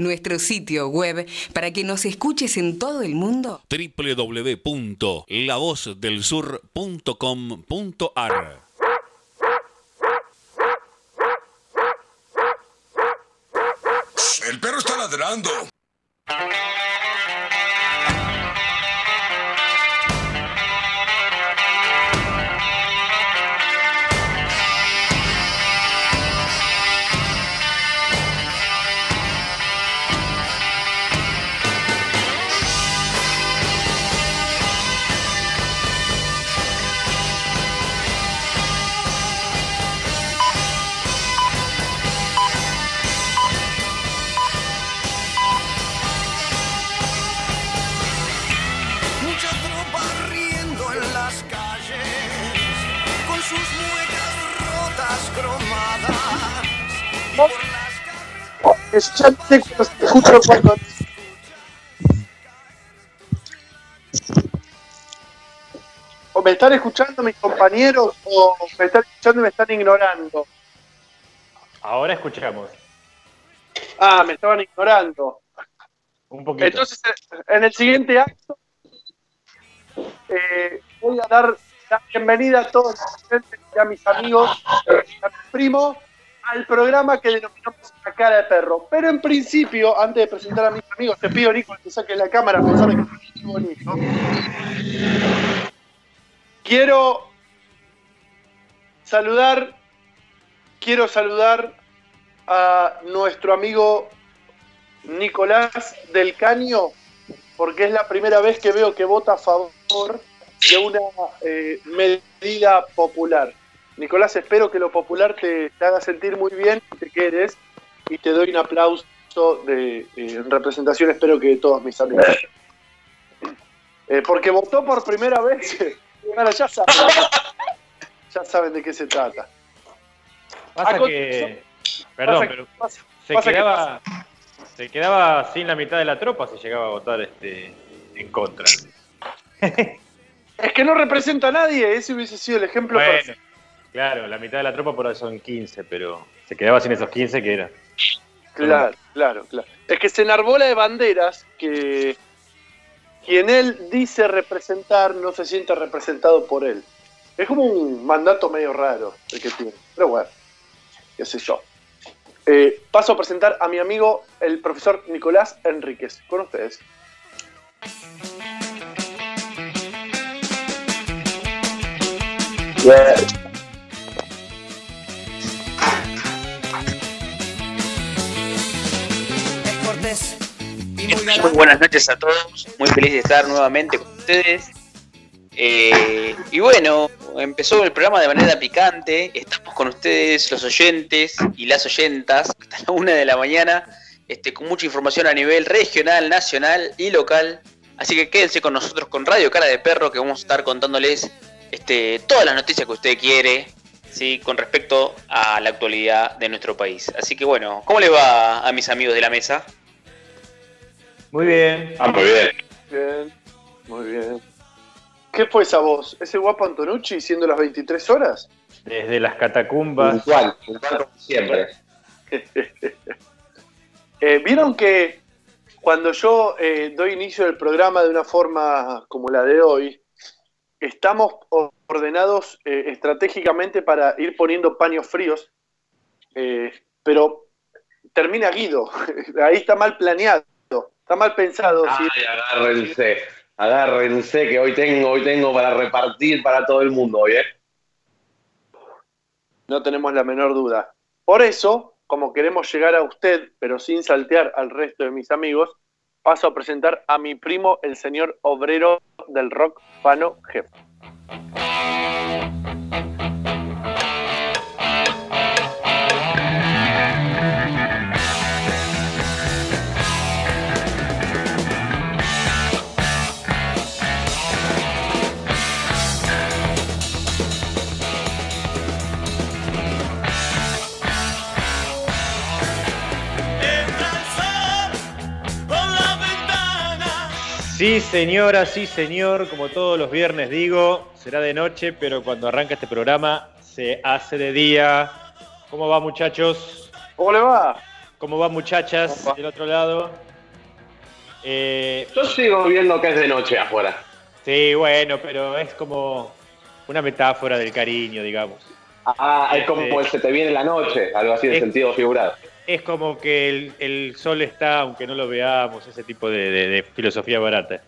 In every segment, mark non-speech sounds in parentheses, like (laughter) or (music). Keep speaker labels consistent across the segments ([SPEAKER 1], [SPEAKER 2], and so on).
[SPEAKER 1] nuestro sitio web para que nos escuches en todo el mundo.
[SPEAKER 2] www.lavozdelsur.com.ar
[SPEAKER 3] El perro está ladrando.
[SPEAKER 4] Escuchate cuando. O me están escuchando mis compañeros o me están escuchando y me están ignorando.
[SPEAKER 5] Ahora escuchamos.
[SPEAKER 4] Ah, me estaban ignorando.
[SPEAKER 5] Un poquito.
[SPEAKER 4] Entonces, en el siguiente acto, eh, voy a dar la bienvenida a todos los oyentes y a mis amigos, a mi primo, al programa que denominamos La Cara de Perro. Pero en principio, antes de presentar a mis amigos, te pido, Nico, que saques la cámara a pesar de que es bonito. Quiero saludar, quiero saludar a nuestro amigo Nicolás del Caño, porque es la primera vez que veo que vota a favor de una eh, medida popular. Nicolás, espero que lo popular te, te haga sentir muy bien, te quedes, y te doy un aplauso de, eh, en representación, espero que de todos mis amigos. Eh, porque votó por primera vez, (laughs) bueno, ya saben, ya saben de qué se trata.
[SPEAKER 5] Pasa
[SPEAKER 4] A
[SPEAKER 5] que. Perdón,
[SPEAKER 4] pasa
[SPEAKER 5] pero
[SPEAKER 4] pasa-
[SPEAKER 5] se
[SPEAKER 4] pasa que
[SPEAKER 5] quedaba, se quedaba sin la mitad de la tropa si llegaba a votar este en contra.
[SPEAKER 4] Es que no representa a nadie, ese hubiese sido el ejemplo
[SPEAKER 5] Bueno,
[SPEAKER 4] perfecto.
[SPEAKER 5] Claro, la mitad de la tropa por ahí son 15, pero se quedaba sin esos 15 que era.
[SPEAKER 4] Claro, claro, claro. Es que se enarbola de banderas que quien él dice representar no se siente representado por él. Es como un mandato medio raro el que tiene. Pero bueno, qué sé yo. Eh, paso a presentar a mi amigo, el profesor Nicolás Enríquez. Con ustedes.
[SPEAKER 6] Es muy
[SPEAKER 7] buenas noches a todos, muy feliz de estar nuevamente con ustedes. Eh, y bueno, empezó el programa de manera picante, estamos con ustedes los oyentes y las oyentas hasta la una de la mañana, este, con mucha información a nivel regional, nacional y local. Así que quédense con nosotros con Radio Cara de Perro que vamos a estar contándoles este, todas las noticias que usted quiere, ¿sí? con respecto a la actualidad de nuestro país. Así que bueno, ¿cómo les va a mis amigos de la mesa?
[SPEAKER 5] Muy bien.
[SPEAKER 8] Ah, muy bien.
[SPEAKER 4] Bien, muy bien. ¿Qué fue esa voz? ¿Ese guapo Antonucci siendo las 23 horas?
[SPEAKER 5] Desde las catacumbas.
[SPEAKER 8] Puntual como siempre. (laughs)
[SPEAKER 4] Eh, Vieron que cuando yo eh, doy inicio del programa de una forma como la de hoy, estamos ordenados eh, estratégicamente para ir poniendo paños fríos, eh, pero termina Guido. (laughs) Ahí está mal planeado, está mal pensado. ¿sí?
[SPEAKER 8] Agárrense, agárrense que hoy tengo, hoy tengo para repartir para todo el mundo hoy, ¿eh?
[SPEAKER 4] No tenemos la menor duda. Por eso, como queremos llegar a usted, pero sin saltear al resto de mis amigos, paso a presentar a mi primo, el señor obrero del rock, Pano Jefe.
[SPEAKER 5] Sí, señora, sí, señor. Como todos los viernes digo, será de noche, pero cuando arranca este programa se hace de día. ¿Cómo va, muchachos?
[SPEAKER 4] ¿Cómo le va?
[SPEAKER 5] ¿Cómo va, muchachas?
[SPEAKER 4] ¿Cómo va?
[SPEAKER 5] Del otro lado. Eh,
[SPEAKER 8] Yo sigo viendo que es de noche afuera.
[SPEAKER 5] sí, bueno, pero es como una metáfora del cariño, digamos.
[SPEAKER 8] Ah, es como
[SPEAKER 5] Este-
[SPEAKER 8] se te viene la noche, algo así de
[SPEAKER 5] Es-
[SPEAKER 8] sentido figurado.
[SPEAKER 5] Es como que el, el sol está, aunque no lo veamos, ese tipo de, de- de filosofía barata.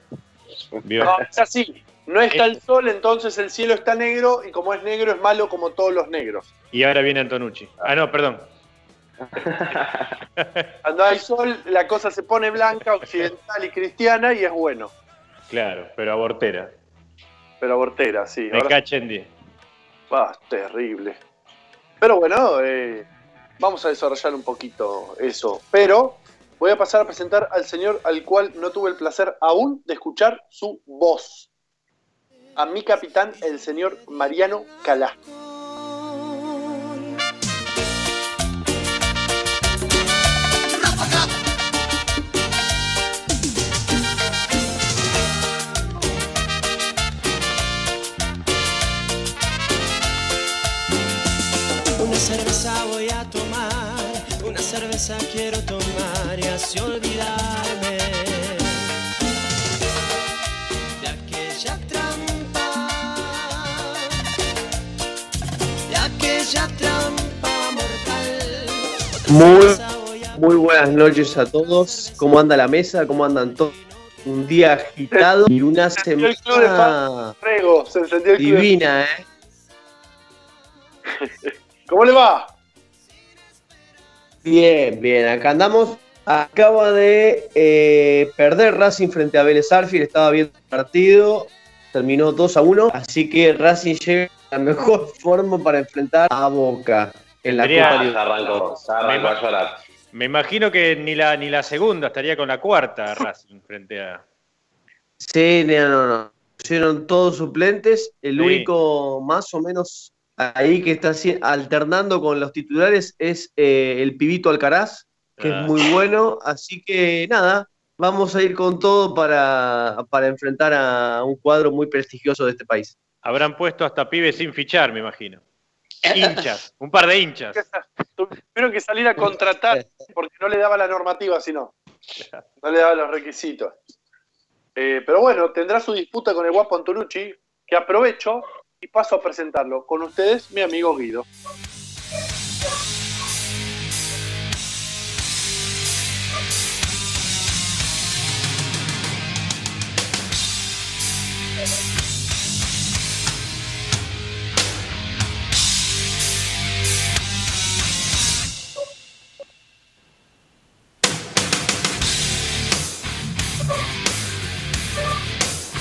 [SPEAKER 5] ¿Vio?
[SPEAKER 4] No, es así. No está el sol, entonces el cielo está negro y como es negro es malo como todos los negros.
[SPEAKER 5] Y ahora viene Antonucci. Ah, no, perdón. (laughs)
[SPEAKER 4] Cuando hay sol, la cosa se pone blanca, occidental y cristiana y es bueno.
[SPEAKER 5] Claro, pero abortera.
[SPEAKER 4] Pero abortera, sí.
[SPEAKER 5] Me
[SPEAKER 4] Ahora-
[SPEAKER 5] cachen 10.
[SPEAKER 4] Ah, terrible. Pero bueno, eh, vamos a desarrollar un poquito eso. Pero voy a pasar a presentar al señor al cual no tuve el placer aún de escuchar su voz. A mi capitán, el señor Mariano Calá.
[SPEAKER 2] Cerveza quiero tomar y así olvidarme de aquella trampa, de aquella trampa mortal.
[SPEAKER 9] Muy- Muy buenas noches a todos. ¿Cómo anda la mesa? ¿Cómo andan todos? Un día agitado y una semana divina, ¿eh? (laughs)
[SPEAKER 4] ¿Cómo le va?
[SPEAKER 9] Bien, bien. Acá andamos. Acaba de eh, perder Racing frente a Vélez Arfield. Estaba viendo el partido. Terminó 2 a 1. Así que Racing llega a la mejor (laughs) forma para enfrentar a Boca en la
[SPEAKER 5] Tendría-
[SPEAKER 9] Copa
[SPEAKER 8] arrancó, se arrancó a llorar.
[SPEAKER 5] Me imagino que ni la, ni la segunda estaría con la cuarta (laughs) Racing frente a.
[SPEAKER 9] Sí, no, no, no. Pusieron todos suplentes. El
[SPEAKER 5] Sí.
[SPEAKER 9] único más o menos ahí que está así- alternando con los titulares es eh, el pibito Alcaraz, que
[SPEAKER 5] Ah.
[SPEAKER 9] es muy bueno. Así que nada, vamos a ir con todo para, para enfrentar a un cuadro muy prestigioso de este país.
[SPEAKER 5] Habrán puesto hasta pibes sin fichar, me imagino. Hinchas, un par de hinchas.
[SPEAKER 4] Tuvieron que salir a contratar porque no le daba la normativa, sino. No le daba los requisitos. Eh, pero bueno, tendrá su disputa con el guapo Antonucci, que aprovecho y paso a presentarlo. Con ustedes, mi amigo Guido.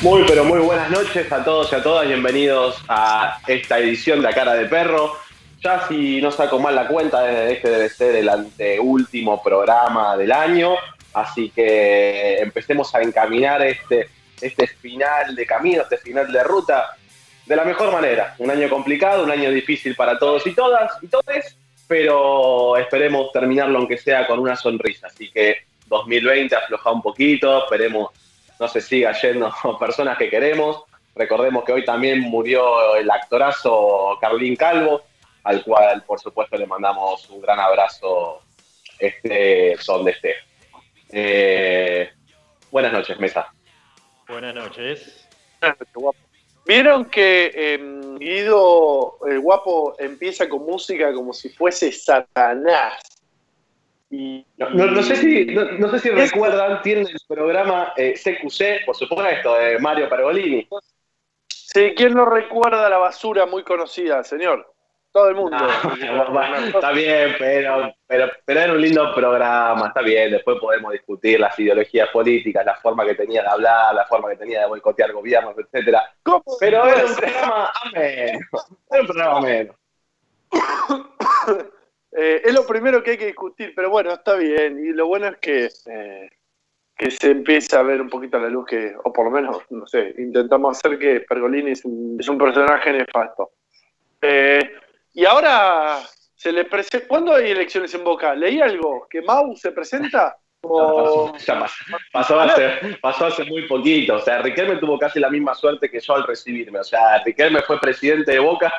[SPEAKER 8] Muy, pero muy buenas noches a todos y a todas. Bienvenidos a esta edición de A Cara de Perro. Ya si no saco mal la cuenta, este debe ser el anteúltimo programa del año. Así que empecemos a encaminar este, este final de camino, este final de ruta de la mejor manera. Un año complicado, un año difícil para todos y todas y todes, pero esperemos terminarlo aunque sea con una sonrisa. Así que 2020 afloja un poquito, esperemos no se siga yendo (laughs) personas que queremos. Recordemos que hoy también murió el actorazo Carlín Calvo, al cual por supuesto le mandamos un gran abrazo este, donde esté. Eh, buenas noches, Mesa.
[SPEAKER 5] Buenas noches.
[SPEAKER 4] ¿Vieron que eh, Guido, el guapo, empieza con música como si fuese Satanás? Y,
[SPEAKER 8] No, no- no sé si, no, no sé si recuerdan, tienen el programa eh, CQC, por supuesto, de Mario Pergolini.
[SPEAKER 4] Sí, ¿quién no recuerda la basura muy conocida, señor? Todo el mundo. (laughs)
[SPEAKER 8] No, está bien, pero, pero, pero era un lindo programa, está bien. Después podemos discutir las ideologías políticas, la forma que tenía de hablar, la forma que tenía de boicotear gobiernos, etcétera.
[SPEAKER 4] ¿Cómo
[SPEAKER 8] Pero era un programa ameno. Era un programa ameno. (laughs)
[SPEAKER 4] Eh, es lo primero que hay que discutir, pero bueno, está bien. Y lo bueno es que, eh, que se empieza a ver un poquito la luz que, o por lo menos, no sé, intentamos hacer que Pergolini es un, es un personaje nefasto. Eh, y ahora se le presenta. ¿Cuándo hay elecciones en Boca? ¿Leí algo? ¿Que Mau se presenta? (laughs) O-
[SPEAKER 8] Ya pasó, pasó hace, pasó hace muy poquito. O sea, Riquelme tuvo casi la misma suerte que yo al recibirme. O sea, Riquelme fue presidente de Boca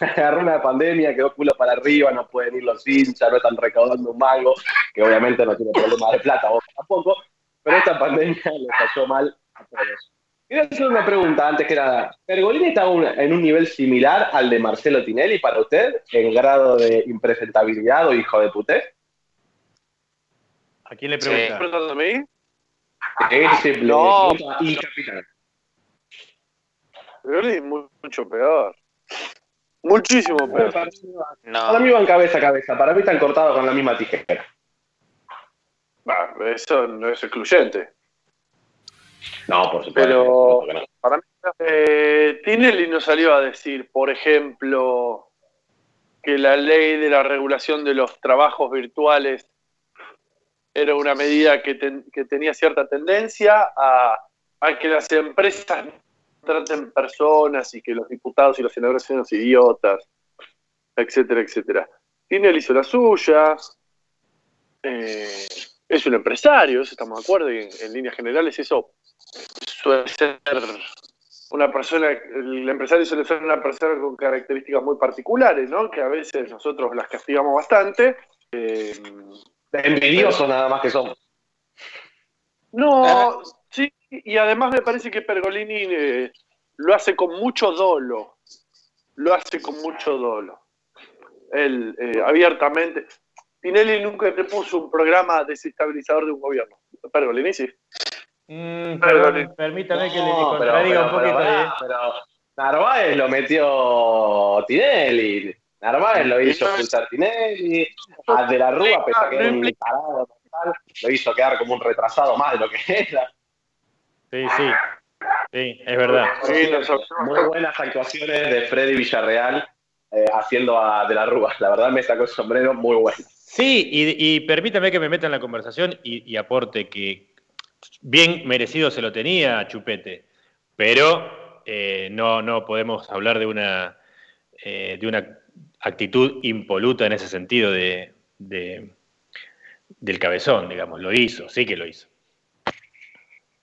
[SPEAKER 8] (laughs) agarró una pandemia, quedó culo para arriba, no pueden ir los hinchas, no están recaudando un mango, que obviamente no tiene problema de plata, vos tampoco, pero esta pandemia (laughs) le cayó mal a todos. Quiero hacer una pregunta antes que nada. ¿Pergolini está un- en un nivel similar al de Marcelo Tinelli para usted, en grado de impresentabilidad o hijo de puté?
[SPEAKER 5] ¿A quién le
[SPEAKER 7] Sí.
[SPEAKER 5] pregunta?
[SPEAKER 4] ¿Preguntando a mí?
[SPEAKER 8] Ese
[SPEAKER 4] No.
[SPEAKER 8] pregunta y capitán.
[SPEAKER 4] Pergolini es mu- mucho peor. Muchísimo peor.
[SPEAKER 8] Para
[SPEAKER 7] No.
[SPEAKER 8] mí van cabeza a cabeza, para mí están cortados con la misma tijera.
[SPEAKER 4] Bah, eso no es excluyente.
[SPEAKER 8] No, por supuesto.
[SPEAKER 4] Pero-
[SPEAKER 8] no.
[SPEAKER 4] Para mí, eh, Tinelli nos salió a decir, por ejemplo, que la ley de la regulación de los trabajos virtuales era una medida que, ten- que tenía cierta tendencia a, a que las empresas traten personas y que los diputados y los senadores sean unos idiotas, etcétera, etcétera. Tinelli hizo la suya, eh, es un empresario, eso estamos de acuerdo, y en, en líneas generales eso suele ser una persona, el empresario suele ser una persona con características muy particulares, ¿no? Que a veces nosotros las castigamos bastante. Eh,
[SPEAKER 8] Envidiosos nada más que somos.
[SPEAKER 4] no, y además me parece que Pergolini eh, lo hace con mucho dolo. Lo hace con mucho dolo. Él, eh, abiertamente. Tinelli nunca te puso un programa desestabilizador de un gobierno. Pergolini sí.
[SPEAKER 5] Mm,
[SPEAKER 4] perdón,
[SPEAKER 5] permítame que le
[SPEAKER 8] No,
[SPEAKER 5] contradiga un poquito.
[SPEAKER 8] pero, pará, pero Narváez lo metió Tinelli. Narváez lo hizo expulsar Tinelli. A De la Rúa, pese a que era un total, lo hizo quedar como un retrasado más de lo que era.
[SPEAKER 5] Sí, sí. Sí, es verdad.
[SPEAKER 4] Sí,
[SPEAKER 8] Muy buenas actuaciones de Freddy Villarreal eh, haciendo a De la Rúa. La verdad me sacó el sombrero muy bueno.
[SPEAKER 5] Sí, y, y permítame que me meta en la conversación y, y aporte que bien merecido se lo tenía a Chupete, pero eh, no, no podemos hablar de una, eh, de una actitud impoluta en ese sentido de, de- del cabezón, digamos. Lo hizo, sí que lo hizo.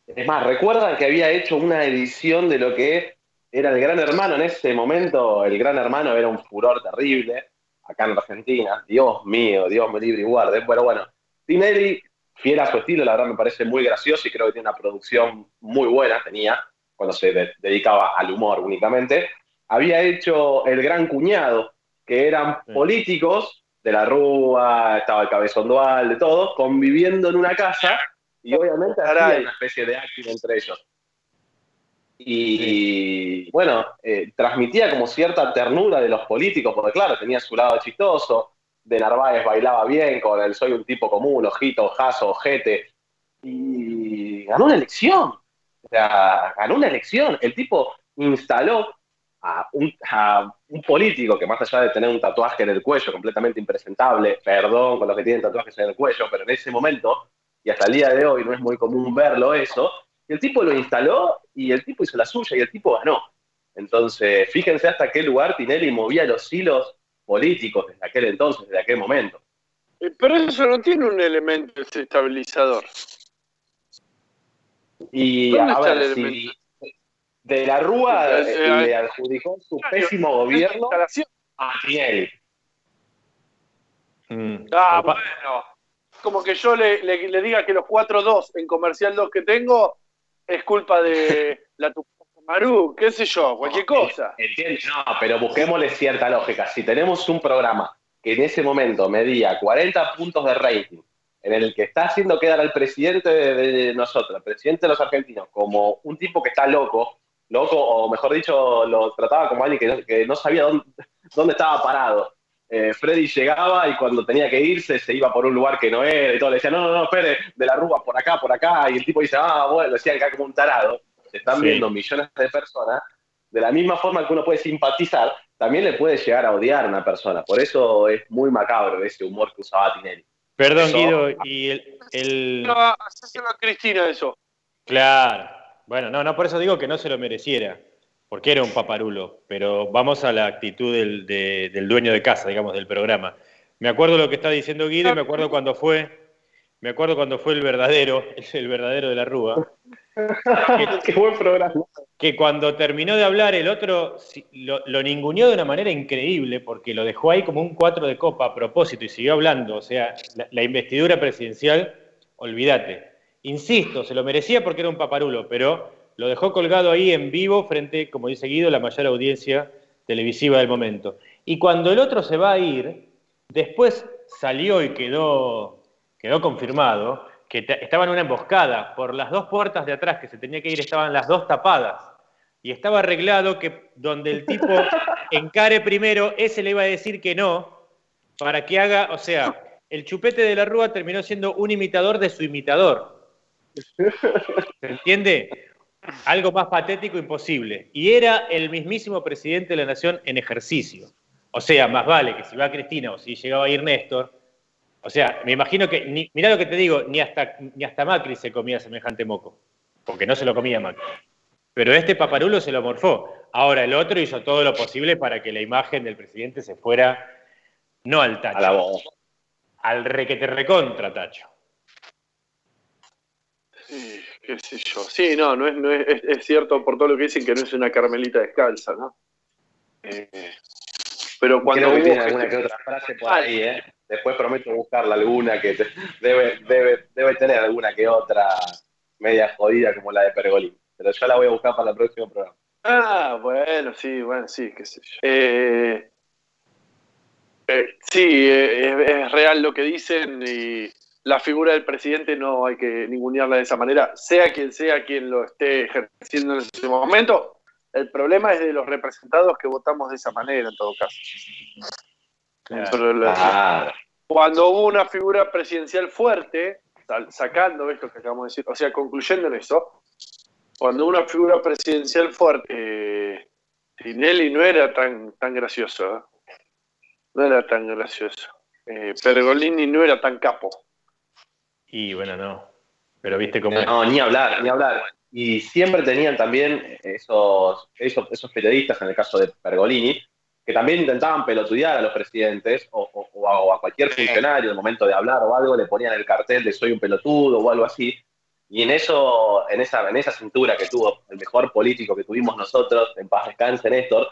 [SPEAKER 8] Es más, recuerdan que había hecho una edición de lo que era el Gran Hermano en ese momento. El Gran Hermano era un furor terrible acá en Argentina. Dios mío, Dios me libre y guarde. Pero bueno, Tinelli, fiel a su estilo, la verdad me parece muy gracioso y creo que tiene una producción muy buena, tenía, cuando se de- dedicaba al humor únicamente. Había hecho El Gran Cuñado, que eran
[SPEAKER 5] Sí.
[SPEAKER 8] políticos de la Rúa, estaba el Cabezón Dual, de todos, conviviendo en una casa y obviamente
[SPEAKER 4] Caray.
[SPEAKER 8] una especie de acting entre ellos. Y bueno, eh, transmitía como cierta ternura de los políticos, porque claro, tenía su lado chistoso. De Narváez bailaba bien con el soy un tipo común, ojito, ojazo, ojete. Y ganó una elección. O sea, ganó una elección. El tipo instaló a un, a un político que más allá de tener un tatuaje en el cuello completamente impresentable, perdón con los que tienen tatuajes en el cuello, pero en ese momento, y hasta el día de hoy no es muy común verlo eso, y el tipo lo instaló y el tipo hizo la suya y el tipo ganó. Entonces, fíjense hasta qué lugar Tinelli movía los hilos políticos desde aquel entonces, desde aquel momento.
[SPEAKER 4] Eh, Pero eso no tiene un elemento desestabilizador.
[SPEAKER 8] Y
[SPEAKER 4] ¿Dónde
[SPEAKER 8] a ver, si de la Rúa
[SPEAKER 4] Eh,
[SPEAKER 8] le adjudicó su pésimo gobierno a Tinelli.
[SPEAKER 5] Mm.
[SPEAKER 4] Ah, bueno. Como que yo le, le- le diga que los 4-2 en comercial 2 que tengo es culpa de (laughs) la Maru, qué sé yo, cualquier cosa.
[SPEAKER 8] Entiende, no, pero busquémosle cierta lógica. Si tenemos un programa que en ese momento medía 40 puntos de rating, en el que está haciendo quedar al presidente de, nosotros, al presidente de los argentinos, como un tipo que está loco, loco, o mejor dicho, lo trataba como alguien que no, que no sabía dónde, (laughs) dónde estaba parado. Eh, Freddy llegaba y cuando tenía que irse se iba por un lugar que no era y todo. Le decía, no, no, no, espere, de la rúa por acá, por acá. Y el tipo dice, ah, bueno, decía acá como un tarado. Se están
[SPEAKER 5] Sí.
[SPEAKER 8] viendo millones de personas. De la misma forma que uno puede simpatizar, también le puede llegar a odiar a una persona. Por eso es muy macabro ese humor que usaba Tinelli.
[SPEAKER 5] Perdón,
[SPEAKER 8] Eso-
[SPEAKER 5] Guido, y el, el-
[SPEAKER 4] No, a Cristina eso.
[SPEAKER 5] Claro. Bueno, no, no, por eso digo que no se lo mereciera, porque era un paparulo, pero vamos a la actitud del, de- del dueño de casa, digamos, del programa. Me acuerdo lo que está diciendo Guido y me acuerdo cuando fue, me acuerdo cuando fue el verdadero, el verdadero de la Rúa, (laughs)
[SPEAKER 8] Qué buen programa.
[SPEAKER 5] que cuando terminó de hablar el otro lo, lo ninguneó de una manera increíble porque lo dejó ahí como un cuatro de copa a propósito y siguió hablando. O sea, la, la investidura presidencial, olvídate. Insisto, se lo merecía porque era un paparulo, pero lo dejó colgado ahí en vivo frente, como dice Guido, la mayor audiencia televisiva del momento. Y cuando el otro se va a ir, después salió y quedó, quedó confirmado que estaba en una emboscada. Por las dos puertas de atrás que se tenía que ir estaban las dos tapadas. Y estaba arreglado que donde el tipo (laughs) encare primero, ese le iba a decir que no, para que haga, o sea, el chupete de la Rúa terminó siendo un imitador de su imitador. ¿Se entiende? Algo más patético imposible. Y era el mismísimo presidente de la nación en ejercicio. O sea, más vale que si va Cristina o si llegaba a ir Néstor. O sea, me imagino que, ni, mirá lo que te digo, ni hasta, ni hasta Macri se comía semejante moco. Porque no se lo comía Macri. Pero este paparulo se lo morfó. Ahora el otro hizo todo lo posible para que la imagen del presidente se fuera, no al tacho,
[SPEAKER 8] A la voz.
[SPEAKER 5] al requete recontra tacho.
[SPEAKER 4] Sí, qué sé yo. Sí, no, no es, no es, es- cierto por todo lo que dicen que no es una carmelita descalza, ¿no? Eh, pero cuando
[SPEAKER 8] Creo que tiene alguna que otra frase por ahí, ¿eh? Después prometo buscarla alguna que te- debe, debe, debe tener alguna que otra media jodida como la de Pergolín. Pero yo la voy a buscar para el próximo programa.
[SPEAKER 4] Ah, bueno, sí, bueno, sí, qué sé yo. Eh, eh, sí, es, es real lo que dicen y la figura del presidente no hay que ningunearla de esa manera, sea quien sea quien lo esté ejerciendo en ese momento. El problema es de los representados que votamos de esa manera, en todo caso. Cuando hubo una figura presidencial fuerte, sacando esto que acabamos de decir, o sea, concluyendo en eso, cuando hubo una figura presidencial fuerte, eh, Tinelli no era tan, tan gracioso, ¿eh? no era tan gracioso. Eh, Pergolini no era tan capo.
[SPEAKER 5] Y bueno, no. Pero viste cómo es.
[SPEAKER 8] no, ni hablar, ni hablar. Y siempre tenían también esos, esos, esos periodistas, en el caso de Pergolini, que también intentaban pelotudear a los presidentes o, o- o a, o a cualquier funcionario en el momento de hablar o algo, le ponían el cartel de soy un pelotudo o algo así. Y en eso, en esa, en esa cintura que tuvo el mejor político que tuvimos nosotros, en paz descanse Néstor,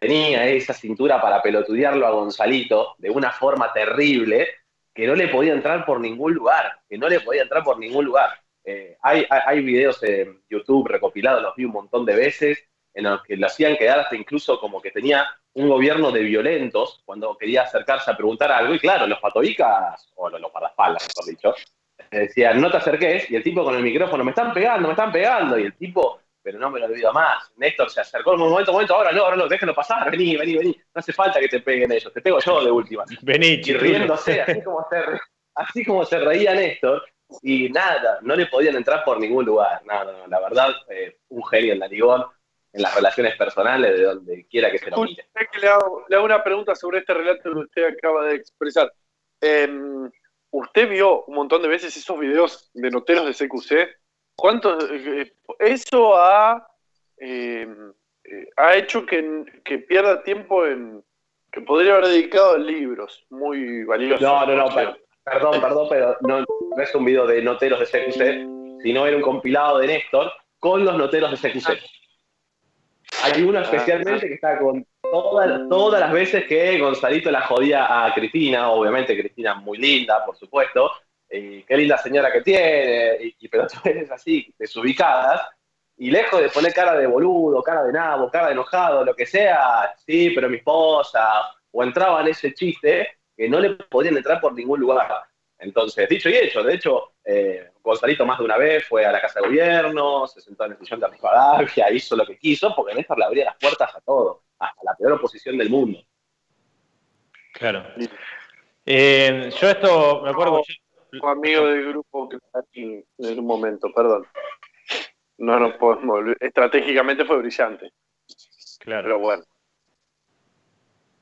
[SPEAKER 8] tenía esa cintura para pelotudearlo a Gonzalito de una forma terrible que no le podía entrar por ningún lugar, que no le podía entrar por ningún lugar. Eh, hay, hay, videos en YouTube recopilados, los vi un montón de veces, en los que lo hacían quedar hasta incluso como que tenía un gobierno de violentos cuando quería acercarse a preguntar algo. Y claro, los patobicas, o los, los mejor dicho, decían, no te acerques, y el tipo con el micrófono, me están pegando, me están pegando, y el tipo, pero no me lo olvido más. Néstor se acercó en un momento, momento, ahora no, ahora no, déjenlo pasar, vení, vení, vení, no hace falta que te peguen ellos, te pego yo de última.
[SPEAKER 5] Vení,
[SPEAKER 8] Y
[SPEAKER 5] chirrulo.
[SPEAKER 8] riéndose, así como se, así como se reía Néstor, y nada, no le podían entrar por ningún lugar. No, no, no, la verdad, eh, un genio en la Ligón, en las relaciones personales, de donde quiera que se lo mire.
[SPEAKER 4] Le, hago, le hago una pregunta sobre este relato que usted acaba de expresar. Eh, ¿Usted vio un montón de veces esos videos de noteros de CQC? ¿Cuántos? eh, eso ha, eh, eh, ha hecho que, que pierda tiempo en que podría haber dedicado a libros muy valiosos.
[SPEAKER 8] No, no, no, per- perdón, perdón, pero no, no es un video de noteros de CQC, sino era un compilado de Néstor con los noteros de CQC. Hay uno especialmente que está con todas, todas las veces que Gonzalito la jodía a Cristina, obviamente Cristina muy linda, por supuesto, y qué linda señora que tiene, y, y pelotudeces (laughs) así, desubicadas, y lejos de poner cara de boludo, cara de nabo, cara de enojado, lo que sea, sí, pero mi esposa, o entraba en ese chiste que no le podían entrar por ningún lugar. Entonces, dicho y hecho, de hecho, eh, Gonzalito más de una vez fue a la Casa de Gobierno, se sentó en el sillón de Rivadavia, hizo lo que quiso, porque Néstor le abría las puertas a todo, hasta la peor oposición del mundo.
[SPEAKER 5] Claro. Eh, yo esto, me acuerdo,
[SPEAKER 4] Un amigo del grupo que está aquí en un momento, perdón. No nos podemos olvidar. Estratégicamente fue brillante,
[SPEAKER 5] claro.
[SPEAKER 4] pero bueno.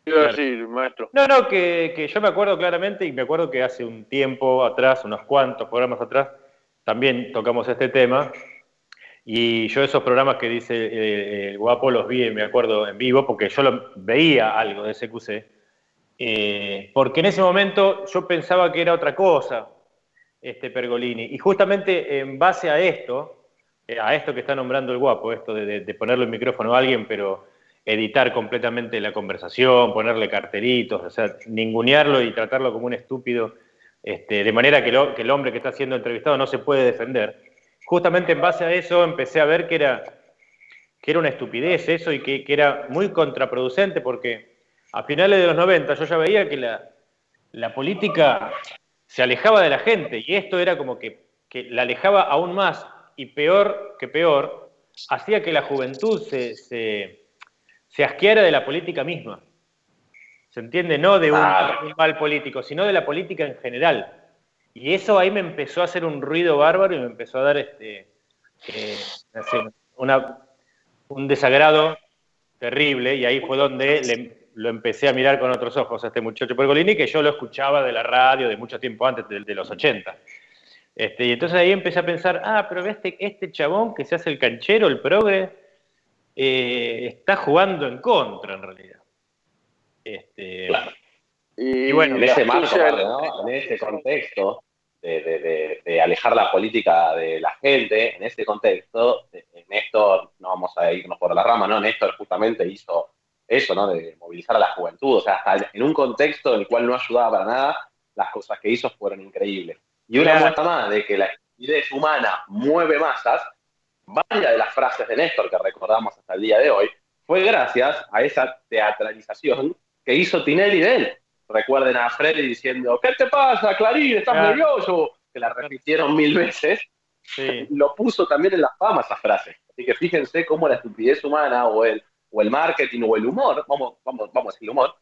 [SPEAKER 4] Quiero
[SPEAKER 5] Claro.
[SPEAKER 4] decir, maestro.
[SPEAKER 5] No, no, que, que yo me acuerdo claramente y me acuerdo que hace un tiempo atrás, unos cuantos programas atrás, también tocamos este tema. Y yo esos programas que dice eh, el guapo los vi, me acuerdo, en vivo, porque yo lo, veía algo de SQC. eh, porque en ese momento yo pensaba que era otra cosa, este Pergolini. Y justamente en base a esto, eh, a esto que está nombrando el guapo, esto de, de- de ponerle el micrófono a alguien, pero editar completamente la conversación, ponerle cartelitos, o sea, ningunearlo y tratarlo como un estúpido, este, de manera que, el hombre que está siendo entrevistado no se puede defender. Justamente en base a eso empecé a ver que era, que era una estupidez eso y que, que era muy contraproducente porque a finales de los 90 yo ya veía que la, la política se alejaba de la gente y esto era como que, que la alejaba aún más y peor que peor, hacía que la juventud se, se, se asqueara de la política misma. ¿Se entiende? No de un, mal político, sino de la política en general. Y eso ahí me empezó a hacer un ruido bárbaro y me empezó a dar este, eh, una, un desagrado terrible y ahí fue donde le- lo empecé a mirar con otros ojos a este muchacho Pergolini que yo lo escuchaba de la radio de mucho tiempo antes, de, de los 80. Este, y entonces ahí empecé a pensar, ah, pero este, este chabón que se hace el canchero, el progre, eh, está jugando en contra en realidad. Este,
[SPEAKER 4] Y,
[SPEAKER 5] Y bueno,
[SPEAKER 8] En ese marco, ¿no? en ese contexto de, de- de- de alejar la política de la gente, en ese contexto, eh, Néstor, no vamos a irnos por la rama, ¿no? Néstor justamente hizo eso, ¿no? De movilizar a la juventud, o sea, hasta en un contexto en el cual no ayudaba para nada, las cosas que hizo fueron increíbles. Y una muestra más de que la estupidez humana mueve masas, varias de las frases de Néstor que recordamos hasta el día de hoy, fue gracias a esa teatralización que hizo Tinelli de él. Recuerden a Freddy diciendo, ¿qué te pasa, Clarín? ¿Estás
[SPEAKER 5] Claro.
[SPEAKER 8] nervioso? Que la repitieron mil veces.
[SPEAKER 5] sí. (laughs)
[SPEAKER 8] Lo puso también en la fama esa frase. Así que fíjense cómo la estupidez humana o el, o el marketing o el humor, vamos, vamos, vamos a decir humor,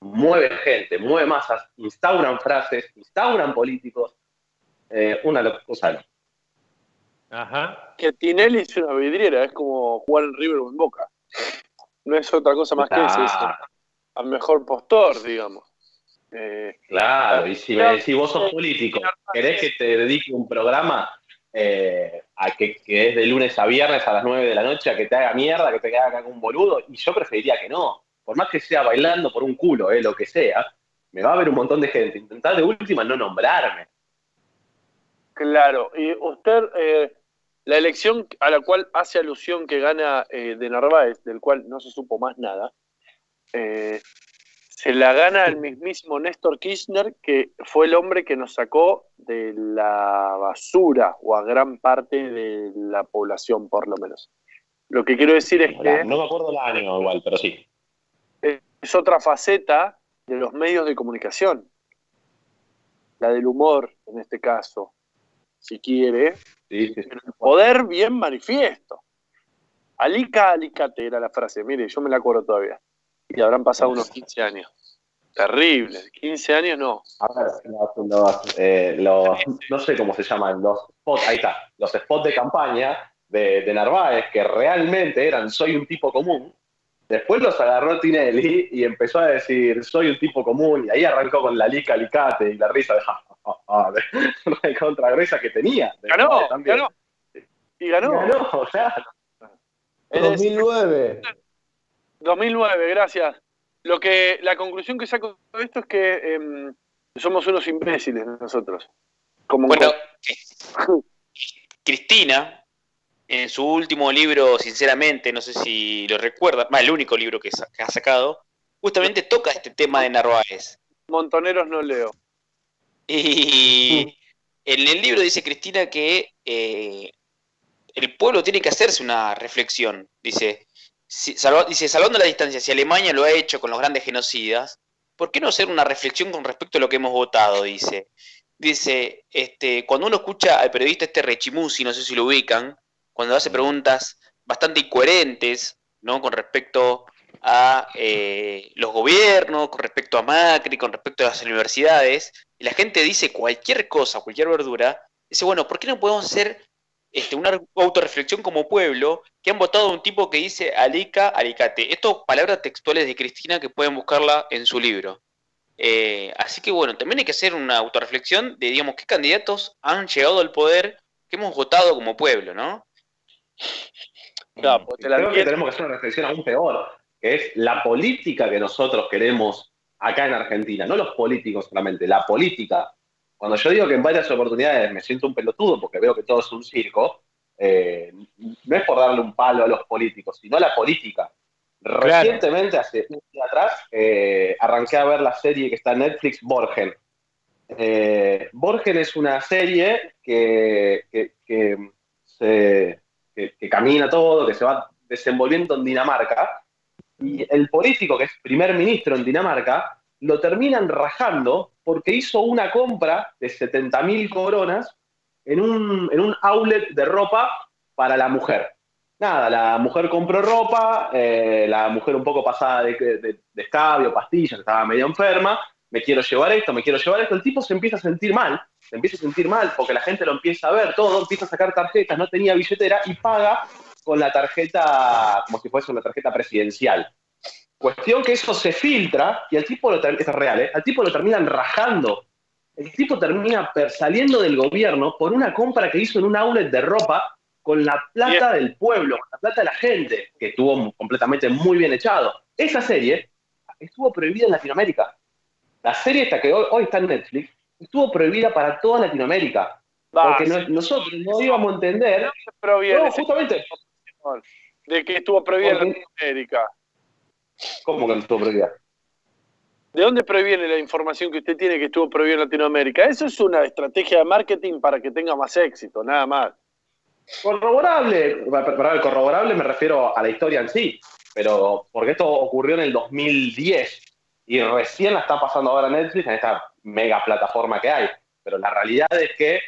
[SPEAKER 8] mueve gente, mueve masas, instauran frases, instauran políticos. Eh, una cosa. no.
[SPEAKER 5] Ajá.
[SPEAKER 4] que Tinelli es una vidriera, es como jugar en River o en Boca. No es otra cosa más que ese, es
[SPEAKER 8] Claro.
[SPEAKER 4] al mejor postor, digamos. Eh,
[SPEAKER 8] Claro, y si me decís vos sos político, querés que te dedique un programa eh, a que, es de lunes a viernes a las 9 de la noche, a que te haga mierda, que te haga un boludo, y yo preferiría que no. Por más que sea bailando por un culo, eh, lo que sea, me va a ver un montón de gente. Intentar de última no nombrarme.
[SPEAKER 4] claro, y usted, eh, la elección a la cual hace alusión que gana eh, de Narváez, del cual no se supo más nada, se la gana el mismísimo Néstor Kirchner, que fue el hombre que nos sacó de la basura, o a gran parte de la población, por lo menos. Lo que quiero decir es que
[SPEAKER 8] No me acuerdo el año igual, pero sí.
[SPEAKER 4] es otra faceta de los medios de comunicación. La del humor, en este caso, si quiere,
[SPEAKER 8] Sí, sí, sí.
[SPEAKER 4] pero el poder bien manifiesto. Alica alicate era la frase, mire, yo me la acuerdo todavía. Y habrán pasado unos 15 años. Terrible, 15 años no.
[SPEAKER 8] A ver, los, los, eh, los- no sé cómo se llaman, los spots, ahí está, los spots de campaña de, de Narváez, que realmente eran soy un tipo común. Después los agarró Tinelli y empezó a decir soy un tipo común, y ahí arrancó con la lica alicate y la risa de ja, ja, ja, de, de contra gruesa que tenía. de
[SPEAKER 4] Ganó, ganó. Y ganó. (laughs)
[SPEAKER 8] Claro.
[SPEAKER 4] Es decir,
[SPEAKER 9] 2009.
[SPEAKER 4] 2009, gracias. Lo que, la conclusión que saco de esto es que em, somos unos imbéciles nosotros. Como
[SPEAKER 7] Bueno, (laughs) Cristina, en su último libro, sinceramente, no sé si lo recuerda, más el único libro que ha sacado, justamente toca este tema de Narváez.
[SPEAKER 4] montoneros no leo.
[SPEAKER 7] Y en el libro dice Cristina que eh, el pueblo tiene que hacerse una reflexión. Dice, si- dice, salvando la distancia, si Alemania lo ha hecho con los grandes genocidas, ¿por qué no hacer una reflexión con respecto a lo que hemos votado? Dice, dice este, cuando uno escucha al periodista este Rechimusi, no sé si lo ubican, cuando hace preguntas bastante incoherentes, ¿no? Con respecto a eh, los gobiernos, con respecto a Macri, con respecto a las universidades, y la gente dice cualquier cosa, cualquier verdura, dice, bueno, ¿por qué no podemos hacer este, una autorreflexión como pueblo que han votado a un tipo que dice Alica, Alicate? Esto palabras textuales de Cristina que pueden buscarla en su libro. Eh, así que bueno, también hay que hacer una autorreflexión de, digamos, qué candidatos han llegado al poder que hemos votado como pueblo, ¿no?
[SPEAKER 4] Porque te la
[SPEAKER 8] Creo que tenemos que hacer una reflexión aún peor, que es la política que nosotros queremos acá en Argentina, no los políticos solamente, la política. Cuando yo digo que en varias oportunidades me siento un pelotudo porque veo que todo es un circo, eh, no es por darle un palo a los políticos, sino a la política. Recientemente, hace un día atrás, eh, arranqué a ver la serie que está en Netflix, Borgen. Eh, Borgen es una serie que, que, que se- que- que camina todo, que se va desenvolviendo en Dinamarca, y el político que es primer ministro en Dinamarca lo terminan rajando porque hizo una compra de 70 mil coronas en un, en un outlet de ropa para la mujer. Nada, la mujer compró ropa, eh, la mujer un poco pasada de, de, de escabio, pastillas, estaba medio enferma, me quiero llevar esto, me quiero llevar esto, el tipo se empieza a sentir mal, se empieza a sentir mal porque la gente lo empieza a ver todo, empieza a sacar tarjetas, no tenía billetera y paga con la tarjeta, como si fuese una tarjeta presidencial. Cuestión que eso se filtra y al tipo lo esto es real, ¿eh? al tipo lo terminan rajando. El tipo termina saliendo del gobierno por una compra que hizo en un outlet de ropa con la plata del pueblo, con la plata de la gente, que estuvo completamente muy bien echado. Esa serie estuvo prohibida en Latinoamérica. La serie esta que hoy, hoy está en Netflix estuvo prohibida para toda Latinoamérica. Porque no- nosotros no íbamos a entender. No, justamente.
[SPEAKER 4] de que estuvo prohibida en Latinoamérica.
[SPEAKER 8] ¿Cómo que no estuvo prohibida?
[SPEAKER 4] ¿De dónde proviene la información que usted tiene que estuvo prohibida en Latinoamérica? Eso es una estrategia de marketing para que tenga más éxito, nada más.
[SPEAKER 8] Corroborable, para ver, corroborable me refiero a la historia en sí, pero porque esto ocurrió en el 2010 y recién la está pasando ahora Netflix en esta mega plataforma que hay. Pero la realidad es que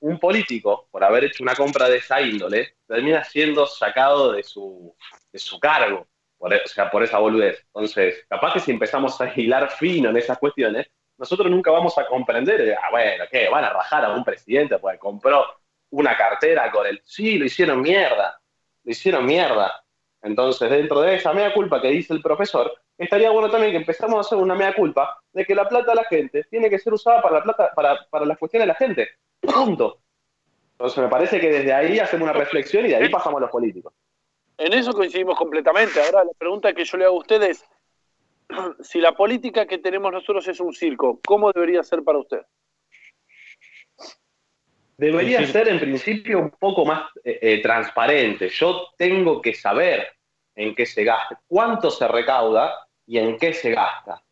[SPEAKER 8] un político, por haber hecho una compra de esa índole, termina siendo sacado de su, de su cargo, por, e- o sea, por esa boludez. Entonces, capaz que si empezamos a hilar fino en esas cuestiones, nosotros nunca vamos a comprender, eh, ah, bueno, ¿qué? Van a rajar a un presidente porque compró una cartera con el... Sí, lo hicieron mierda, lo hicieron mierda. Entonces, dentro de esa mea culpa que dice el profesor, estaría bueno también que empezamos a hacer una mea culpa de que la plata de la gente tiene que ser usada para, la plata, para, para las cuestiones de la gente. Punto. Entonces, me parece que desde ahí hacemos una reflexión y de ahí pasamos a los políticos.
[SPEAKER 4] En eso coincidimos completamente. Ahora la pregunta que yo le hago a usted es, (clears throat) si la política que tenemos nosotros es un circo, ¿cómo debería ser para usted?
[SPEAKER 8] Debería ser en principio un poco más eh, eh, transparente. Yo tengo que saber en qué se gasta, cuánto se recauda y en qué se gasta.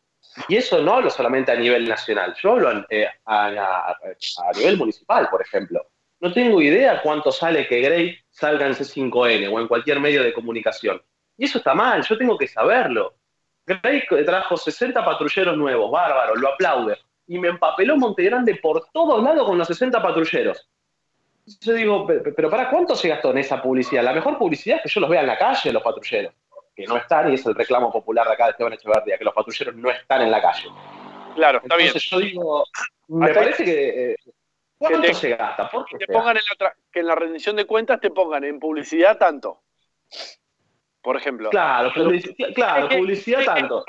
[SPEAKER 8] Y eso no hablo solamente a nivel nacional, yo hablo eh, a, a- a nivel municipal, por ejemplo. No tengo idea cuánto sale que Grey salga en C5N o en cualquier medio de comunicación. Y eso está mal, yo tengo que saberlo. Grey trajo 60 patrulleros nuevos, bárbaro, lo aplaude. Y me empapeló Montegrande por todos lados con los 60 patrulleros. Yo digo, "Pe- pe- pero ¿para cuánto se gastó en esa publicidad? La mejor publicidad es que yo los vea en la calle, los patrulleros. Que no están, y es el reclamo popular de acá de Esteban Echeverría, que los patrulleros no están en la calle.
[SPEAKER 4] Claro, está bien.
[SPEAKER 8] Entonces yo digo, me parece que... eh, ¿Cuánto
[SPEAKER 4] Que te-
[SPEAKER 8] se gasta? ¿Por qué
[SPEAKER 4] te pongan en la otra- que en la rendición de cuentas te pongan en publicidad tanto. Por ejemplo.
[SPEAKER 8] Claro, publicidad, claro,
[SPEAKER 4] ¿Cree que-
[SPEAKER 8] publicidad
[SPEAKER 4] cree que es
[SPEAKER 8] tanto.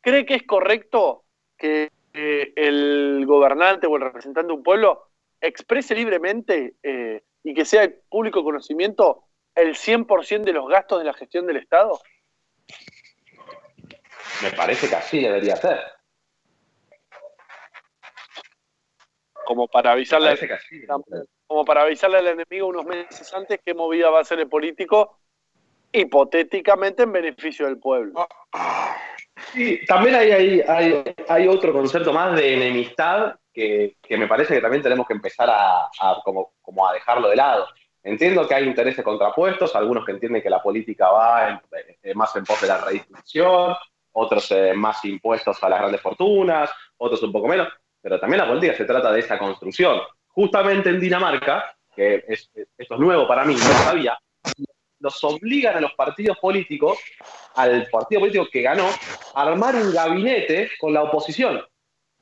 [SPEAKER 4] ¿Cree que es correcto que eh, el gobernante o el representante de un pueblo exprese libremente eh, y que sea público conocimiento el 100% de los gastos de la gestión del Estado?
[SPEAKER 8] Me parece que así debería ser.
[SPEAKER 4] Como para avisarle,
[SPEAKER 8] ser.
[SPEAKER 4] como para avisarle al enemigo unos meses antes qué movida va a hacer el político, hipotéticamente en beneficio del pueblo.
[SPEAKER 8] Sí, también hay, hay, hay, hay otro concepto más de enemistad que, que me parece que también tenemos que empezar a, a como, como a dejarlo de lado. Entiendo que hay intereses contrapuestos, algunos que entienden que la política va en- eh, más en pos de la redistribución, otros eh, más impuestos a las grandes fortunas, otros un poco menos, pero también la política se trata de esa construcción. Justamente en Dinamarca, que es- esto es nuevo para mí, no lo sabía, los obligan a los partidos políticos, al partido político que ganó, a armar un gabinete con la oposición.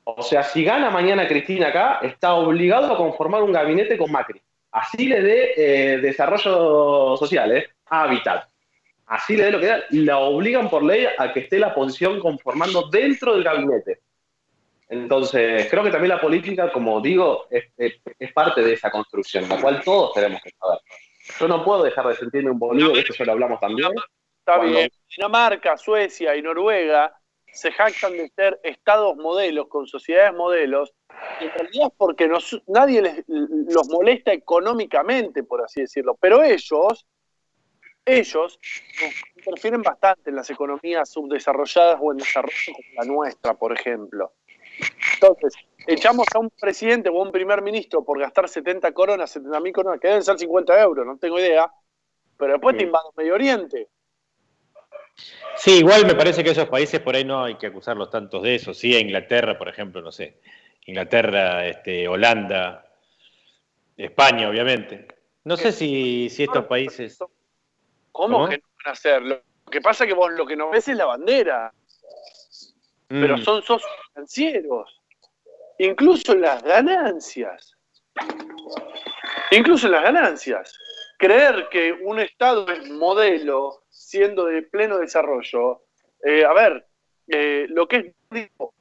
[SPEAKER 8] O sea, si gana mañana Cristina acá, está obligado a conformar un gabinete con Macri. Así le dé eh, desarrollo social, ¿eh? hábitat. Así le dé lo que da. La obligan por ley a que esté la oposición conformando dentro del gabinete. Entonces, creo que también la política, como digo, es, es- es parte de esa construcción, la cual todos tenemos que saber. Yo no puedo dejar de sentirme un boludo, de esto ya lo hablamos también.
[SPEAKER 4] Está
[SPEAKER 8] Cuando-
[SPEAKER 4] bien. Dinamarca, Suecia y Noruega se jactan de ser estados modelos, con sociedades modelos, en realidad es porque nos- nadie les- los molesta económicamente, por así decirlo, pero ellos, ellos interfieren bastante en las economías subdesarrolladas o en desarrollo como la nuestra, por ejemplo. Entonces, echamos a un presidente o a un primer ministro por gastar 70 coronas, 70 mil coronas, que deben ser 50 euros, no tengo idea, pero después te invaden Medio Oriente.
[SPEAKER 5] Sí, igual me parece que esos países por ahí no hay que acusarlos tantos de eso. Sí, a Inglaterra, por ejemplo, no sé. Inglaterra, este, Holanda, España, obviamente. No sé si, si estos países.
[SPEAKER 4] ¿Cómo,
[SPEAKER 5] ¿Cómo?
[SPEAKER 4] que no van a hacer? Lo que pasa es que vos lo que no ves es la bandera, pero
[SPEAKER 5] Mm,
[SPEAKER 4] son socios financieros. Incluso en las ganancias. Incluso en las ganancias. Creer que un Estado es modelo, siendo de pleno desarrollo, eh, a ver, eh, lo que es digo,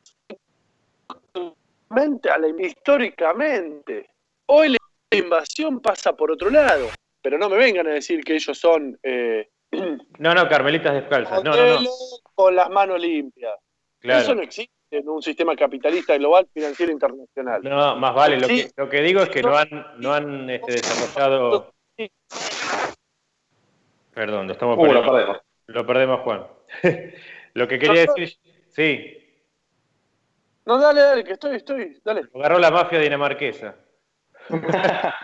[SPEAKER 4] históricamente, hoy la invasión pasa por otro lado, pero no me vengan a decir que ellos son eh,
[SPEAKER 5] No, no, Carmelitas descalzas. No, no,
[SPEAKER 4] con las manos limpias.
[SPEAKER 5] Claro.
[SPEAKER 4] Eso no existe en un sistema capitalista global financiero internacional.
[SPEAKER 5] No, más vale. Lo
[SPEAKER 4] Sí.
[SPEAKER 5] que, lo que digo es que no han, no han este, desarrollado. Perdón, lo estamos
[SPEAKER 8] Uh, lo
[SPEAKER 5] perdiendo.
[SPEAKER 8] perdemos.
[SPEAKER 5] Lo perdemos, Juan. (laughs) lo que quería decir. Sí,
[SPEAKER 4] No, dale, dale, que estoy, estoy, dale.
[SPEAKER 5] lo agarró la mafia dinamarquesa. (laughs)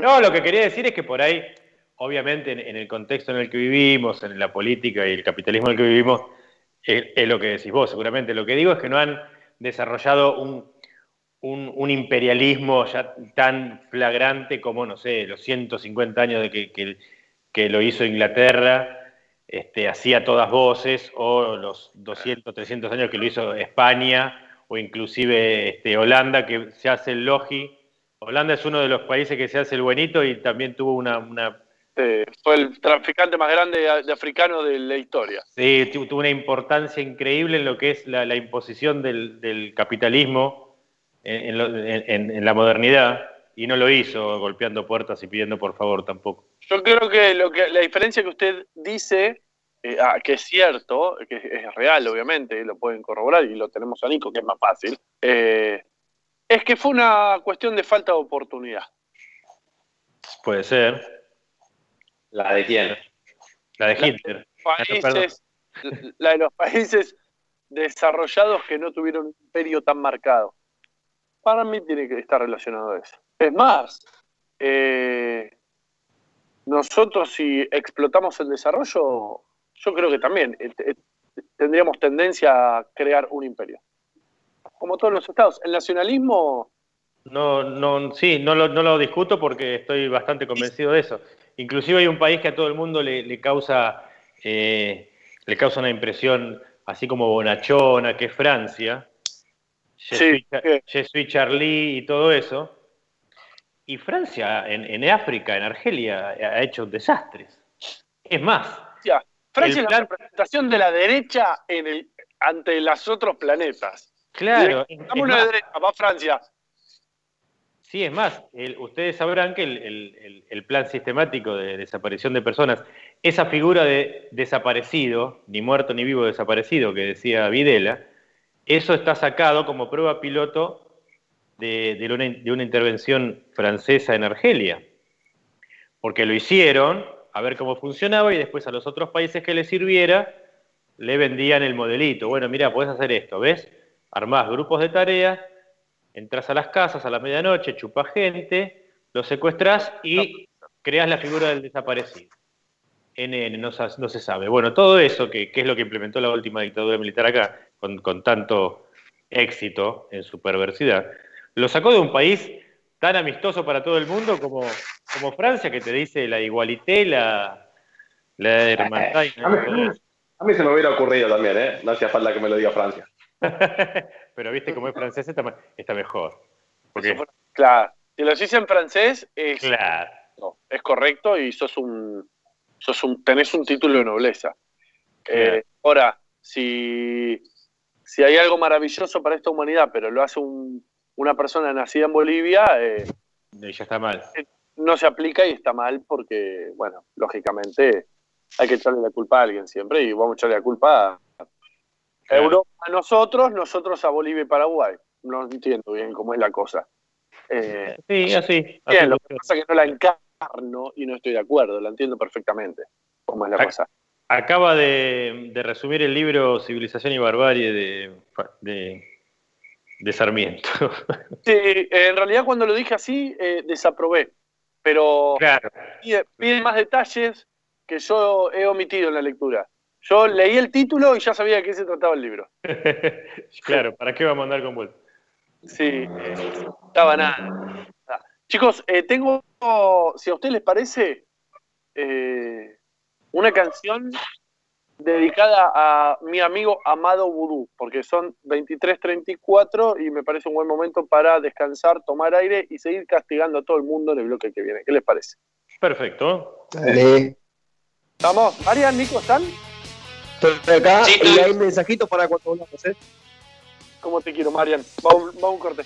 [SPEAKER 5] No, lo que quería decir es que por ahí, obviamente, en, en el contexto en el que vivimos, en la política y el capitalismo en el que vivimos, es, lo que decís vos, seguramente. Lo que digo es que no han desarrollado un, un- imperialismo ya tan flagrante como, no sé, los 150 años de que, que- lo hizo Inglaterra, este, hacía todas voces, o los 200, 300 años que lo hizo España, o inclusive este, Holanda, que se hace el logi. Holanda es uno de los países que se hace el buenito y también tuvo una
[SPEAKER 4] Eh, fue el traficante más grande de, de africano de la historia.
[SPEAKER 5] Sí, tu- tuvo una importancia increíble en lo que es la, la imposición del, del capitalismo en, en lo- en- en la modernidad y no lo hizo golpeando puertas y pidiendo por favor tampoco.
[SPEAKER 4] Yo creo que, lo que la diferencia que usted dice, eh, ah, que es cierto, que es, es real, obviamente, lo pueden corroborar y lo tenemos a Nico, que es más fácil, eh, es que fue una cuestión de falta de oportunidad.
[SPEAKER 5] Puede ser.
[SPEAKER 8] ¿La de quién?
[SPEAKER 5] La de Hitler. Ah, no, perdón.
[SPEAKER 4] Países, (laughs) la de los países desarrollados que no tuvieron un imperio tan marcado. Para mí tiene que estar relacionado a eso. Es más, eh, nosotros si explotamos el desarrollo, yo creo que también eh, eh, tendríamos tendencia a crear un imperio. Como todos los estados. El nacionalismo,
[SPEAKER 5] No, no, sí, no lo, no lo discuto porque estoy bastante convencido de eso. Inclusive hay un país que a todo el mundo le, le causa, eh, le causa una impresión así como bonachona, que es Francia. Je
[SPEAKER 4] Sí,
[SPEAKER 5] suis Charlie y todo eso. Y Francia en, en África, en Argelia, ha hecho desastres. Es más,
[SPEAKER 4] ya, Francia es
[SPEAKER 5] plan-
[SPEAKER 4] la representación de la derecha en el, ante los otros planetas.
[SPEAKER 5] claro, es-
[SPEAKER 4] Dame
[SPEAKER 5] es
[SPEAKER 4] una derecha, va Francia.
[SPEAKER 5] Sí, es más, ustedes sabrán que el, plan sistemático de desaparición de personas, esa figura de desaparecido, ni muerto ni vivo desaparecido, que decía Videla, eso está sacado como prueba piloto de, una, intervención francesa en Argelia. Porque lo hicieron, a ver cómo funcionaba, y después a los otros países que les sirviera, le vendían el modelito. Bueno, mira, podés hacer esto, ¿ves? Armás grupos de tareas, entras a las casas a la medianoche, chupas gente, los secuestras y creas la figura del desaparecido. NN, no, se sabe. Bueno, todo eso, que, que es lo que implementó la última dictadura militar acá, con, con tanto éxito en su perversidad, lo sacó de un país tan amistoso para todo el mundo como, como Francia, que te dice la igualité, la, la hermandad. y
[SPEAKER 8] A mí, a mí se me hubiera ocurrido también, ¿eh? No hacía falta que me lo diga Francia. (laughs)
[SPEAKER 5] Pero viste como es francés, está, mejor. Porque,
[SPEAKER 4] Claro, si lo dice en francés, es,
[SPEAKER 5] claro.
[SPEAKER 4] no, es correcto y sos un, sos un, tenés un título de nobleza. Eh, ahora, si, si hay algo maravilloso para esta humanidad, pero lo hace un- una persona nacida en Bolivia, eh,
[SPEAKER 5] Y ya está mal.
[SPEAKER 4] no se aplica y está mal porque, bueno, lógicamente hay que echarle la culpa a alguien siempre y vamos a echarle la culpa a,
[SPEAKER 5] Claro.
[SPEAKER 4] Europa a nosotros, nosotros a Bolivia y Paraguay. No entiendo bien cómo es la cosa. Eh,
[SPEAKER 5] Sí, así. así
[SPEAKER 4] bien, lo que pasa es que no la encarno y no estoy de acuerdo, la entiendo perfectamente cómo es la
[SPEAKER 5] Ac-
[SPEAKER 4] cosa.
[SPEAKER 5] Acaba de, de resumir el libro Civilización y Barbarie de, de, de Sarmiento. (laughs)
[SPEAKER 4] Sí, en realidad cuando lo dije así, eh, desaprobé, pero
[SPEAKER 5] claro.
[SPEAKER 4] pide, pide más detalles que yo he omitido en la lectura. Yo leí el título y ya sabía de qué se trataba el libro. (laughs)
[SPEAKER 5] claro, ¿para qué vamos a andar con vuelta?
[SPEAKER 4] Sí, eh, estaba nada. nada. Chicos, eh, tengo, si a ustedes les parece, eh, una canción dedicada a mi amigo Amado Vudú, porque son 23.34 y me parece un buen momento para descansar, tomar aire y seguir castigando a todo el mundo en el bloque que viene. ¿Qué les parece?
[SPEAKER 5] Perfecto.
[SPEAKER 9] Dale.
[SPEAKER 4] Vamos, Marian, Nico, ¿están?
[SPEAKER 9] Estoy acá
[SPEAKER 7] Sí,
[SPEAKER 9] y hay mensajitos para cuando volvamos, ¿eh?
[SPEAKER 4] ¿Cómo te quiero, Marian? Vamos, vamos a un corte.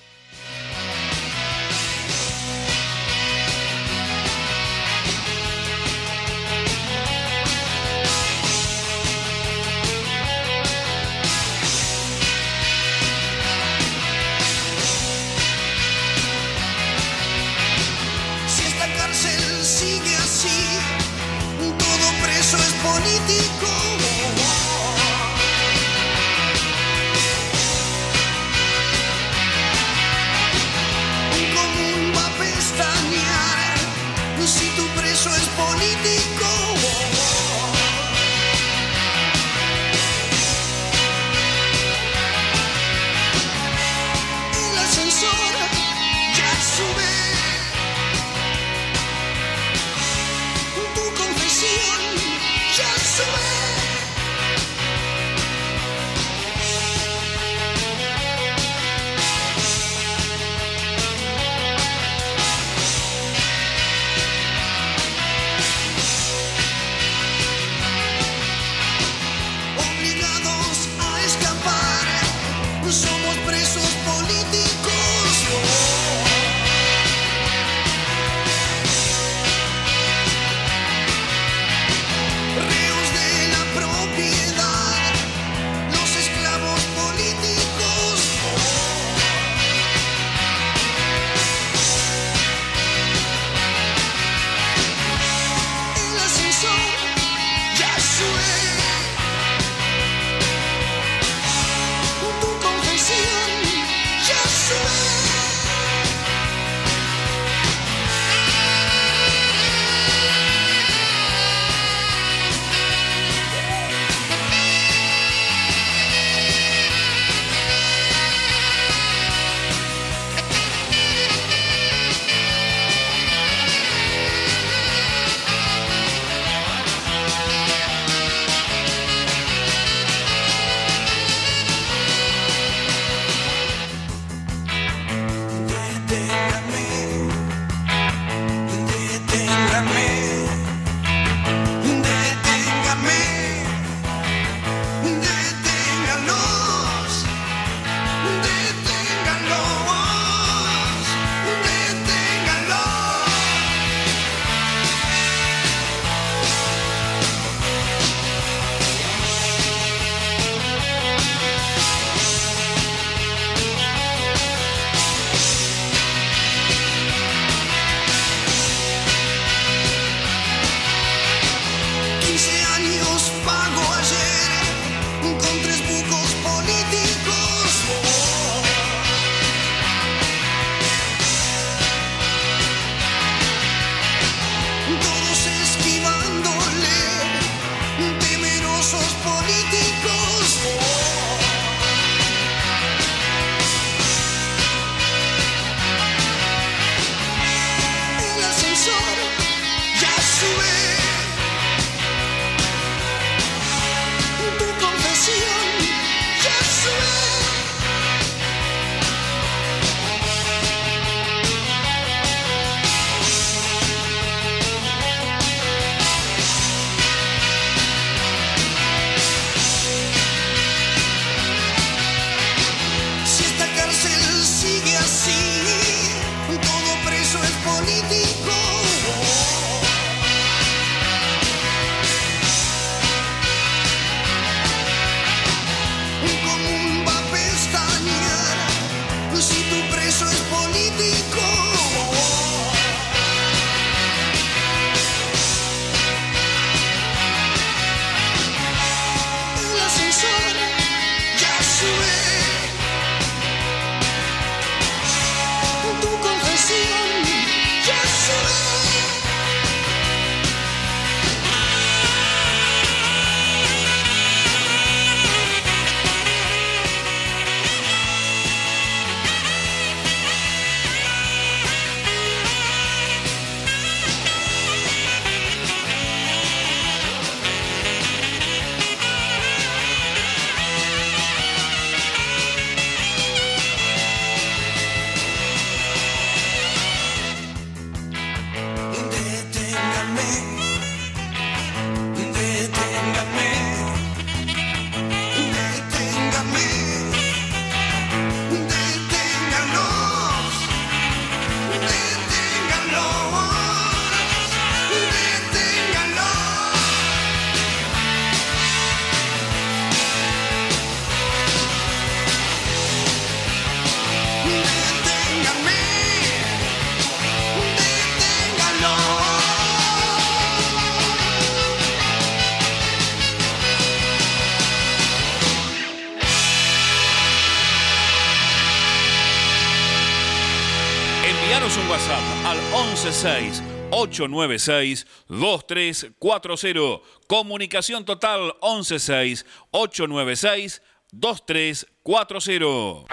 [SPEAKER 10] 116 896 2340. Comunicación total 116 896 2340.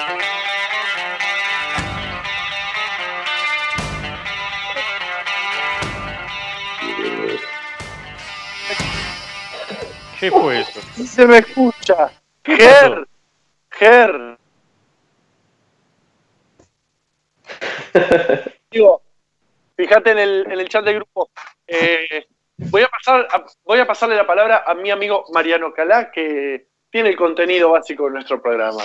[SPEAKER 5] ¿Qué fue eso?
[SPEAKER 4] Se me escucha. Ger. Ger. (laughs) Digo, fíjate en el, en el chat del grupo. Eh, voy, a pasar, a- voy a pasarle la palabra a mi amigo Mariano Calá, que tiene el contenido básico de nuestro programa.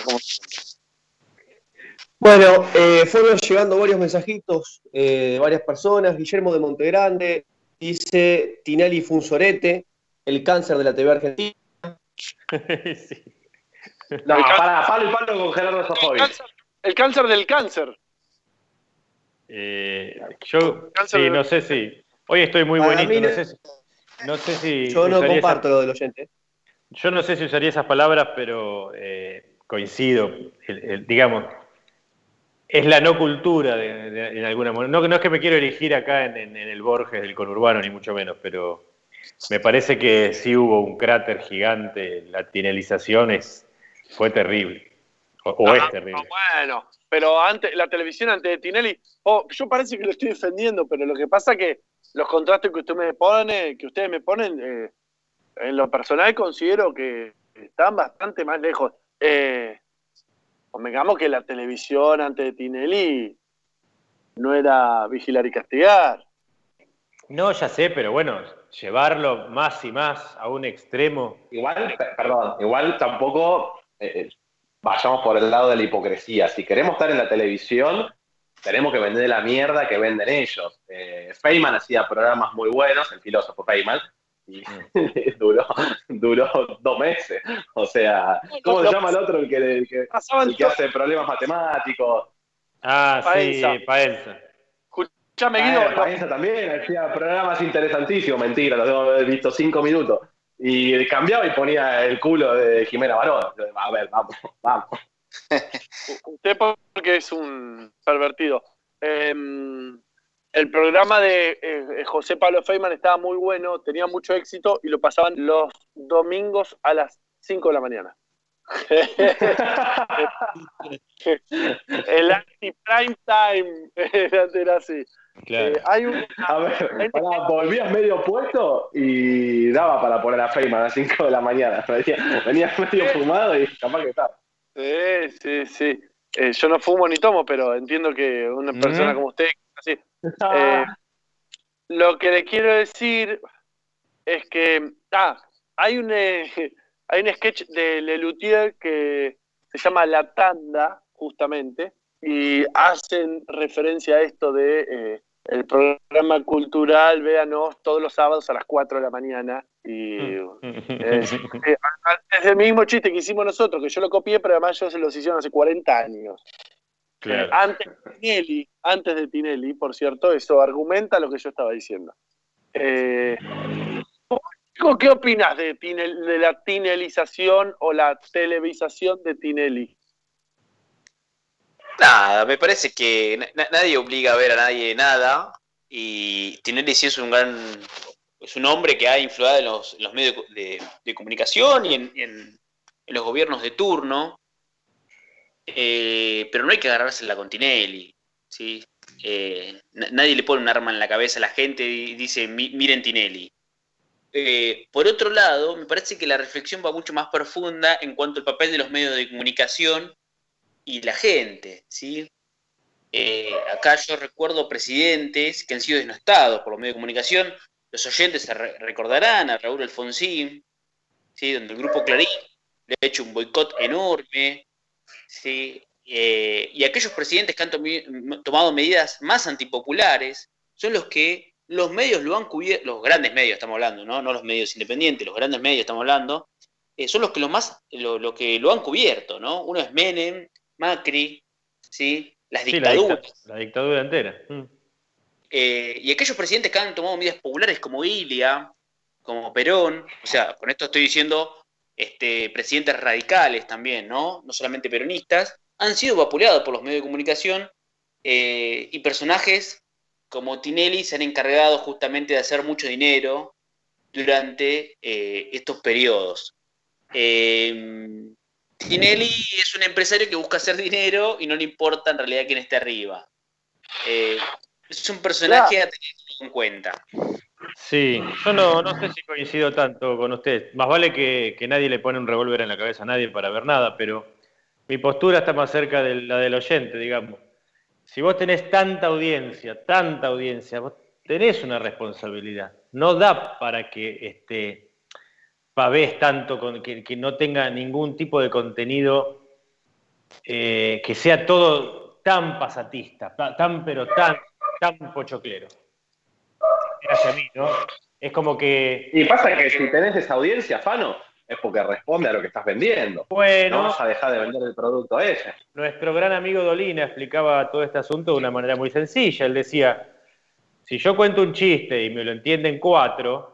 [SPEAKER 9] Bueno, eh, fueron llegando varios mensajitos eh, de varias personas. Guillermo de Montegrande dice: Tinelli fue un sorete, el cáncer de la TV argentina. (laughs)
[SPEAKER 5] Sí.
[SPEAKER 8] No, para palo y palo con Gerardo
[SPEAKER 4] el,
[SPEAKER 8] Sofovich.
[SPEAKER 4] cáncer, el cáncer del cáncer.
[SPEAKER 5] Eh, yo sí, no sé si. Hoy estoy muy
[SPEAKER 9] Para
[SPEAKER 5] buenito, no
[SPEAKER 9] no-
[SPEAKER 5] sé si. No sé si
[SPEAKER 9] Yo no
[SPEAKER 5] esa-
[SPEAKER 9] comparto lo del oyente.
[SPEAKER 5] yo no sé si usaría esas palabras, pero eh, coincido. El- el- digamos, es la no cultura de, de- en alguna manera. No, no es que me quiero erigir acá en, en- en el Borges del conurbano, ni mucho menos, pero me parece que sí hubo un cráter gigante. La tinelización es, fue terrible. O, o
[SPEAKER 4] Ah,
[SPEAKER 5] es terrible.
[SPEAKER 4] Bueno, pero antes, la televisión antes de Tinelli, oh, yo parece que lo estoy defendiendo, pero lo que pasa que los contrastes que usted me pone, que ustedes me ponen, eh, en lo personal considero que están bastante más lejos. Eh, convengamos que la televisión antes de Tinelli no era vigilar y castigar.
[SPEAKER 5] No, ya sé, pero bueno, llevarlo más y más a un extremo.
[SPEAKER 8] Igual, pe- perdón, igual tampoco eh, vayamos por el lado de la hipocresía. Si queremos estar en la televisión, tenemos que vender la mierda que venden ellos. Eh, Feynman hacía programas muy buenos, el filósofo Feynman, y (laughs) duró, duró dos meses. O sea, ¿cómo se llama el otro? El que, el que,
[SPEAKER 4] Pasaban
[SPEAKER 8] el que hace problemas matemáticos.
[SPEAKER 5] Ah,
[SPEAKER 4] Paenza.
[SPEAKER 5] sí, Paenza.
[SPEAKER 4] Escuchame,
[SPEAKER 8] Ah,
[SPEAKER 4] Guido,
[SPEAKER 8] Paenza también hacía programas interesantísimos, mentira, los debo haber visto cinco minutos. Y cambiaba y ponía el culo de Jimena Barón. A ver, vamos, (laughs) vamos.
[SPEAKER 4] Usted porque es un pervertido. Em, el programa de eh, José Pablo Feynman estaba muy bueno, tenía mucho éxito y lo pasaban los domingos a las 5 de la mañana. (laughs) el anti-prime time (laughs) era, era así.
[SPEAKER 5] Claro.
[SPEAKER 4] Eh, hay un, (laughs)
[SPEAKER 8] A ver, pará, volvías medio puesto y daba para poner a Feynman a las 5 de la mañana. (laughs) Venía, venía medio fumado y capaz que estaba.
[SPEAKER 4] Sí, sí, sí. Eh, yo no fumo ni tomo, pero entiendo que una persona
[SPEAKER 5] Mm.
[SPEAKER 4] como usted, así. Eh, lo que le quiero decir es que ah, hay un eh, (laughs) hay un sketch de Lelutier que se llama La Tanda, justamente, y hacen referencia a esto de eh, el programa cultural, véanos todos los sábados a las 4 de la mañana. Y eh, (laughs) eh, es el mismo chiste que hicimos nosotros, que yo lo copié, pero además ellos se los hicieron hace 40 años.
[SPEAKER 5] Claro.
[SPEAKER 4] Eh, antes de Tinelli, antes de Tinelli, por cierto, eso argumenta lo que yo estaba diciendo. Eh, ¿vos ¿Qué opinas de, Tinel- de la tinelización o la televisación de Tinelli?
[SPEAKER 7] Nada, me parece que na- na- nadie obliga a ver a nadie nada y Tinelli sí es un gran, es un hombre que ha influido en los, medios de, comunicación y en, los gobiernos de turno, Eh, pero no hay que agarrársela con Tinelli, ¿sí? Eh, na- nadie le pone un arma en la cabeza a la gente y dice, "Mi- miren Tinelli. Eh, por otro lado, me parece que la reflexión va mucho más profunda en cuanto al papel de los medios de comunicación y la gente, ¿sí? Eh, acá yo recuerdo presidentes que han sido desnostados por los medios de comunicación. Los oyentes se re- recordarán a Raúl Alfonsín, ¿sí? donde el grupo Clarín le ha hecho un boicot enorme. ¿sí? Eh, y aquellos presidentes que han tomado medidas más antipopulares son los que los medios lo han cubierto, los grandes medios estamos hablando, ¿no? no los medios independientes, los grandes medios estamos hablando, eh, son los que lo más lo, lo que lo han cubierto, ¿no? Uno es Menem, Macri, ¿sí? Las
[SPEAKER 5] Sí, la,
[SPEAKER 7] dictaduras.
[SPEAKER 5] dicta- la dictadura entera. Mm.
[SPEAKER 7] Eh, y aquellos presidentes que han tomado medidas populares como Ilia, como Perón, o sea, con esto estoy diciendo este, presidentes radicales también, ¿no? No solamente peronistas, han sido vapuleados por los medios de comunicación eh, y personajes como Tinelli se han encargado justamente de hacer mucho dinero durante eh, estos periodos. Eh, Tinelli es un empresario que busca hacer dinero y no le importa en realidad quién esté arriba. Eh, es un personaje a tener en cuenta.
[SPEAKER 5] Sí, yo no, no sé si coincido tanto con usted. Más vale que, que nadie le pone un revólver en la cabeza a nadie para ver nada, pero mi postura está más cerca de la del oyente, digamos. Si vos tenés tanta audiencia, tanta audiencia, vos tenés una responsabilidad. No da para que este, pavés tanto, con, que, que no tenga ningún tipo de contenido eh, que sea todo tan pasatista, ta- tan pero tan, tan pochoclero. Hacia mí, ¿no? Es como que.
[SPEAKER 8] Y pasa que si tenés esa audiencia, Fano, es porque responde a lo que estás vendiendo.
[SPEAKER 5] Bueno.
[SPEAKER 8] No vas a dejar de vender el producto ese.
[SPEAKER 5] Nuestro gran amigo Dolina explicaba todo este asunto de una manera muy sencilla. Él decía, si yo cuento un chiste y me lo entienden cuatro,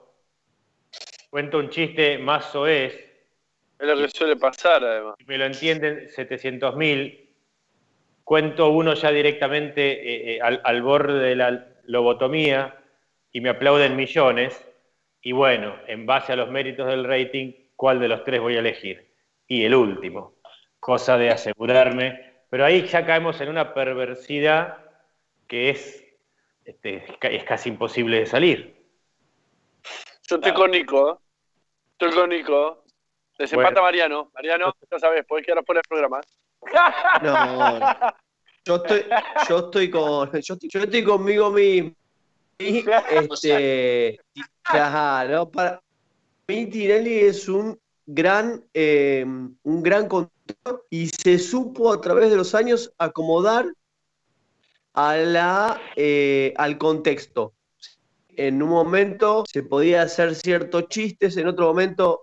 [SPEAKER 5] cuento un chiste más soez
[SPEAKER 4] Es lo que suele pasar, además.
[SPEAKER 5] me lo entienden 700.000, cuento uno ya directamente eh, eh, al, al borde de la lobotomía y me aplauden millones. Y bueno, en base a los méritos del rating, ¿cuál de los tres voy a elegir? Y el último, cosa de asegurarme. Pero ahí ya caemos en una perversidad que es, este, es casi imposible de salir.
[SPEAKER 4] Yo estoy con Nico. Estoy con Nico. Desempata
[SPEAKER 5] Bueno.
[SPEAKER 4] Mariano. Mariano, ya sabes, podés quedar fuera del programa.
[SPEAKER 9] No, no. Yo estoy, yo estoy con, yo estoy, yo estoy conmigo mismo. Y, este, y- claro, para mí Tinelli es un gran, eh, un gran conductor y se supo a través de los años acomodar a la, eh, al contexto. En un momento se podía hacer ciertos chistes, en otro momento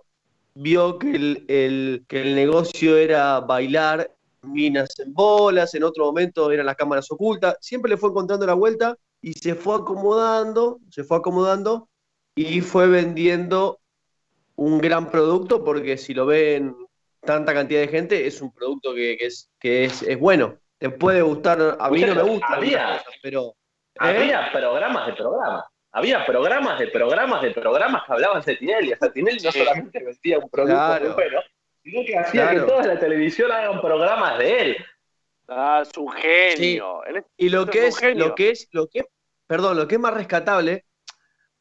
[SPEAKER 9] vio que el, el- que el negocio era bailar minas en bolas, en otro momento eran las cámaras ocultas, siempre le fue encontrando la vuelta y se fue acomodando, se fue acomodando y fue vendiendo un gran producto porque si lo ven tanta cantidad de gente es un producto que, que es, que es, es bueno. Te puede gustar, a mí no me gusta,
[SPEAKER 8] había-
[SPEAKER 9] algunas cosas, pero ¿eh?
[SPEAKER 8] Había programas de programas. Había programas de programas de programas que hablaban de Tinelli. O sea, Tinelli no
[SPEAKER 7] Sí.
[SPEAKER 8] solamente vendía un producto
[SPEAKER 9] Claro.
[SPEAKER 8] muy bueno, sino que hacía
[SPEAKER 9] Claro.
[SPEAKER 8] que toda la televisión hagan programas de él.
[SPEAKER 4] Ah, es un genio. Es-
[SPEAKER 9] Y lo que es,
[SPEAKER 4] genio.
[SPEAKER 9] lo que es, lo que, perdón, lo que es más rescatable,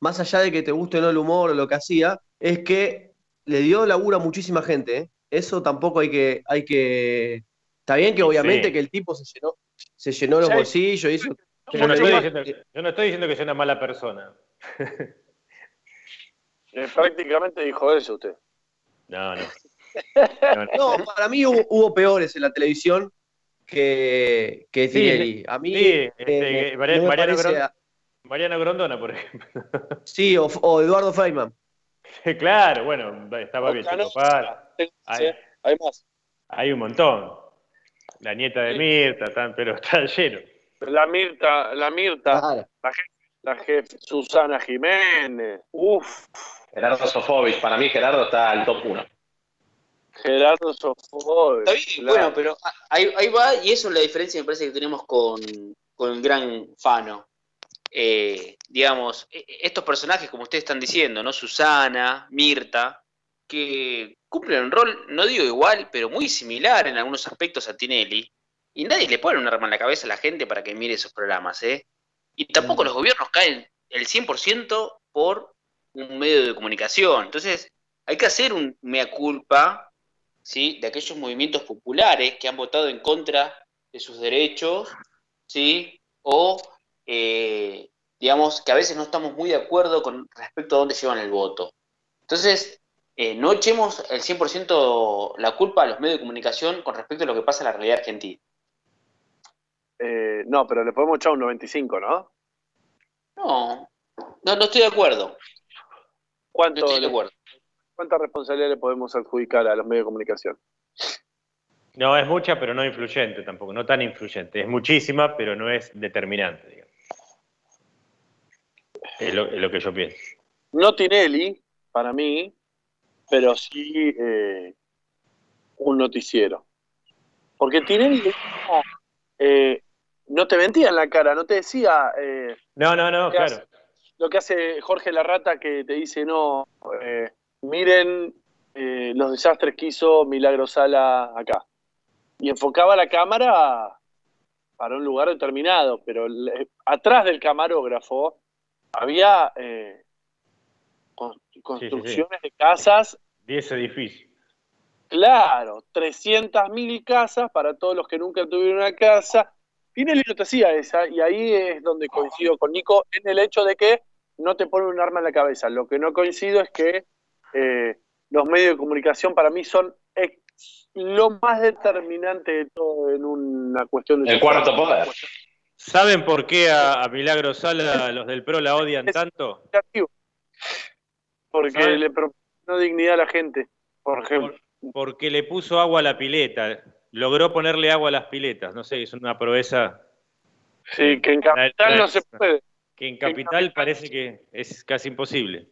[SPEAKER 9] más allá de que te guste o no el humor o lo que hacía, es que le dio laburo a muchísima gente. ¿eh? Eso tampoco hay que, hay que. Está bien que
[SPEAKER 5] Sí,
[SPEAKER 9] obviamente
[SPEAKER 5] sí.
[SPEAKER 9] que el tipo se llenó, se llenó los
[SPEAKER 4] Sí.
[SPEAKER 9] bolsillos y eso.
[SPEAKER 5] Yo no, estoy diciendo, yo no estoy diciendo que sea una mala persona. (laughs)
[SPEAKER 4] Eh, prácticamente dijo eso usted.
[SPEAKER 5] No, no. No, (laughs) no.
[SPEAKER 9] No, para mí hubo, hubo peores en la televisión que, que
[SPEAKER 5] Sí,
[SPEAKER 9] Tinelli. A mí
[SPEAKER 5] sí,
[SPEAKER 9] eh,
[SPEAKER 5] este, Mariano-
[SPEAKER 9] no
[SPEAKER 5] Mariano
[SPEAKER 9] a-
[SPEAKER 5] Mariano Grondona, por ejemplo. (laughs)
[SPEAKER 9] sí, o, o Eduardo Feynman.
[SPEAKER 5] claro, bueno, estaba bien Par. Hay,
[SPEAKER 4] Hay más.
[SPEAKER 5] hay un montón. La nieta de Mirta, tan, pero está lleno.
[SPEAKER 4] La Mirta, la Mirta,
[SPEAKER 9] Claro.
[SPEAKER 4] la jefe, la jefe Susana Jiménez. Uf,
[SPEAKER 8] Gerardo Sofovich, para mí Gerardo está al top 1.
[SPEAKER 4] Gerardo Sofovich.
[SPEAKER 7] Está bien,
[SPEAKER 4] claro.
[SPEAKER 7] bueno, pero ahí, ahí va, y eso es la diferencia me parece que tenemos con, con el gran Fano. Eh, digamos, e- e- estos personajes, como ustedes están diciendo, ¿no? Susana, Mirta, que cumplen un rol, no digo igual, pero muy similar en algunos aspectos a Tinelli, y nadie le pone un arma en la cabeza a la gente para que mire esos programas, ¿eh? Y tampoco los gobiernos caen el 100% por un medio de comunicación. Entonces, hay que hacer un mea culpa ¿sí? de aquellos movimientos populares que han votado en contra de sus derechos, ¿sí? o eh, digamos que a veces no estamos muy de acuerdo con respecto a dónde llevan el voto. Entonces, eh, no echemos el 100% la culpa a los medios de comunicación con respecto a lo que pasa en la realidad argentina.
[SPEAKER 4] Eh, no, pero le podemos echar un 95, ¿no?
[SPEAKER 7] No, no, no estoy de acuerdo. No
[SPEAKER 4] ¿Cuánto,
[SPEAKER 7] estoy de acuerdo.
[SPEAKER 4] ¿Cuánta responsabilidad le podemos adjudicar a los medios de comunicación?
[SPEAKER 5] No, es mucha, pero no influyente tampoco, no tan influyente. Es muchísima, pero no es determinante, digamos. Es lo, es lo que yo pienso.
[SPEAKER 4] No Tinelli, para mí, pero sí eh, un noticiero. Porque Tinelli eh, no te mentía en la cara, no te decía eh,
[SPEAKER 5] No, no, no,
[SPEAKER 4] ¿Qué
[SPEAKER 5] claro.
[SPEAKER 4] hace? lo que hace Jorge Larrata que te dice, no, eh, miren eh, los desastres que hizo Milagro Sala acá. Y enfocaba la cámara para un lugar determinado, pero le- atrás del camarógrafo había con- construcciones de casas
[SPEAKER 5] 10 edificios.
[SPEAKER 4] Claro, 300.000 casas para todos los que nunca tuvieron una casa. Pinelli no te hacía esa, y ahí es donde coincido con Nico en el hecho de que no te pone un arma en la cabeza. Lo que no coincido es que eh, los medios de comunicación para mí son ex- lo más determinante de todo en una cuestión de...
[SPEAKER 8] El cuarto poder.
[SPEAKER 5] ¿Saben por qué a, a Milagro Sala los del PRO la odian tanto?
[SPEAKER 4] Porque
[SPEAKER 5] ¿Saben?
[SPEAKER 4] le proporcionó dignidad a la gente, por ejemplo.
[SPEAKER 5] Porque le puso agua a la pileta. Logró ponerle agua a las piletas. No sé, es una proeza
[SPEAKER 4] Sí, que en Capital no se puede.
[SPEAKER 5] que en Capital parece que es casi imposible.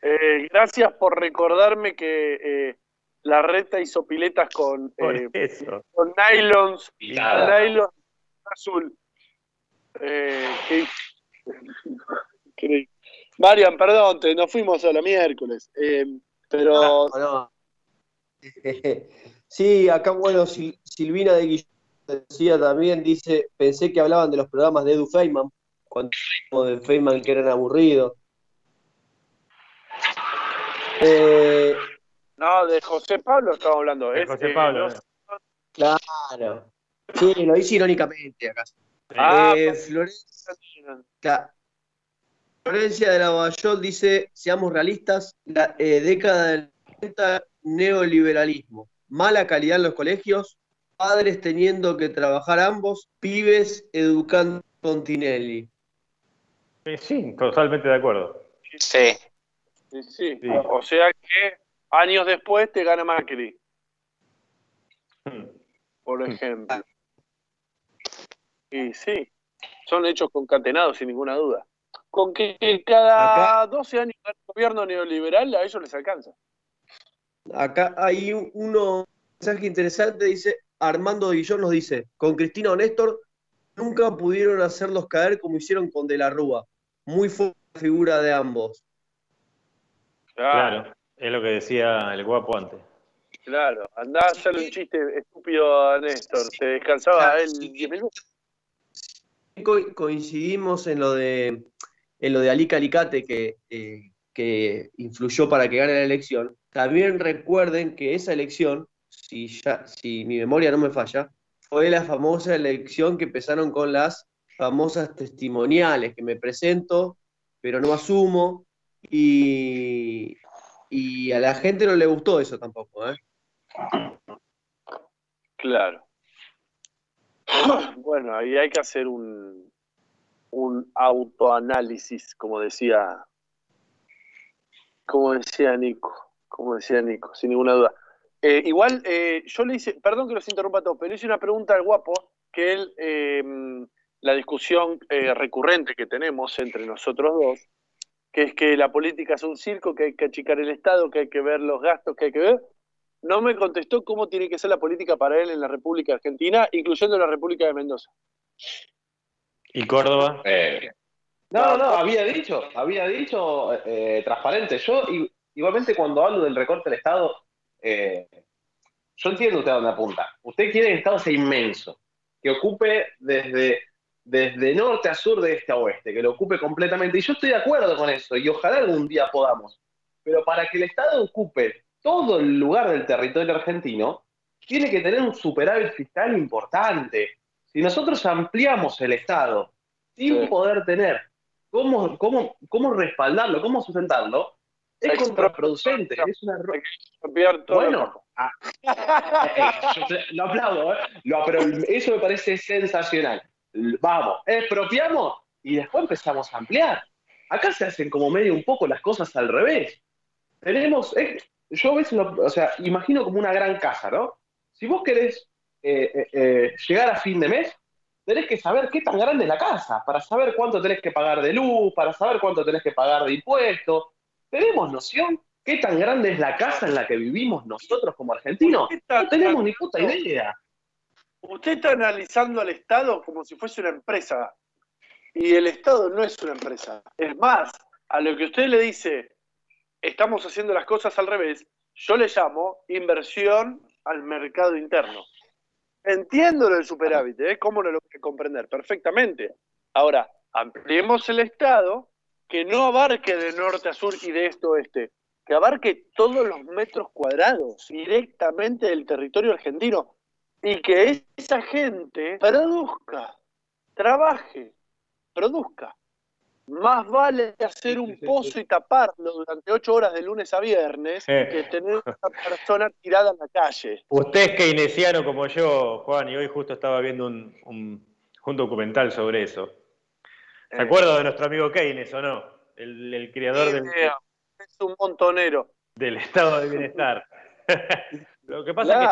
[SPEAKER 4] Eh, gracias por recordarme que eh, la reta hizo piletas con, eh, con nylons,
[SPEAKER 8] Pintada.
[SPEAKER 4] nylon azul. Eh. Marian, perdón, te, nos fuimos a la miércoles. eh, pero
[SPEAKER 9] No, no. (laughs) Sí, acá, bueno, Sil- Silvina de Guillermo decía también, dice, pensé que hablaban de los programas de Edu Feynman, cuando de Feynman que eran aburridos. Eh,
[SPEAKER 4] no, de José Pablo estamos hablando.
[SPEAKER 5] De
[SPEAKER 4] es,
[SPEAKER 5] José
[SPEAKER 4] eh,
[SPEAKER 5] Pablo.
[SPEAKER 4] no-
[SPEAKER 9] claro. Sí, lo hice irónicamente acá.
[SPEAKER 4] Ah,
[SPEAKER 9] Eh, Florencia, Cla- Florencia de la Bayol dice, seamos realistas, la eh, década del 90, neoliberalismo, mala calidad en los colegios, padres teniendo que trabajar ambos, pibes educando con Tinelli.
[SPEAKER 5] Eh, Sí, totalmente de acuerdo.
[SPEAKER 7] Sí.
[SPEAKER 4] sí, sí.
[SPEAKER 5] Sí.
[SPEAKER 4] O, o sea que años después te gana Macri,
[SPEAKER 5] Hmm.
[SPEAKER 4] por ejemplo. Y sí, son hechos concatenados sin ninguna duda. Con que cada 12 años un gobierno neoliberal, a ellos les alcanza.
[SPEAKER 9] Acá hay un- uno, un mensaje interesante, dice, Armando Guillón nos dice, con Cristina o Néstor nunca pudieron hacerlos caer como hicieron con De la Rúa. Muy fuerte la figura de ambos.
[SPEAKER 4] Claro,
[SPEAKER 5] Claro, es lo que decía el guapo antes.
[SPEAKER 4] claro. Andá a hacerle un chiste estúpido a Néstor. Se descansaba él 10 minutos.
[SPEAKER 9] Co- coincidimos en lo de en lo de Ali Calicate que, eh, que influyó para que gane la elección. También recuerden que esa elección, si ya, si mi memoria no me falla, fue la famosa elección que empezaron con las famosas testimoniales, que me presento, pero no asumo, y, y a la gente no le gustó eso tampoco, ¿eh?
[SPEAKER 4] Claro. (coughs) Bueno, ahí hay que hacer un, un autoanálisis, como decía, como decía Nico, como decía Nico, sin ninguna duda. Eh, igual, eh, yo le hice, perdón que los interrumpa a todos, pero le hice una pregunta al guapo, que él, eh, la discusión eh, recurrente que tenemos entre nosotros dos, que es que la política es un circo, que hay que achicar el Estado, que hay que ver los gastos, que hay que ver, no me contestó cómo tiene que ser la política para él en la República Argentina, incluyendo la República de Mendoza.
[SPEAKER 5] ¿Y Córdoba?
[SPEAKER 8] Eh, no, no, había dicho, había dicho eh, transparente. Yo, igualmente, cuando hablo del recorte del Estado, eh, yo entiendo usted a dónde apunta. Usted quiere que el Estado sea inmenso, que ocupe desde, desde norte a sur, de este a oeste, que lo ocupe completamente. Y yo estoy de acuerdo con eso, y ojalá algún día podamos. Pero para que el Estado ocupe todo el lugar del territorio argentino, tiene que tener un superávit fiscal importante. Si nosotros ampliamos el Estado sin
[SPEAKER 4] Sí.
[SPEAKER 8] poder tener cómo, cómo, cómo respaldarlo, cómo sustentarlo, es contraproducente. Es una
[SPEAKER 4] todo
[SPEAKER 8] bueno, ah, eh, eh, lo aplaudo, ¿eh? Lo- pero eso me parece sensacional. Vamos, expropiamos y después empezamos a ampliar. Acá se hacen como medio un poco las cosas al revés. Tenemos, eh, yo a veces, lo- o sea, imagino como una gran casa, ¿no? Si vos querés llegar a fin de mes, tenés que saber qué tan grande es la casa, para saber cuánto tenés que pagar de luz, para saber cuánto tenés que pagar de impuestos. ¿Tenemos noción qué tan grande es la casa en la que vivimos nosotros como argentinos? No tenemos ni puta idea.
[SPEAKER 4] usted está analizando al Estado como si fuese una empresa. Y el Estado no es una empresa. Es más, a lo que usted le dice, estamos haciendo las cosas al revés, yo le llamo inversión al mercado interno. Entiendo lo del superávit, ¿eh? ¿Cómo lo logré comprender? Perfectamente. Ahora, ampliemos el Estado que no abarque de norte a sur y de este a oeste, que abarque todos los metros cuadrados directamente del territorio argentino y que esa gente produzca, trabaje, produzca. Más vale hacer un pozo y taparlo durante ocho horas de lunes a viernes que tener una persona tirada en la calle.
[SPEAKER 5] Usted es keynesiano como yo, Juan, y hoy justo estaba viendo un, un- un documental sobre eso. ¿Se
[SPEAKER 4] Eh.
[SPEAKER 5] acuerda de nuestro amigo Keynes o no? El, el creador del,
[SPEAKER 4] Es un montonero.
[SPEAKER 5] del estado de bienestar. (laughs) Lo que pasa es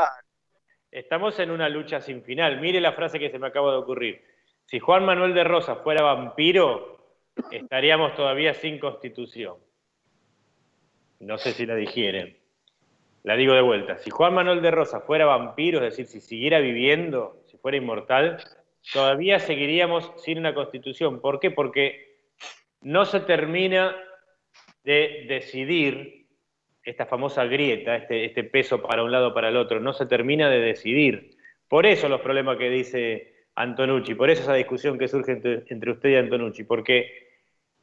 [SPEAKER 5] que estamos en una lucha sin final. Mire la frase que se me acaba de ocurrir. Si Juan Manuel de Rosa fuera vampiro, estaríamos todavía sin constitución. No sé si la digieren. La digo de vuelta. Si Juan Manuel de Rosa fuera vampiro, es decir, si siguiera viviendo, si fuera inmortal, todavía seguiríamos sin una constitución. ¿Por qué? Porque no se termina de decidir esta famosa grieta, este, este peso para un lado para el otro, no se termina de decidir. Por eso los problemas que dice Antonucci, por eso esa discusión que surge entre, entre usted y Antonucci, porque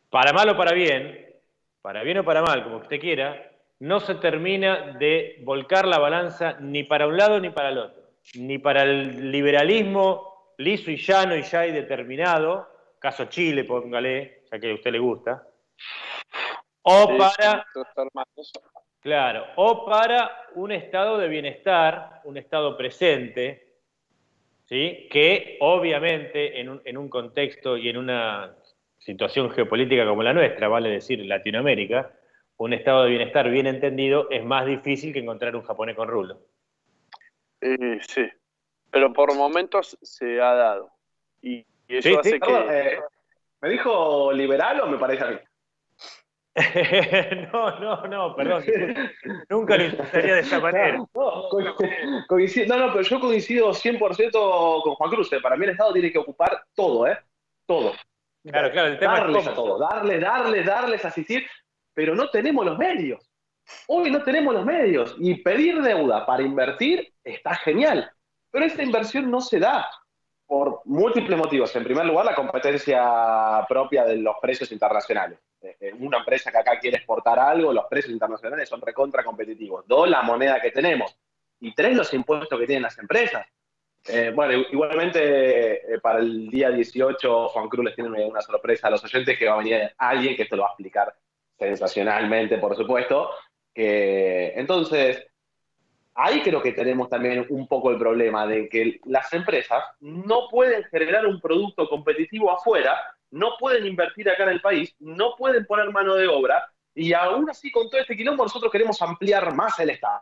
[SPEAKER 5] para mal o para bien, para bien o para mal, como usted quiera, no se termina de volcar la balanza ni para un lado ni para el otro, ni para el liberalismo liso y llano y ya y determinado, caso Chile, póngale, ya que a usted le gusta, o
[SPEAKER 4] Sí,
[SPEAKER 5] para. Claro, o para un estado de bienestar, un estado presente, ¿sí? que obviamente en un, en un contexto y en una situación geopolítica como la nuestra, vale decir Latinoamérica, un estado de bienestar bien entendido es más difícil que encontrar un japonés con rulo.
[SPEAKER 4] Eh, sí, pero por momentos se ha dado. Y, y eso
[SPEAKER 5] Sí,
[SPEAKER 4] hace
[SPEAKER 5] sí,
[SPEAKER 4] que...
[SPEAKER 8] Eh, ¿Me dijo liberal o me parece a mí? (laughs)
[SPEAKER 5] no, no, no, perdón. Nunca lo intentaría de esa manera. (laughs)
[SPEAKER 8] No, no, no, pero yo coincido 100% con Juan Cruz. eh. Para mí el Estado tiene que ocupar todo, ¿eh? Todo.
[SPEAKER 5] Claro, claro, el tema
[SPEAKER 8] darles
[SPEAKER 5] es
[SPEAKER 8] a todo, darles, darles, darles, asistir, pero no tenemos los medios. Hoy no tenemos los medios y pedir deuda para invertir está genial, pero esta inversión no se da por múltiples motivos. En primer lugar, la competencia propia de los precios internacionales. Eh, eh, Una empresa que acá quiere exportar algo, los precios internacionales son recontra competitivos. Dos, la moneda que tenemos. Y tres, los impuestos que tienen las empresas. Eh, bueno, igualmente eh, para el día 18 Juan Cruz les tiene una sorpresa a los oyentes que va a venir alguien que esto lo va a explicar sensacionalmente, por supuesto. Que, entonces, ahí creo que tenemos también un poco el problema de que las empresas no pueden generar un producto competitivo afuera, no pueden invertir acá en el país, no pueden poner mano de obra y aún así con todo este quilombo nosotros queremos ampliar más el Estado.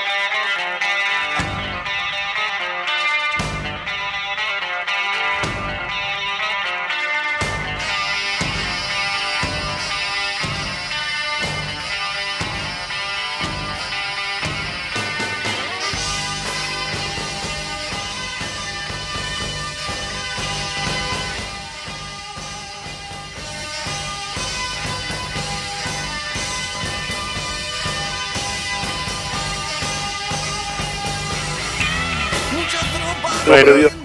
[SPEAKER 6] Tropa
[SPEAKER 4] Bueno,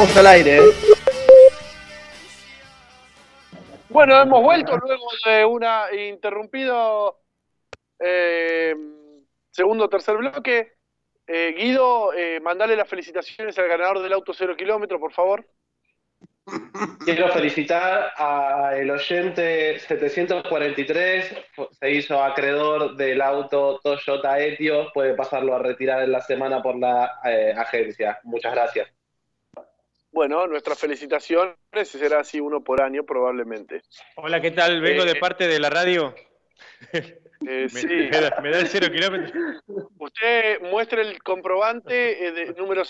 [SPEAKER 9] Vamos al aire, ¿eh?
[SPEAKER 4] Bueno, hemos vuelto luego de una interrumpido eh, segundo o tercer bloque. Eh, Guido, eh, mandale las felicitaciones al ganador del auto cero kilómetro, por favor.
[SPEAKER 8] Quiero felicitar al oyente 743, se hizo acreedor del auto Toyota Etios, puede pasarlo a retirar en la semana por la eh, agencia. Muchas gracias.
[SPEAKER 4] Bueno, nuestras felicitaciones, será así uno por año probablemente.
[SPEAKER 5] Hola, ¿qué tal? Vengo de
[SPEAKER 4] Eh,
[SPEAKER 5] parte de la radio.
[SPEAKER 4] Eh, (laughs)
[SPEAKER 5] Me,
[SPEAKER 4] sí,
[SPEAKER 5] me da, me da el cero kilómetros.
[SPEAKER 4] usted muestre el comprobante eh, de (laughs) número...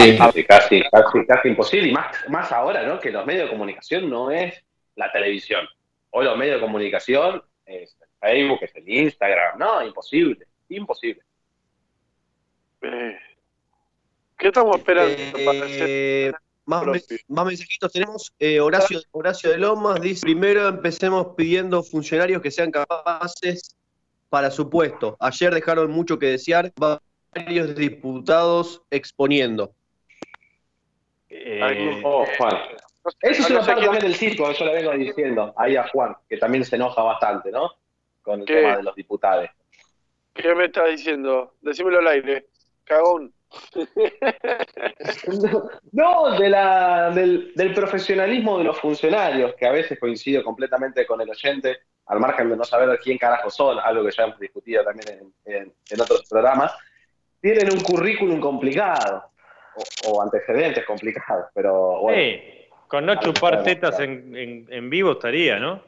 [SPEAKER 8] Sí, casi, casi, casi, casi imposible. Y más, más ahora, ¿no? Que los medios de comunicación no es la televisión. Hoy los medios de comunicación es el Facebook, es el Instagram. No, imposible, imposible.
[SPEAKER 4] eh, ¿Qué estamos esperando para hacer?
[SPEAKER 9] Eh, más, más mensajitos tenemos. Eh, Horacio, Horacio de Lomas dice: primero empecemos pidiendo funcionarios que sean capaces para su puesto. Ayer dejaron mucho que desear, varios diputados exponiendo.
[SPEAKER 5] Eh,
[SPEAKER 8] Oh, Juan.
[SPEAKER 4] No sé-
[SPEAKER 8] Eso es
[SPEAKER 4] no
[SPEAKER 8] una parte
[SPEAKER 4] quién-
[SPEAKER 8] también del circo, yo le vengo diciendo ahí a Juan, que también se enoja bastante, ¿no? Con el
[SPEAKER 4] ¿Qué?
[SPEAKER 8] tema de los diputados.
[SPEAKER 4] ¿Qué me estás diciendo? Decímelo al aire. Cagón. (laughs)
[SPEAKER 8] No, de la, del, del profesionalismo de los funcionarios, que a veces coincido completamente con el oyente, al margen de no saber quién carajo son, algo que ya hemos discutido también en, en- en otros programas, tienen un currículum complicado, o, o antecedentes complicados, pero bueno.
[SPEAKER 5] sí, con no chupar tetas en, en, en vivo estaría, ¿no?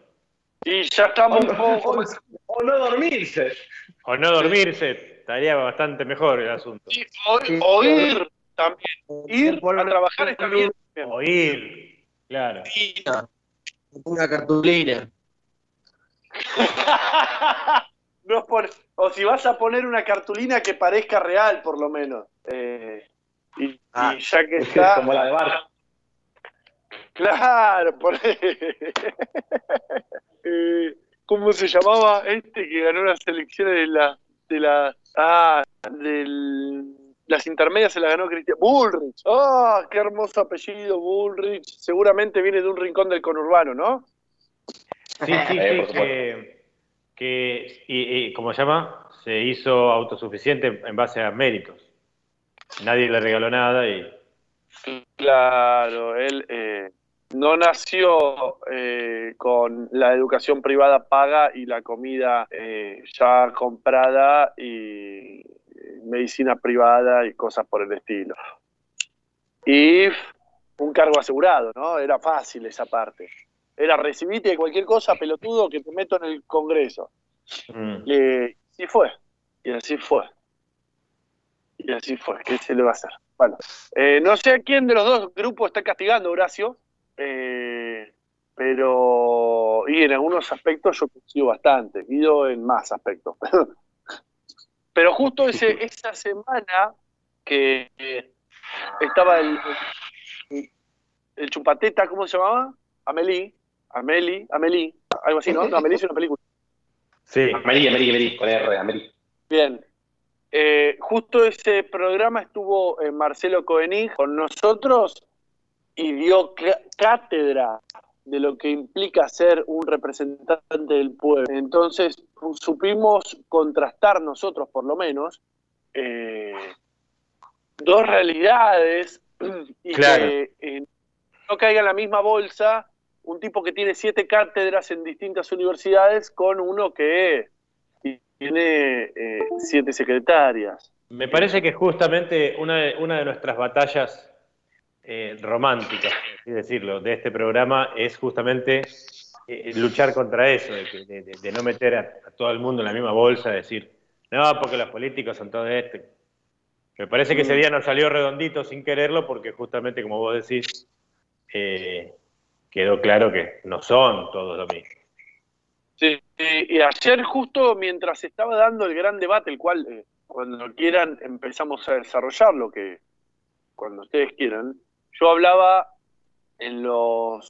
[SPEAKER 4] Y ya estamos un
[SPEAKER 8] O,
[SPEAKER 4] poco...
[SPEAKER 8] o- o no dormirse.
[SPEAKER 5] O no dormirse, estaría bastante mejor el asunto.
[SPEAKER 4] Sí, o- oír también. Ir a trabajar está bien.
[SPEAKER 5] Oír, claro.
[SPEAKER 9] Una cartulina. (laughs)
[SPEAKER 4] No pon- o si vas a poner una cartulina que parezca real, por lo menos. Eh, y, y
[SPEAKER 9] Ah.
[SPEAKER 4] ya que (laughs) está.
[SPEAKER 8] Como la de Bar.
[SPEAKER 4] Claro, por (laughs) Eh, ¿Cómo se llamaba este que ganó las elecciones de la. de la. Ah, del. Las intermedias se las ganó Cristian. Bullrich. ¡Ah! ¡Qué hermoso apellido, Bullrich! Seguramente viene de un rincón del conurbano, ¿no?
[SPEAKER 5] Sí, sí,
[SPEAKER 8] Eh,
[SPEAKER 5] sí,
[SPEAKER 8] por supuesto.
[SPEAKER 5] que, que y, y, ¿cómo se llama? Se hizo autosuficiente en base a méritos. Nadie le regaló nada y
[SPEAKER 4] Claro, él. eh, no nació eh, con la educación privada paga y la comida eh, ya comprada y eh, medicina privada y cosas por el estilo. Y un cargo asegurado, ¿no? Era fácil esa parte. Era recibirte de cualquier cosa, pelotudo, que te meto en el Congreso.
[SPEAKER 5] Mm.
[SPEAKER 4] Y así fue. Y así fue. Y así fue. ¿Qué se le va a hacer? Bueno, eh, no sé a quién de los dos grupos está castigando, Horacio. eh, pero. Y en algunos aspectos yo coincido bastante. Guido en más aspectos. (laughs) pero justo ese, (laughs) esa semana que eh, estaba el, el, el chupateta, ¿cómo se llamaba? Amelie. Amelie, Amelie, algo así, ¿no? No, Amelie es una película.
[SPEAKER 5] Sí.
[SPEAKER 8] Amelie, Amelie, Amelie, con R, Amelie.
[SPEAKER 4] Bien. Eh, justo ese programa estuvo eh, Marcelo Koenig con nosotros y dio cátedra de lo que implica ser un representante del pueblo. Entonces supimos contrastar nosotros, por lo menos, eh, dos realidades (clears throat) y
[SPEAKER 5] Claro.
[SPEAKER 4] que eh, no caiga en la misma bolsa un tipo que tiene siete cátedras en distintas universidades con uno que tiene eh, siete secretarias.
[SPEAKER 5] Me parece que justamente una de, una de nuestras batallas eh, románticas, por así decirlo, de este programa es justamente eh, luchar contra eso, de, no meter a, a todo el mundo en la misma bolsa, decir, no, porque los políticos son todos este. Me parece que ese día nos salió redondito sin quererlo, porque justamente, como vos decís, quedó claro que no son todos lo mismo.
[SPEAKER 4] Sí, y, y ayer justo mientras estaba dando el gran debate, el cual eh, cuando quieran empezamos a desarrollarlo, que cuando ustedes quieran, yo hablaba en los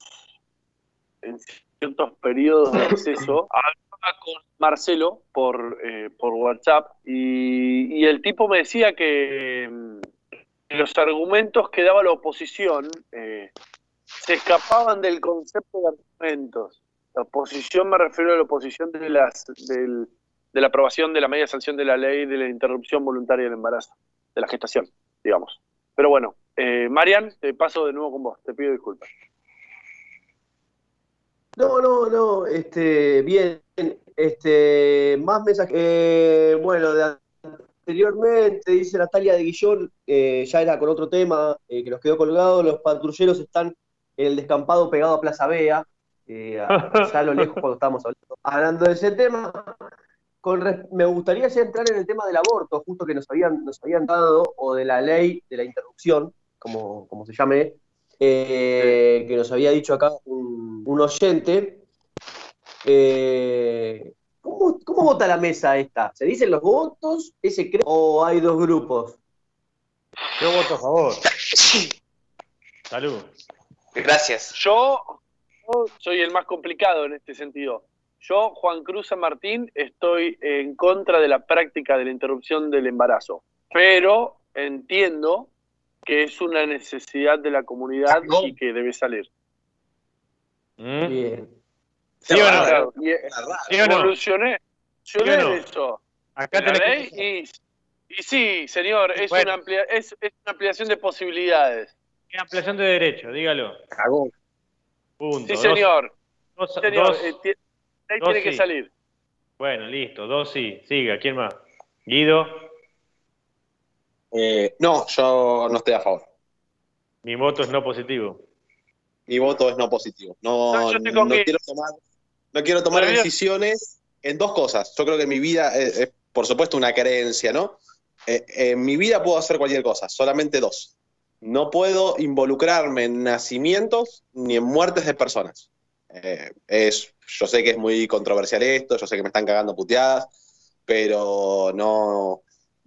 [SPEAKER 4] en ciertos periodos de acceso, (clears throat) hablaba con Marcelo por, eh, por WhatsApp y, y el tipo me decía que mm, los argumentos que daba la oposición eh, se escapaban del concepto de argumentos. La oposición me refiero a la oposición de, las, del- de la aprobación de la media sanción de la ley de la interrupción voluntaria del embarazo, de la gestación, digamos. Pero bueno, eh, Marian, te paso de nuevo con vos, te pido disculpas.
[SPEAKER 9] No, no, no, este, bien, este, más mensajes. Eh, bueno, de anteriormente, dice Natalia de Guillón, eh, ya era con otro tema eh, que nos quedó colgado, los patrulleros están en el descampado pegado a Plaza Vea, eh, allá a lo lejos cuando estábamos hablando, hablando de ese tema. Con me gustaría ya entrar en el tema del aborto, justo que nos habían, nos habían dado, o de la ley de la interrupción, como, como se llame, eh, que nos había dicho acá un, un oyente. Eh, ¿cómo, cómo vota la mesa esta? ¿Se dicen los votos? ¿Ese cree o hay dos grupos?
[SPEAKER 5] Yo voto a favor. Salud.
[SPEAKER 7] Gracias.
[SPEAKER 4] Yo, yo soy el más complicado en este sentido. Yo, Juan Cruz San Martín, estoy en contra de la práctica de la interrupción del embarazo, pero entiendo que es una necesidad de la comunidad y que debe salir.
[SPEAKER 5] ¿Mm?
[SPEAKER 9] Bien.
[SPEAKER 5] ¿Sí o no?
[SPEAKER 4] Claro, y
[SPEAKER 5] ¿Sí o no?
[SPEAKER 4] evolucioné,
[SPEAKER 5] ¿Sí no?
[SPEAKER 4] eso.
[SPEAKER 5] Acá
[SPEAKER 4] La
[SPEAKER 5] que-
[SPEAKER 4] y, y sí, señor, es,
[SPEAKER 5] Bueno.
[SPEAKER 4] una amplia- es, es una ampliación de posibilidades.
[SPEAKER 5] Qué ampliación de derecho, dígalo.
[SPEAKER 8] Cagón.
[SPEAKER 5] Punto.
[SPEAKER 4] Sí,
[SPEAKER 5] Dos-
[SPEAKER 4] señor.
[SPEAKER 5] dos-
[SPEAKER 4] señor,
[SPEAKER 5] dos-
[SPEAKER 4] eh,
[SPEAKER 5] dos
[SPEAKER 4] tiene que
[SPEAKER 5] sí.
[SPEAKER 4] salir.
[SPEAKER 5] bueno, listo, dos sí. Siga, ¿quién más? Guido,
[SPEAKER 8] Eh, no, yo no estoy a favor.
[SPEAKER 5] mi voto es no positivo.
[SPEAKER 8] Mi voto es no positivo. No,
[SPEAKER 4] No,
[SPEAKER 8] no quiero tomar, no quiero tomar decisiones en dos cosas. Yo creo que mi vida es, es, por supuesto, una creencia, ¿no? Eh, en mi vida puedo hacer cualquier cosa, solamente dos. No puedo involucrarme en nacimientos ni en muertes de personas. Eh, es, yo sé que es muy controversial esto, yo sé que me están cagando puteadas, pero no,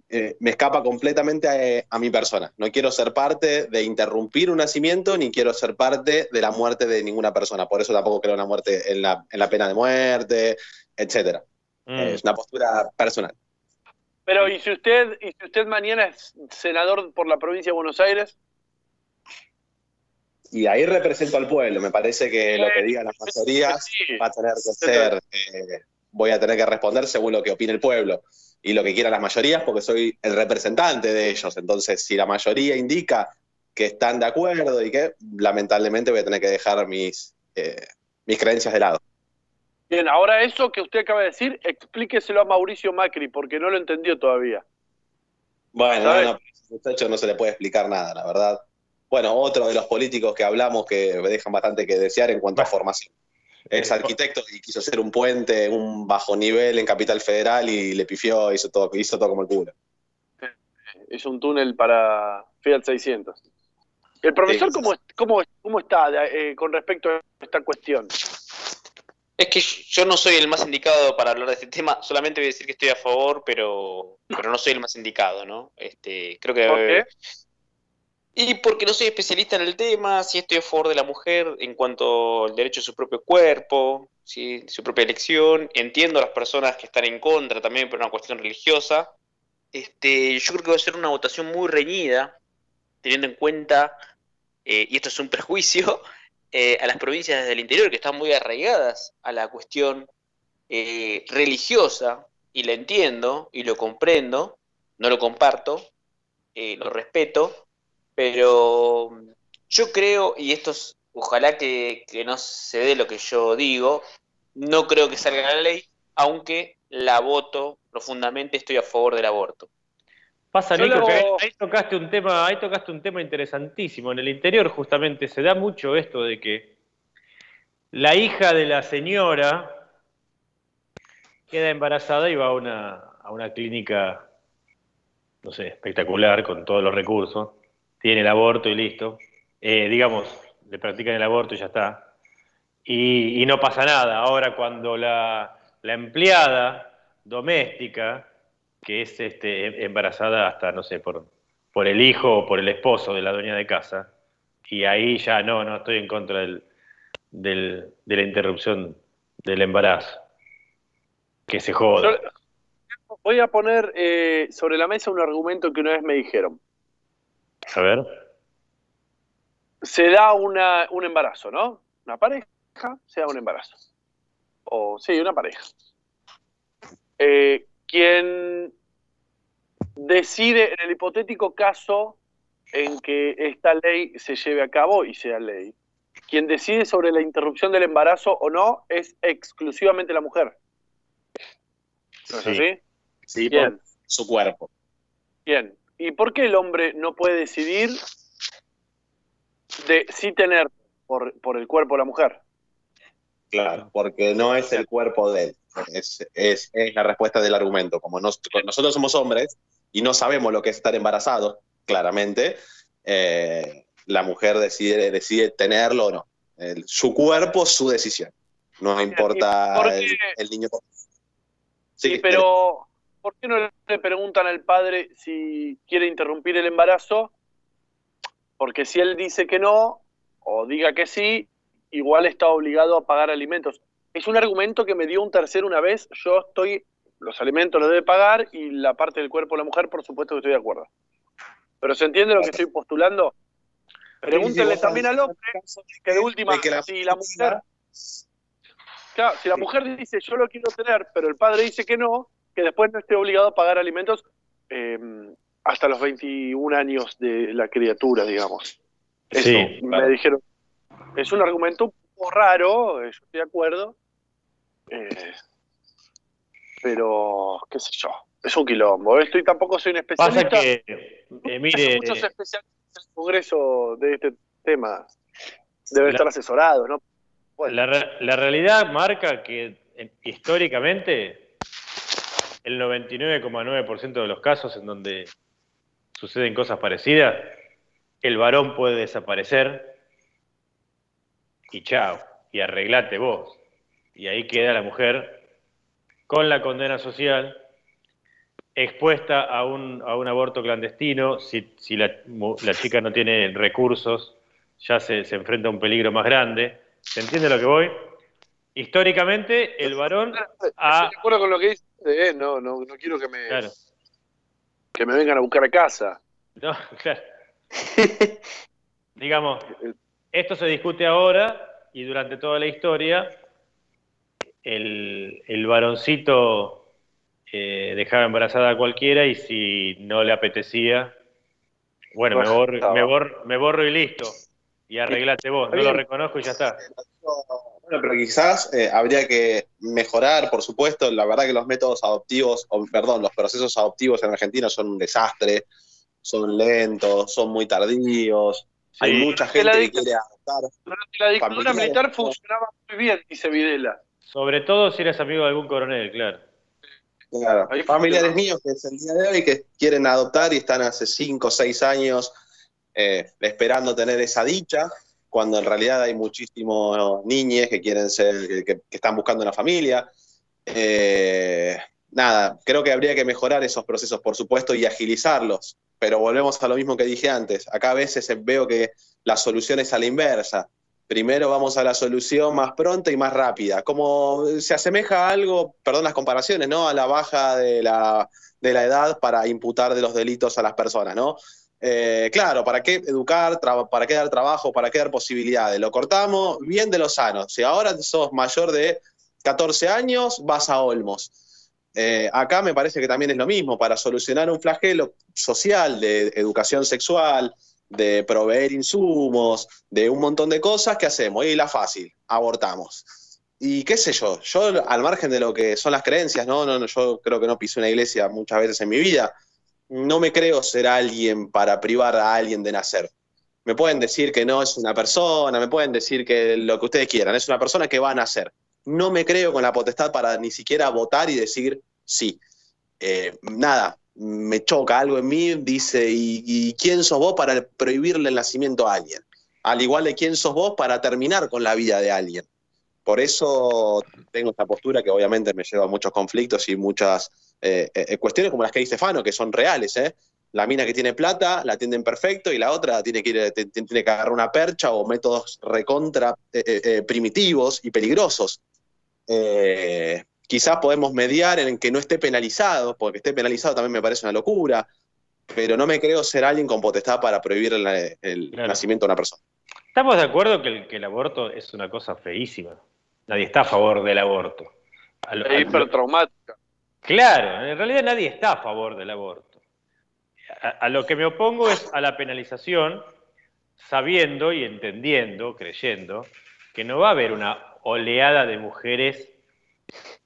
[SPEAKER 8] eh, me escapa completamente a, a mi persona. No quiero ser parte de interrumpir un nacimiento, ni quiero ser parte de la muerte de ninguna persona. Por eso tampoco creo en la muerte, en la, en la pena de muerte, etcétera.
[SPEAKER 5] Mm.
[SPEAKER 8] Es una postura personal.
[SPEAKER 4] Pero ¿y si usted y si usted mañana es senador por la provincia de Buenos Aires?
[SPEAKER 8] Y ahí represento al pueblo. Me parece que lo que digan las mayorías va a tener que ser, eh, voy a tener que responder según lo que opine el pueblo y lo que quieran las mayorías, porque soy el representante de ellos. Entonces, si la mayoría indica que están de acuerdo y que lamentablemente voy a tener que dejar mis, eh, mis creencias de lado.
[SPEAKER 4] Bien, ahora eso que usted acaba de decir, explíqueselo a Mauricio Macri, porque no lo entendió todavía.
[SPEAKER 8] Bueno, no, no, muchacho no se le puede explicar nada, la verdad. Bueno, otro de los políticos que hablamos que dejan bastante que desear en cuanto a formación. Es arquitecto y quiso hacer un puente, un bajo nivel en Capital Federal y le pifió, hizo todo, hizo todo como el culo.
[SPEAKER 4] Hizo un túnel para Fiat 600. ¿El profesor cómo, cómo, cómo está eh, con respecto a esta cuestión?
[SPEAKER 7] Es que yo no soy el más indicado para hablar de este tema, solamente voy a decir que estoy a favor, pero, pero no soy el más indicado, ¿no? Este, creo que
[SPEAKER 4] ¿Por qué?
[SPEAKER 7] Y porque no soy especialista en el tema, si estoy a favor de la mujer en cuanto al derecho a su propio cuerpo, ¿sí? su propia elección. Entiendo a las personas que están en contra también por una cuestión religiosa. Este, yo creo que va a ser una votación muy reñida, teniendo en cuenta, eh, y esto es un (laughs) prejuicio, eh, a las provincias del interior que están muy arraigadas a la cuestión eh, religiosa, y la entiendo y lo comprendo, no lo comparto, lo respeto, pero yo creo, y esto es, ojalá que, que no se dé lo que yo digo, no creo que salga la ley, aunque la voto profundamente, estoy a favor del aborto.
[SPEAKER 5] Pasa, Nico,
[SPEAKER 4] lo-
[SPEAKER 5] que ahí, ahí tocaste un tema, ahí tocaste un tema interesantísimo. En el interior, justamente, se da mucho esto de que la hija de la señora queda embarazada y va a una, a una clínica, no sé, espectacular, con todos los recursos. Tiene el aborto y listo. Eh, digamos, le practican el aborto y ya está. Y, no pasa nada. Ahora, cuando la, empleada doméstica que es este, embarazada hasta, no sé, por, por el hijo o por el esposo de la dueña de casa. Y ahí ya no, no estoy en contra del, del- de la interrupción del embarazo. Que se joda.
[SPEAKER 4] Voy a poner eh, sobre la mesa un argumento que una vez me dijeron.
[SPEAKER 5] A ver.
[SPEAKER 4] Se da una, un embarazo, ¿no? Una pareja se da un embarazo. O sí, una pareja. Eh, quien decide en el hipotético caso en que esta ley se lleve a cabo y sea ley, quien decide sobre la interrupción del embarazo o no es exclusivamente la mujer. ¿No es
[SPEAKER 5] Sí.
[SPEAKER 4] así?
[SPEAKER 8] Sí,
[SPEAKER 4] Bien.
[SPEAKER 8] por su cuerpo.
[SPEAKER 4] Bien. ¿Y por qué el hombre no puede decidir de sí tener por, por el cuerpo de la mujer?
[SPEAKER 8] Claro, porque no es el cuerpo de él. Es, es- es la respuesta del argumento. Como nos- nosotros somos hombres y no sabemos lo que es estar embarazado, claramente, eh, la mujer decide, decide tenerlo o no. El- su cuerpo, su decisión. No importa el niño.
[SPEAKER 4] Sí,
[SPEAKER 8] Sí,
[SPEAKER 4] pero ¿por qué no le preguntan al padre si quiere interrumpir el embarazo? Porque si él dice que no, o diga que sí, igual está obligado a pagar alimentos. Es un argumento que me dio un tercero una vez, yo estoy, los alimentos los debe pagar y la parte del cuerpo de la mujer, por supuesto que estoy de acuerdo. Pero ¿se entiende lo que estoy postulando? Pregúntenle también al hombre que de última, si la mujer, claro, si la mujer dice yo lo quiero tener, pero el padre dice que no, que después no esté obligado a pagar alimentos eh, hasta los 21 años de la criatura, digamos. Eso
[SPEAKER 5] Sí,
[SPEAKER 4] me dijeron. Es un argumento un poco raro, eh, yo estoy de acuerdo, eh, pero qué sé yo, es un quilombo. Esto y tampoco soy un
[SPEAKER 5] Pasa
[SPEAKER 4] especialista.
[SPEAKER 5] que, eh, mire,
[SPEAKER 4] Muchos especialistas en el Congreso de este tema deben estar asesorados, ¿no?
[SPEAKER 5] La, re- la realidad marca que históricamente el 99,9% de los casos en donde suceden cosas parecidas, el varón puede desaparecer y chao, y arreglate vos. Y ahí queda la mujer con la condena social, expuesta a un, a un aborto clandestino, si, si la, chica no tiene recursos, ya se, se enfrenta a un peligro más grande. ¿Se entiende lo que voy? Históricamente, el varón ha...
[SPEAKER 4] Estoy de acuerdo con lo que dice, eh, no, no, no quiero que me,
[SPEAKER 5] Claro.
[SPEAKER 4] que me vengan a buscar a casa. (laughs)
[SPEAKER 5] No, claro. (laughs) Digamos, esto se discute ahora y durante toda la historia el, el varoncito eh, dejaba embarazada a cualquiera y si no le apetecía, Bueno, me borro, me, borro, me borro y listo. Y arreglate vos. No lo reconozco y ya está.
[SPEAKER 8] Bueno, pero quizás eh, habría que mejorar, por supuesto. La verdad que los métodos adoptivos, o, perdón, los procesos adoptivos en Argentina son un desastre, son lentos, son muy tardíos. Hay mucha gente que quiere adoptar.
[SPEAKER 4] Durante la dictadura
[SPEAKER 8] familiares,
[SPEAKER 4] militar funcionaba muy bien, dice Videla.
[SPEAKER 5] Sobre todo si eres amigo de algún coronel, claro.
[SPEAKER 8] Claro.
[SPEAKER 4] Ahí
[SPEAKER 8] Familiares míos que es el día de hoy que quieren adoptar y están hace 5 o 6 años eh, esperando tener esa dicha, cuando en realidad hay muchísimos niños que quieren ser, que- que están buscando una familia. Eh, nada, creo que habría que mejorar esos procesos, por supuesto, y agilizarlos. Pero volvemos a lo mismo que dije antes. Acá a veces veo que la solución es a la inversa. Primero vamos a la solución más pronta y más rápida. Como se asemeja a algo, perdón las comparaciones, ¿no? A la baja de la, de la edad para imputar de los delitos a las personas, ¿no? Eh, claro, ¿para qué educar? ¿Para qué dar trabajo? ¿Para qué dar posibilidades? Lo cortamos bien de los sanos. Si ahora sos mayor de 14 años, vas a Olmos. Eh, acá me parece que también es lo mismo, para solucionar un flagelo social de educación sexual, de proveer insumos, de un montón de cosas, ¿qué hacemos? Y la fácil, abortamos. Y qué sé yo, yo al margen de lo que son las creencias, ¿no? No, no, yo creo que no pisé una iglesia muchas veces en mi vida, no me creo ser alguien para privar a alguien de nacer. Me pueden decir que no es una persona, me pueden decir que lo que ustedes quieran, es una persona que va a nacer. No me creo con la potestad para ni siquiera votar y decir sí. Eh, nada, me choca algo en mí, dice, ¿y, y quién sos vos para prohibirle el nacimiento a alguien? Al igual de quién sos vos para terminar con la vida de alguien. Por eso tengo esta postura que obviamente me lleva a muchos conflictos y muchas eh, eh, cuestiones como las que dice Fano, que son reales. ¿eh? La mina que tiene plata la atienden perfecto y la otra tiene que, ir, tiene que agarrar una percha o métodos recontra eh, eh, eh, primitivos y peligrosos. Eh, quizás podemos mediar en que no esté penalizado, porque esté penalizado también me parece una locura, pero no me creo ser alguien con potestad para prohibir el, el
[SPEAKER 5] Claro.
[SPEAKER 8] nacimiento de una persona.
[SPEAKER 5] Estamos de acuerdo que el, que el aborto es una cosa feísima. Nadie está a favor del aborto. A lo- a
[SPEAKER 4] Es
[SPEAKER 5] lo-
[SPEAKER 4] hipertraumática.
[SPEAKER 5] Claro, en realidad nadie está a favor del aborto. A, a lo que me opongo es a la penalización, sabiendo y entendiendo, creyendo, que no va a haber una oleada de mujeres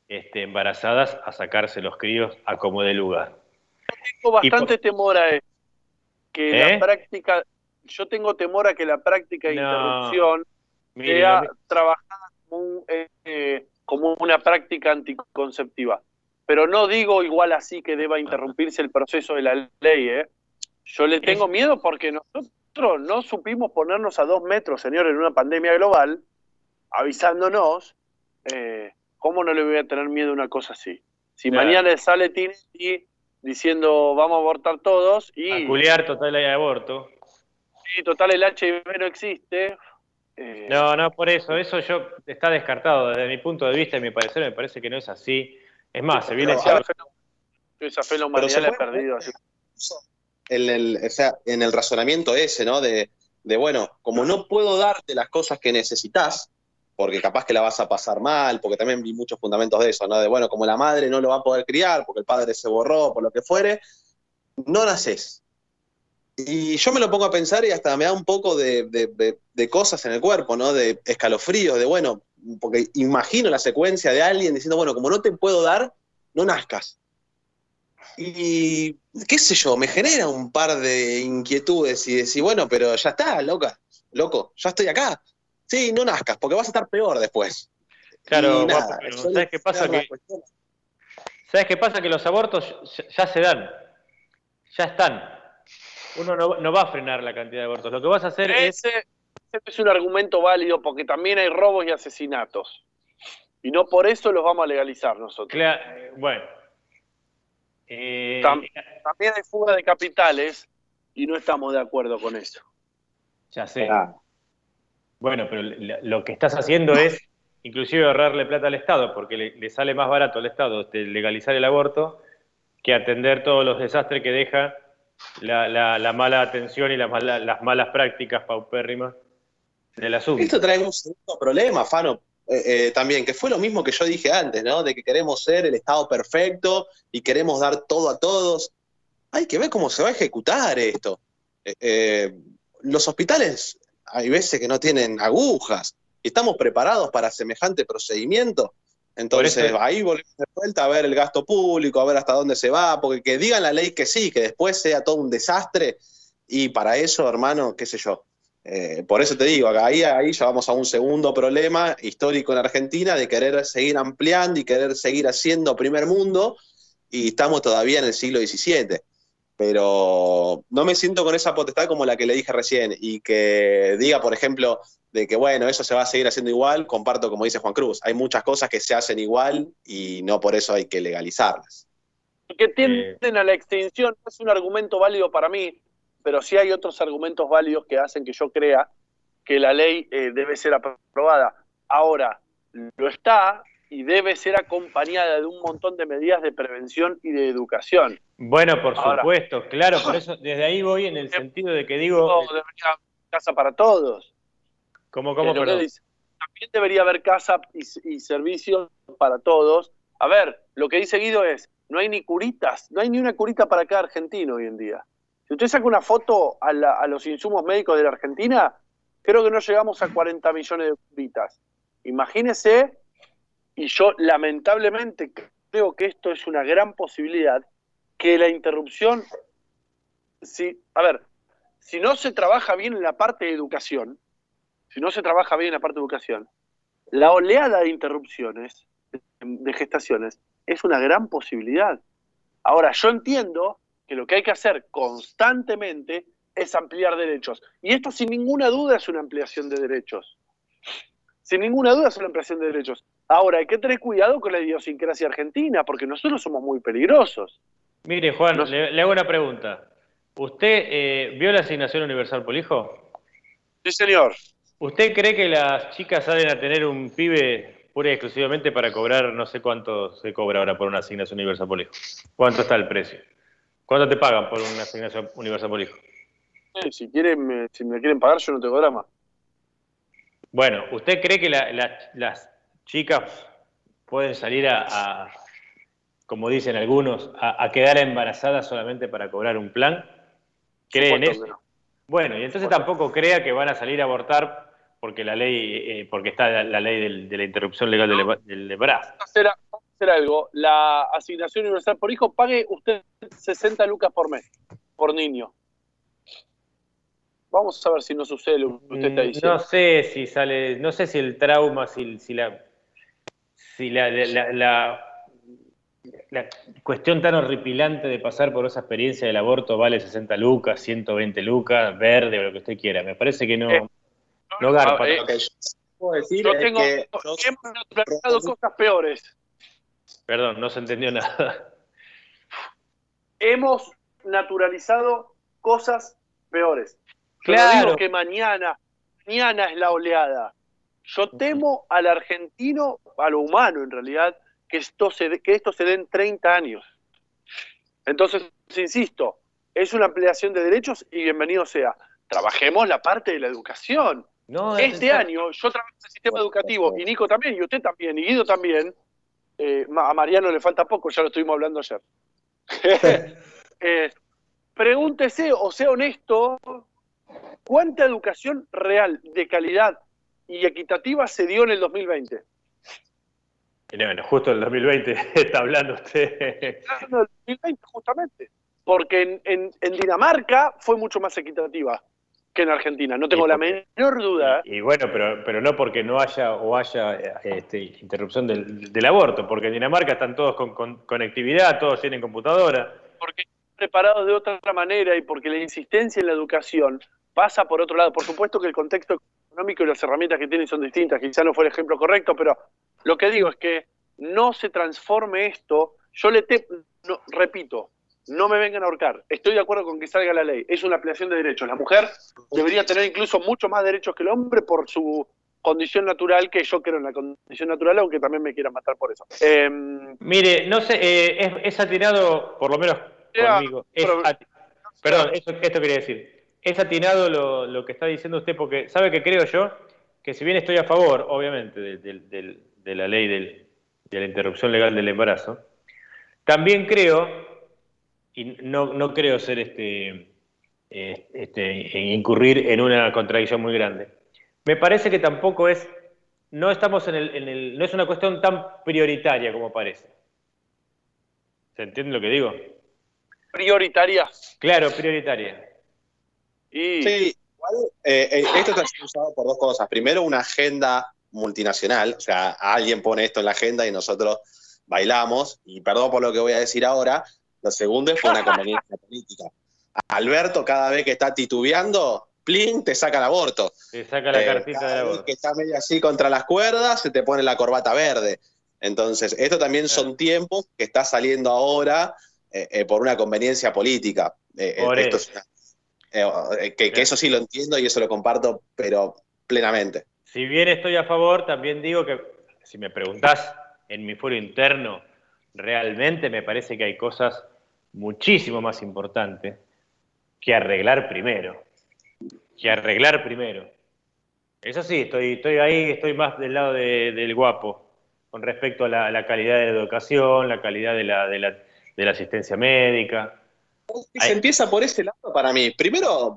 [SPEAKER 5] este, embarazadas a sacarse los críos a como de lugar.
[SPEAKER 4] Tengo bastante temor a eso. Que
[SPEAKER 5] ¿Eh?
[SPEAKER 4] la práctica, yo tengo temor a que la práctica de
[SPEAKER 5] No.
[SPEAKER 4] interrupción
[SPEAKER 5] Mire,
[SPEAKER 4] sea
[SPEAKER 5] lo-
[SPEAKER 4] trabajada como, un, eh, eh, como una práctica anticonceptiva. Pero no digo igual así que deba interrumpirse el proceso de la ley. ¿eh? Yo le tengo miedo porque nosotros no supimos ponernos a dos metros, señor, en una pandemia global, avisándonos. Eh, ¿Cómo no le voy a tener miedo a una cosa así? Si
[SPEAKER 5] Claro.
[SPEAKER 4] mañana sale Tinelli diciendo vamos a abortar todos y,
[SPEAKER 5] a culiar total de aborto.
[SPEAKER 4] y total el HIV no existe. eh,
[SPEAKER 5] No, no, por eso, eso yo está descartado desde mi punto de vista y mi parecer, me parece que no es así. Es más, se viene
[SPEAKER 4] esa fe en la humanidad la he
[SPEAKER 8] puede-
[SPEAKER 4] perdido. así.
[SPEAKER 8] en el, o sea, en el razonamiento ese, ¿no? De, de, bueno, como no puedo darte las cosas que necesitas, porque capaz que la vas a pasar mal, porque también vi muchos fundamentos de eso, ¿no? De, bueno, como la madre no lo va a poder criar, porque el padre se borró, por lo que fuere, no naces. Y yo me lo pongo a pensar y hasta me da un poco de, de- de- de cosas en el cuerpo, ¿no? De escalofríos, de, bueno, porque imagino la secuencia de alguien diciendo, bueno, como no te puedo dar, no nazcas. Y qué sé yo, me genera un par de inquietudes y decir, bueno, pero ya está, loca, loco, ya estoy acá. Sí, no nazcas, porque vas a estar peor después.
[SPEAKER 5] Claro,
[SPEAKER 8] nada,
[SPEAKER 5] guapo, pero ¿sabes qué pasa? Que. ¿Sabes qué pasa? Que los abortos ya, se dan, ya están. Uno no, no va a frenar la cantidad de abortos. Lo que vas a hacer es...
[SPEAKER 4] Ese, es un argumento válido porque también hay robos y asesinatos. Y no por eso los vamos a legalizar nosotros.
[SPEAKER 5] cla- eh, bueno. Eh,
[SPEAKER 4] Tam- También hay fuga de capitales y no estamos de acuerdo con eso.
[SPEAKER 5] ya sé.
[SPEAKER 8] Ah,
[SPEAKER 5] Bueno, pero lo que estás haciendo es inclusive ahorrarle plata al Estado, porque le, le sale más barato al Estado este, legalizar el aborto que atender todos los desastres que deja la, la- la mala atención y la mala- las malas prácticas paupérrimas del asunto.
[SPEAKER 8] Esto trae un segundo problema, Fano, eh, eh, también, que fue lo mismo que yo dije antes, ¿no? De que queremos ser el Estado perfecto y queremos dar todo a todos. Hay que ver cómo se va a ejecutar esto. eh, los hospitales hay veces que no tienen agujas y estamos preparados para semejante procedimiento. Entonces ahí volvemos de vuelta a ver el gasto público, a ver hasta dónde se va, porque que digan la ley que sí, que después sea todo un desastre y para eso, hermano, qué sé yo. Eh, por eso te digo, ahí, ahí ya vamos a un segundo problema histórico en Argentina de querer seguir ampliando y querer seguir haciendo primer mundo y estamos todavía en el siglo XVII. Pero no me siento con esa potestad como la que le dije recién y que diga, por ejemplo, de que bueno, eso se va a seguir haciendo igual, comparto como dice Juan Cruz, hay muchas cosas que se hacen igual y no por eso hay que legalizarlas.
[SPEAKER 4] que tienden a la extinción no es un argumento válido para mí, pero sí hay otros argumentos válidos que hacen que yo crea que la ley eh, debe ser aprobada. Ahora, lo está y debe ser acompañada de un montón de medidas de prevención y de educación.
[SPEAKER 5] Bueno, por
[SPEAKER 4] Ahora-
[SPEAKER 5] supuesto, claro, por eso desde ahí voy en el sentido de que digo,
[SPEAKER 4] No debería haber casa para todos.
[SPEAKER 5] ¿cómo, cómo, perdón?
[SPEAKER 4] dice. También debería haber casa y, y servicios para todos. A ver, lo que dice Guido es, no hay ni curitas, no hay ni una curita para cada argentino hoy en día. Si usted saca una foto a, la- a los insumos médicos de la Argentina, creo que no llegamos a 40 millones de curitas. Imagínese, y yo lamentablemente creo que esto es una gran posibilidad, que la interrupción, si, a ver, si no se trabaja bien en la parte de educación, si no se trabaja bien en la parte de educación, la oleada de interrupciones, de, gestaciones, es una gran posibilidad. Ahora, yo entiendo que lo que hay que hacer constantemente es ampliar derechos. Y esto sin ninguna duda es una ampliación de derechos. Sin ninguna duda es una ampliación de derechos. Ahora, hay que tener cuidado con la idiosincrasia argentina, porque nosotros somos muy peligrosos.
[SPEAKER 5] Mire, Juan, le, le hago una pregunta. ¿Usted eh, vio la asignación universal por hijo?
[SPEAKER 4] Sí, señor.
[SPEAKER 5] ¿Usted cree que las chicas salen a tener un pibe pura y exclusivamente para cobrar, no sé cuánto se cobra ahora por una asignación universal por hijo? ¿Cuánto está el precio? ¿Cuánto te pagan por una asignación universal por hijo?
[SPEAKER 4] Eh, si, quieren, me- si me quieren pagar, yo no tengo drama.
[SPEAKER 5] Bueno, ¿usted cree que la- la- las chicas pueden salir a, a, como dicen algunos, a, a quedar embarazadas solamente para cobrar un plan? ¿Creen
[SPEAKER 4] Supuesto
[SPEAKER 5] eso?
[SPEAKER 4] no.
[SPEAKER 5] Bueno, y entonces tampoco crea que van a salir a abortar porque la ley, eh, porque está la, la ley del- de la interrupción legal del, del embarazo.
[SPEAKER 4] Hacer, algo. La asignación universal por hijo, pague usted 60 lucas por mes, por niño. Vamos a ver si no sucede lo que usted está
[SPEAKER 5] Mm,
[SPEAKER 4] diciendo.
[SPEAKER 5] No sé si sale, no sé si el trauma, si, si la, si la, la, la- la- la cuestión tan horripilante de pasar por esa experiencia del aborto vale 60 lucas, 120 lucas, verde o lo que usted quiera. Me parece que no,
[SPEAKER 4] Eh,
[SPEAKER 5] no garpa.
[SPEAKER 4] eh,
[SPEAKER 8] Lo que yo puedo decir
[SPEAKER 4] Yo
[SPEAKER 8] es
[SPEAKER 4] tengo,
[SPEAKER 8] que
[SPEAKER 4] hemos naturalizado cosas peores.
[SPEAKER 5] Perdón, no se entendió nada.
[SPEAKER 4] Hemos naturalizado cosas peores.
[SPEAKER 5] Claro.
[SPEAKER 4] digo que mañana, mañana es la oleada. Yo temo al argentino, a lo humano en realidad, que esto se, que esto se dé en 30 años. Entonces, insisto, es una ampliación de derechos y bienvenido sea. Trabajemos la parte de la educación.
[SPEAKER 5] No,
[SPEAKER 4] Este
[SPEAKER 5] es-
[SPEAKER 4] año yo trabajo en el sistema educativo y Nico también, y usted también, y Guido también. Eh, a Mariano le falta poco, ya lo estuvimos hablando ayer. (laughs) Eh, pregúntese o sea honesto, ¿cuánta educación real, de calidad y equitativa se dio en el 2020?
[SPEAKER 5] Mire, Bueno, justo el 2020 (laughs) está hablando usted.
[SPEAKER 4] No, el 2020 justamente. Porque en, en- en Dinamarca fue mucho más equitativa que en Argentina, no tengo
[SPEAKER 5] Y
[SPEAKER 4] la menor duda.
[SPEAKER 5] Y bueno, pero, pero no porque no haya o haya eh, este, interrupción del, del aborto, porque en Dinamarca están todos con, con conectividad, todos tienen computadora.
[SPEAKER 4] porque están preparados de otra manera y porque la insistencia en la educación pasa por otro lado. Por supuesto que el contexto económico y las herramientas que tienen son distintas, quizá no fue el ejemplo correcto, pero lo que digo es que no se transforme esto. Yo le te, no, repito, no me vengan a ahorcar. Estoy de acuerdo con que salga la ley. Es una ampliación de derechos. La mujer debería tener incluso mucho más derechos que el hombre por su condición natural, que yo creo en la condición natural, aunque también me quieran matar por eso. Em,
[SPEAKER 5] Mire, no sé, eh, es, es atinado, por lo menos conmigo. es
[SPEAKER 4] pero-
[SPEAKER 5] ati- perdón, eso, esto quería decir. Es atinado lo, lo que está diciendo usted, porque sabe que creo yo que si bien estoy a favor, obviamente, de, del- de la ley de la interrupción legal del embarazo, también creo, y no, no creo ser este eh, este, incurrir en una contradicción muy grande. Me parece que tampoco es, no estamos en el, en el, no es una cuestión tan prioritaria como parece. ¿Se entiende lo que digo?
[SPEAKER 4] Prioritaria.
[SPEAKER 5] Claro, prioritaria.
[SPEAKER 8] Y... Sí, igual, eh, eh, esto está siendo usado por dos cosas. Primero, una agenda multinacional, o sea, alguien pone esto en la agenda y nosotros bailamos, y perdón por lo que voy a decir ahora, lo segundo es una conveniencia política. Alberto, cada vez que está titubeando, plin, te saca el aborto.
[SPEAKER 5] Te saca la eh, cartita de aborto.
[SPEAKER 8] que está medio así contra las cuerdas, se te pone la corbata verde. Entonces, esto también son tiempos que está saliendo ahora eh, eh, por una conveniencia política. que, que eso sí lo entiendo y eso lo comparto, pero plenamente.
[SPEAKER 5] Si bien estoy a favor, también digo que si me preguntás en mi foro interno, realmente me parece que hay cosas muchísimo más importantes que arreglar primero. Que arreglar primero. Eso sí, estoy, estoy ahí, estoy más del lado del guapo, con respecto a la, calidad de la educación, la calidad de la, de la, asistencia médica.
[SPEAKER 8] Se empieza por ese lado para mí. Primero,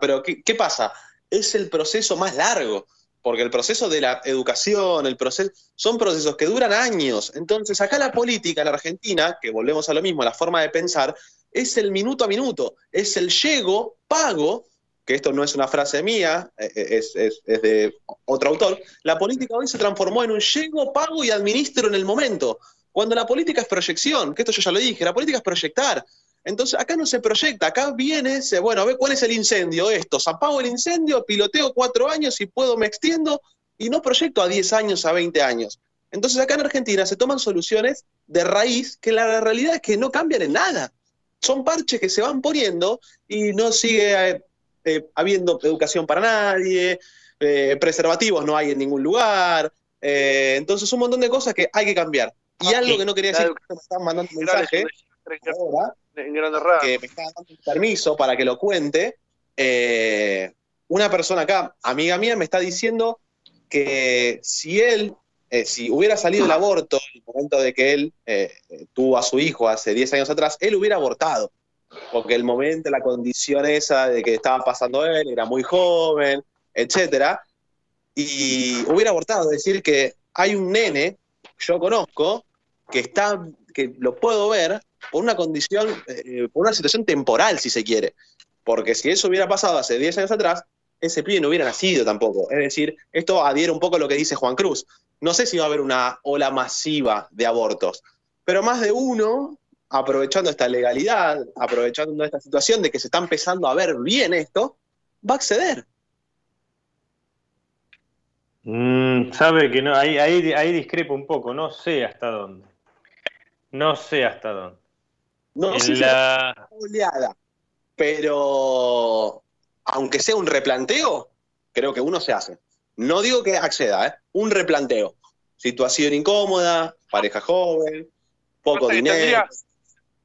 [SPEAKER 8] pero, ¿qué, pasa? Es el proceso más largo porque el proceso de la educación, el proceso, son procesos que duran años. Entonces, acá la política en Argentina, que volvemos a lo mismo, la forma de pensar, es el minuto a minuto, es el llego, pago, que esto no es una frase mía, eh, eh, es, de otro autor, la política hoy se transformó en un llego, pago y administro en el momento. Cuando la política es proyección, que esto yo ya lo dije, la política es proyectar. Entonces acá no se proyecta, acá viene, se, bueno, a ver cuál es el incendio, esto, apago el incendio, piloteo cuatro años y puedo, me extiendo y no proyecto a 10 años, a 20 años. Entonces acá en Argentina se toman soluciones de raíz que la realidad es que no cambian en nada. Son parches que se van poniendo y no sigue eh, eh, habiendo educación para nadie, eh, preservativos no hay en ningún lugar. entonces un montón de cosas que hay que cambiar. Y algo que no quería decir, me están mandando un mensaje ahora, que me está dando permiso para que lo cuente. Eh, una persona acá, amiga mía, me está diciendo que si él, eh, si hubiera salido el aborto en el momento de que él eh, tuvo a su hijo hace 10 años atrás, él hubiera abortado. Porque el momento, la condición esa de que estaba pasando él, era muy joven, etcétera, y hubiera abortado. Es decir, que hay un nene, yo conozco, que está, que lo puedo ver, por una condición, eh, por una situación temporal, si se quiere. Porque si eso hubiera pasado hace 10 años atrás, ese pibe no hubiera nacido tampoco. Es decir, esto adhiere un poco a lo que dice Juan Cruz. No sé si va a haber una ola masiva de abortos, pero más de uno, aprovechando esta legalidad, aprovechando esta situación de que se está empezando a ver bien esto, va a acceder.
[SPEAKER 5] Mm, sabe que no, ahí, ahí, ahí discrepo un poco, no sé hasta dónde. No sé hasta dónde.
[SPEAKER 8] No sé la... oleada, pero aunque sea un replanteo, creo que uno se hace. No digo que acceda, ¿eh? un replanteo. Situación incómoda, pareja joven, poco dinero. Tendría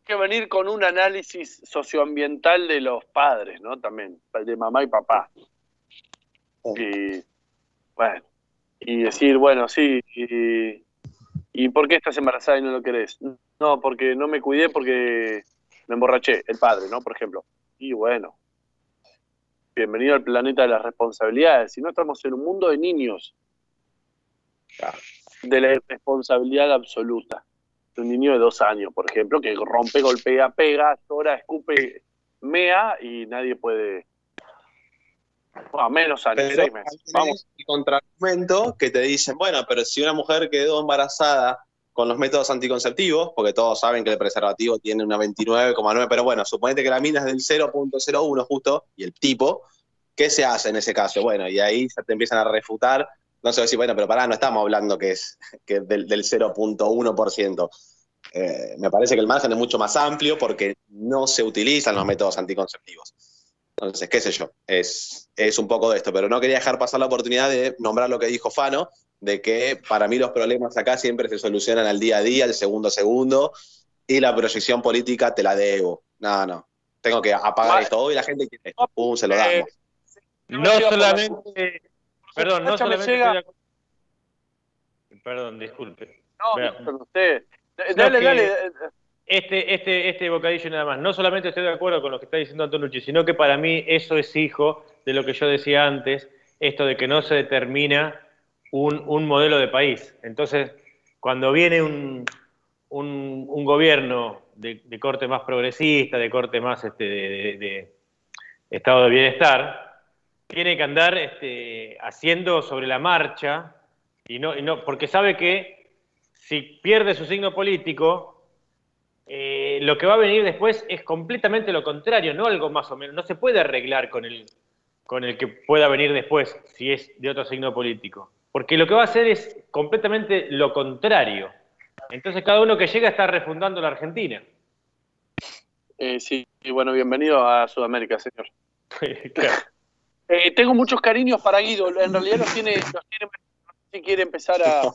[SPEAKER 4] que venir con un análisis socioambiental de los padres, ¿no? También, de mamá y papá. Y, bueno, y decir, bueno, sí, y, ¿y por qué estás embarazada y no lo querés? No, porque no me cuidé porque me emborraché, el padre, ¿no? Por ejemplo. Y bueno, bienvenido al planeta de las responsabilidades. Si no estamos en un mundo de niños, de la responsabilidad absoluta. De un niño de dos años, por ejemplo, que rompe, golpea, pega, llora, escupe, mea y nadie puede. A menos años, seis meses.
[SPEAKER 8] Vamos. Y contraargumento que te dicen, bueno, pero si una mujer quedó embarazada con los métodos anticonceptivos, porque todos saben que el preservativo tiene una 29,9, pero bueno, suponete que la mina es del 0.01 justo, y el tipo, ¿qué se hace en ese caso? Bueno, y ahí ya te empiezan a refutar, no sé decir, bueno, pero pará, no estamos hablando que es que del, 0.1%. Eh, me parece que el margen es mucho más amplio porque no se utilizan los métodos anticonceptivos. Entonces, qué sé yo, es un poco de esto, pero no quería dejar pasar la oportunidad de nombrar lo que dijo Fano, de que para mí los problemas acá siempre se solucionan al día a día, al segundo a segundo, y la proyección política te la debo. No, no. Tengo que apagar esto y la gente quiere pum, se lo damos.
[SPEAKER 5] No solamente. Perdón, no solamente. Perdón, disculpe.
[SPEAKER 4] No, usted. Dale, dale.
[SPEAKER 5] este, este, este bocadillo nada más. No solamente estoy de acuerdo con lo que está diciendo Antonucci, sino que para mí eso es hijo de lo que yo decía antes, esto de que no se determina un, modelo de país. Entonces, cuando viene un, un, gobierno de, corte más progresista, de corte más este, de, de, estado de bienestar, tiene que andar este, haciendo sobre la marcha, y no, y no, porque sabe que si pierde su signo político, eh, lo que va a venir después es completamente lo contrario, no algo más o menos. No se puede arreglar con el, con el que pueda venir después, si es de otro signo político. Porque lo que va a hacer es completamente lo contrario. Entonces cada uno que llega está refundando la Argentina.
[SPEAKER 4] Eh, sí, y bueno, bienvenido a Sudamérica, señor. (laughs) claro. eh, tengo muchos cariños para Guido, en realidad los tiene, los tiene si quiere empezar a... (laughs)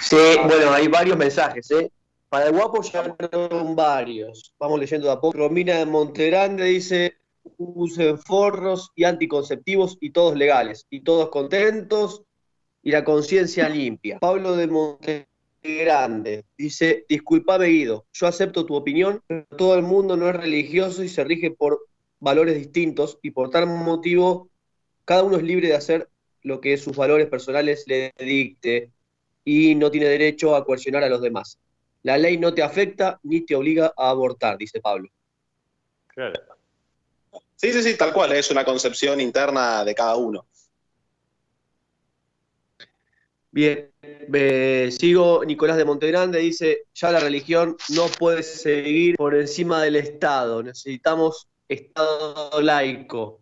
[SPEAKER 9] Sí, bueno, hay varios mensajes, ¿eh? Para el guapo llegaron varios. Vamos leyendo de a poco. Romina de Montegrande dice, usen forros y anticonceptivos y todos legales. Y todos contentos y la conciencia limpia. Pablo de Montegrande dice, disculpame Guido, yo acepto tu opinión, pero todo el mundo no es religioso y se rige por valores distintos y por tal motivo cada uno es libre de hacer lo que sus valores personales le dicte y no tiene derecho a coercionar a los demás. La ley no te afecta ni te obliga a abortar, dice Pablo.
[SPEAKER 5] Claro.
[SPEAKER 11] Sí, sí, sí, tal cual, es una concepción interna de cada uno.
[SPEAKER 9] Bien, eh, sigo, Nicolás de Montegrande dice, ya la religión no puede seguir por encima del Estado, necesitamos Estado laico.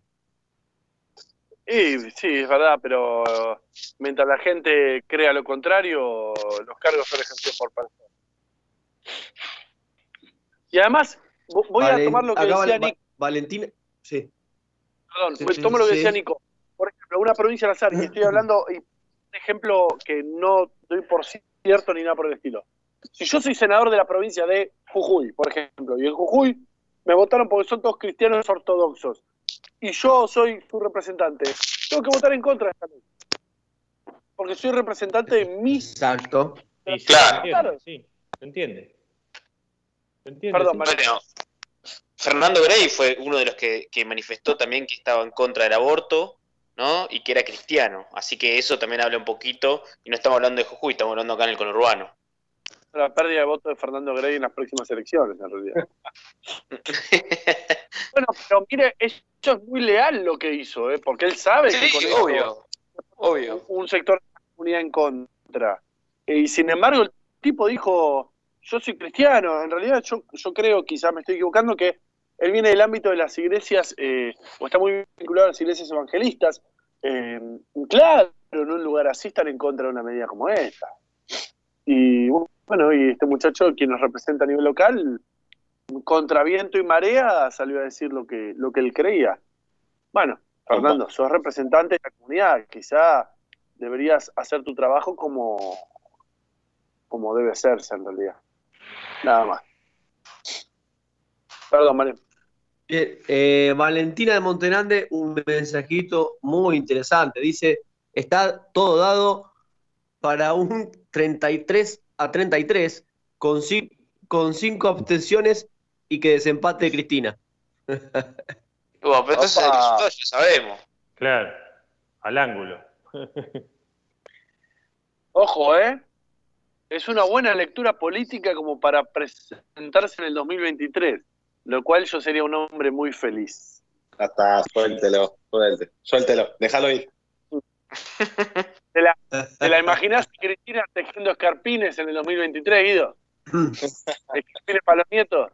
[SPEAKER 4] Y, sí, es verdad, pero mientras la gente crea lo contrario, los cargos son ejercidos por personas. Y además, voy
[SPEAKER 9] Valen-
[SPEAKER 4] a tomar lo que
[SPEAKER 9] acá
[SPEAKER 4] decía
[SPEAKER 9] Val-
[SPEAKER 4] Nico.
[SPEAKER 9] Valentina, sí.
[SPEAKER 4] Perdón,
[SPEAKER 9] Sí,
[SPEAKER 4] pues
[SPEAKER 9] sí,
[SPEAKER 4] tomo lo que
[SPEAKER 9] sí.
[SPEAKER 4] decía Nico. Por ejemplo, una provincia al azar, y estoy hablando, y un ejemplo que no doy por cierto ni nada por el estilo. Si yo soy senador de la provincia de Jujuy, por ejemplo, y en Jujuy me votaron porque son todos cristianos ortodoxos, y yo soy su representante, tengo que votar en contra de esta ley. Porque soy representante de mis...
[SPEAKER 9] Exacto.
[SPEAKER 5] Sí, sí,
[SPEAKER 11] Claro.
[SPEAKER 5] sí, se entiende. Se entiende,
[SPEAKER 4] Perdón,
[SPEAKER 5] sí.
[SPEAKER 7] Fernando Grey fue uno de los que, que manifestó también que estaba en contra del aborto, ¿no? Y que era cristiano. Así que eso también habla un poquito, y no estamos hablando de Jujuy, estamos hablando acá en el conurbano.
[SPEAKER 4] La pérdida de votos de Fernando Grey en las próximas elecciones, en realidad. (laughs) Bueno, pero mire, eso es muy leal lo que hizo, ¿eh? porque él sabe que con
[SPEAKER 7] Sí,
[SPEAKER 4] eso
[SPEAKER 7] obvio, obvio.
[SPEAKER 4] un sector de la comunidad en contra. Y sin embargo, el tipo dijo, yo soy cristiano. En realidad yo, yo creo, quizás me estoy equivocando, que él viene del ámbito de las iglesias, eh, o está muy vinculado a las iglesias evangelistas. Eh, claro, en un lugar así están en contra de una medida como esta. Y bueno, y este muchacho, quien nos representa a nivel local, contra viento y marea, salió a decir lo que, lo que él creía. Bueno, Fernando, sos representante de la comunidad, quizá deberías hacer tu trabajo como, como debe serse en realidad. Nada más. Perdón, Mario.
[SPEAKER 9] Bien, eh, Valentina de Montenande, un mensajito muy interesante. Dice, está todo dado para un 33 a 33 con, con cinco abstenciones y que desempate Cristina. (laughs)
[SPEAKER 7] Bueno, pero entonces el
[SPEAKER 4] Opa.
[SPEAKER 7] resultado ya sabemos.
[SPEAKER 5] Claro, al ángulo. (laughs)
[SPEAKER 4] Ojo, ¿eh? Es una buena lectura política como para presentarse en el 2023, lo cual yo sería un hombre muy feliz.
[SPEAKER 11] Ya está, suéltelo, suéltelo, suéltelo, déjalo ir. (laughs)
[SPEAKER 4] ¿Te la, te la imaginás, Cristina, tejiendo escarpines en el 2023, Guido? (laughs) ¿Escarpines para los nietos?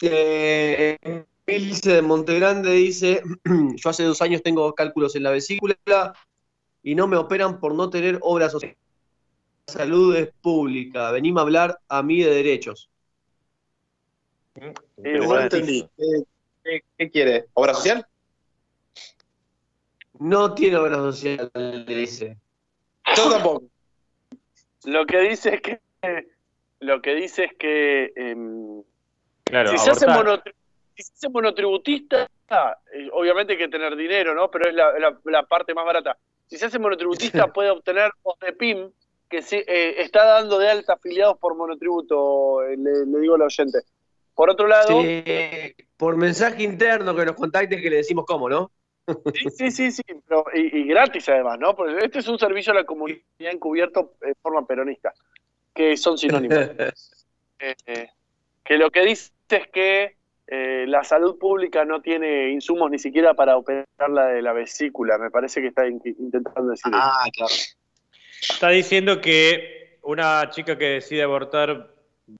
[SPEAKER 9] Eh, de Montegrande dice, (clears throat) yo hace dos años tengo cálculos en la vesícula y no me operan por no tener obra social. Salud es pública, venime a hablar a mí de derechos.
[SPEAKER 5] Interesante.
[SPEAKER 11] entendí. ¿Qué, qué- qué quiere? ¿Obra social?
[SPEAKER 9] No tiene obra social, le dice.
[SPEAKER 11] Yo tampoco.
[SPEAKER 4] Lo que dice es que lo que dice es que em,
[SPEAKER 5] Claro,
[SPEAKER 4] si, se hace monotri- si se hace monotributista, eh, obviamente hay que tener dinero, ¿no? Pero es la, la- la parte más barata. Si se hace monotributista puede obtener PIM que sí, eh, está dando de alta afiliados por monotributo, eh, le, le digo al oyente. Por otro lado,
[SPEAKER 9] Sí, por mensaje interno que nos contacten que le decimos cómo, ¿no?
[SPEAKER 4] Sí, sí, sí, sí, pero- y, y gratis además, ¿no? Porque este es un servicio a la comunidad encubierto en forma peronista, que son sinónimos. (laughs) Eh, eh, que lo que dice es que eh, la salud pública no tiene insumos ni siquiera para operar la de la vesícula, me parece que está in- intentando decir
[SPEAKER 11] Ah, claro.
[SPEAKER 5] Está diciendo que una chica que decide abortar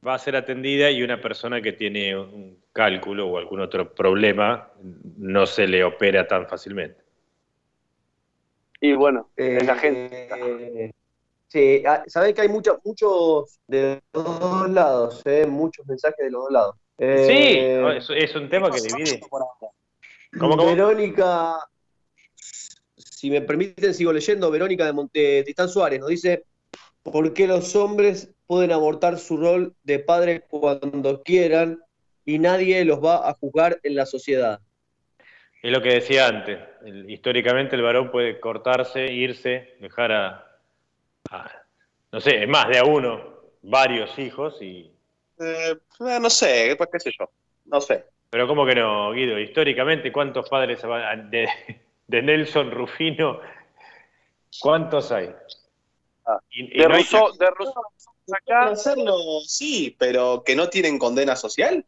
[SPEAKER 5] va a ser atendida y una persona que tiene un cálculo o algún otro problema no se le opera tan fácilmente.
[SPEAKER 4] eso. Y bueno,
[SPEAKER 9] Eh,
[SPEAKER 4] es la gente.
[SPEAKER 9] eh, sí, ah, sabés que hay muchos, muchos de los dos lados, ¿eh? muchos mensajes de los dos lados. Eh,
[SPEAKER 5] Sí, no, es, es un tema que divide. ¿Cómo, cómo?
[SPEAKER 9] Verónica, si me permiten, sigo leyendo. Verónica de Monte Titán Suárez nos dice: ¿Por qué los hombres pueden abortar su rol de padre cuando quieran y nadie los va a juzgar en la sociedad?
[SPEAKER 5] Es lo que decía antes. El- históricamente el varón puede cortarse, irse, dejar a, a- no sé, más de a uno, varios hijos y...
[SPEAKER 11] Eh, eh, no sé, pues qué sé yo. No sé.
[SPEAKER 5] Pero ¿cómo que no, Guido? Históricamente, ¿cuántos padres de, de Nelson Rufino? ¿Cuántos hay? Y- y
[SPEAKER 4] De
[SPEAKER 5] no hay-
[SPEAKER 4] de Rousseau
[SPEAKER 11] Para hacerlo, sí, pero que no tienen condena social.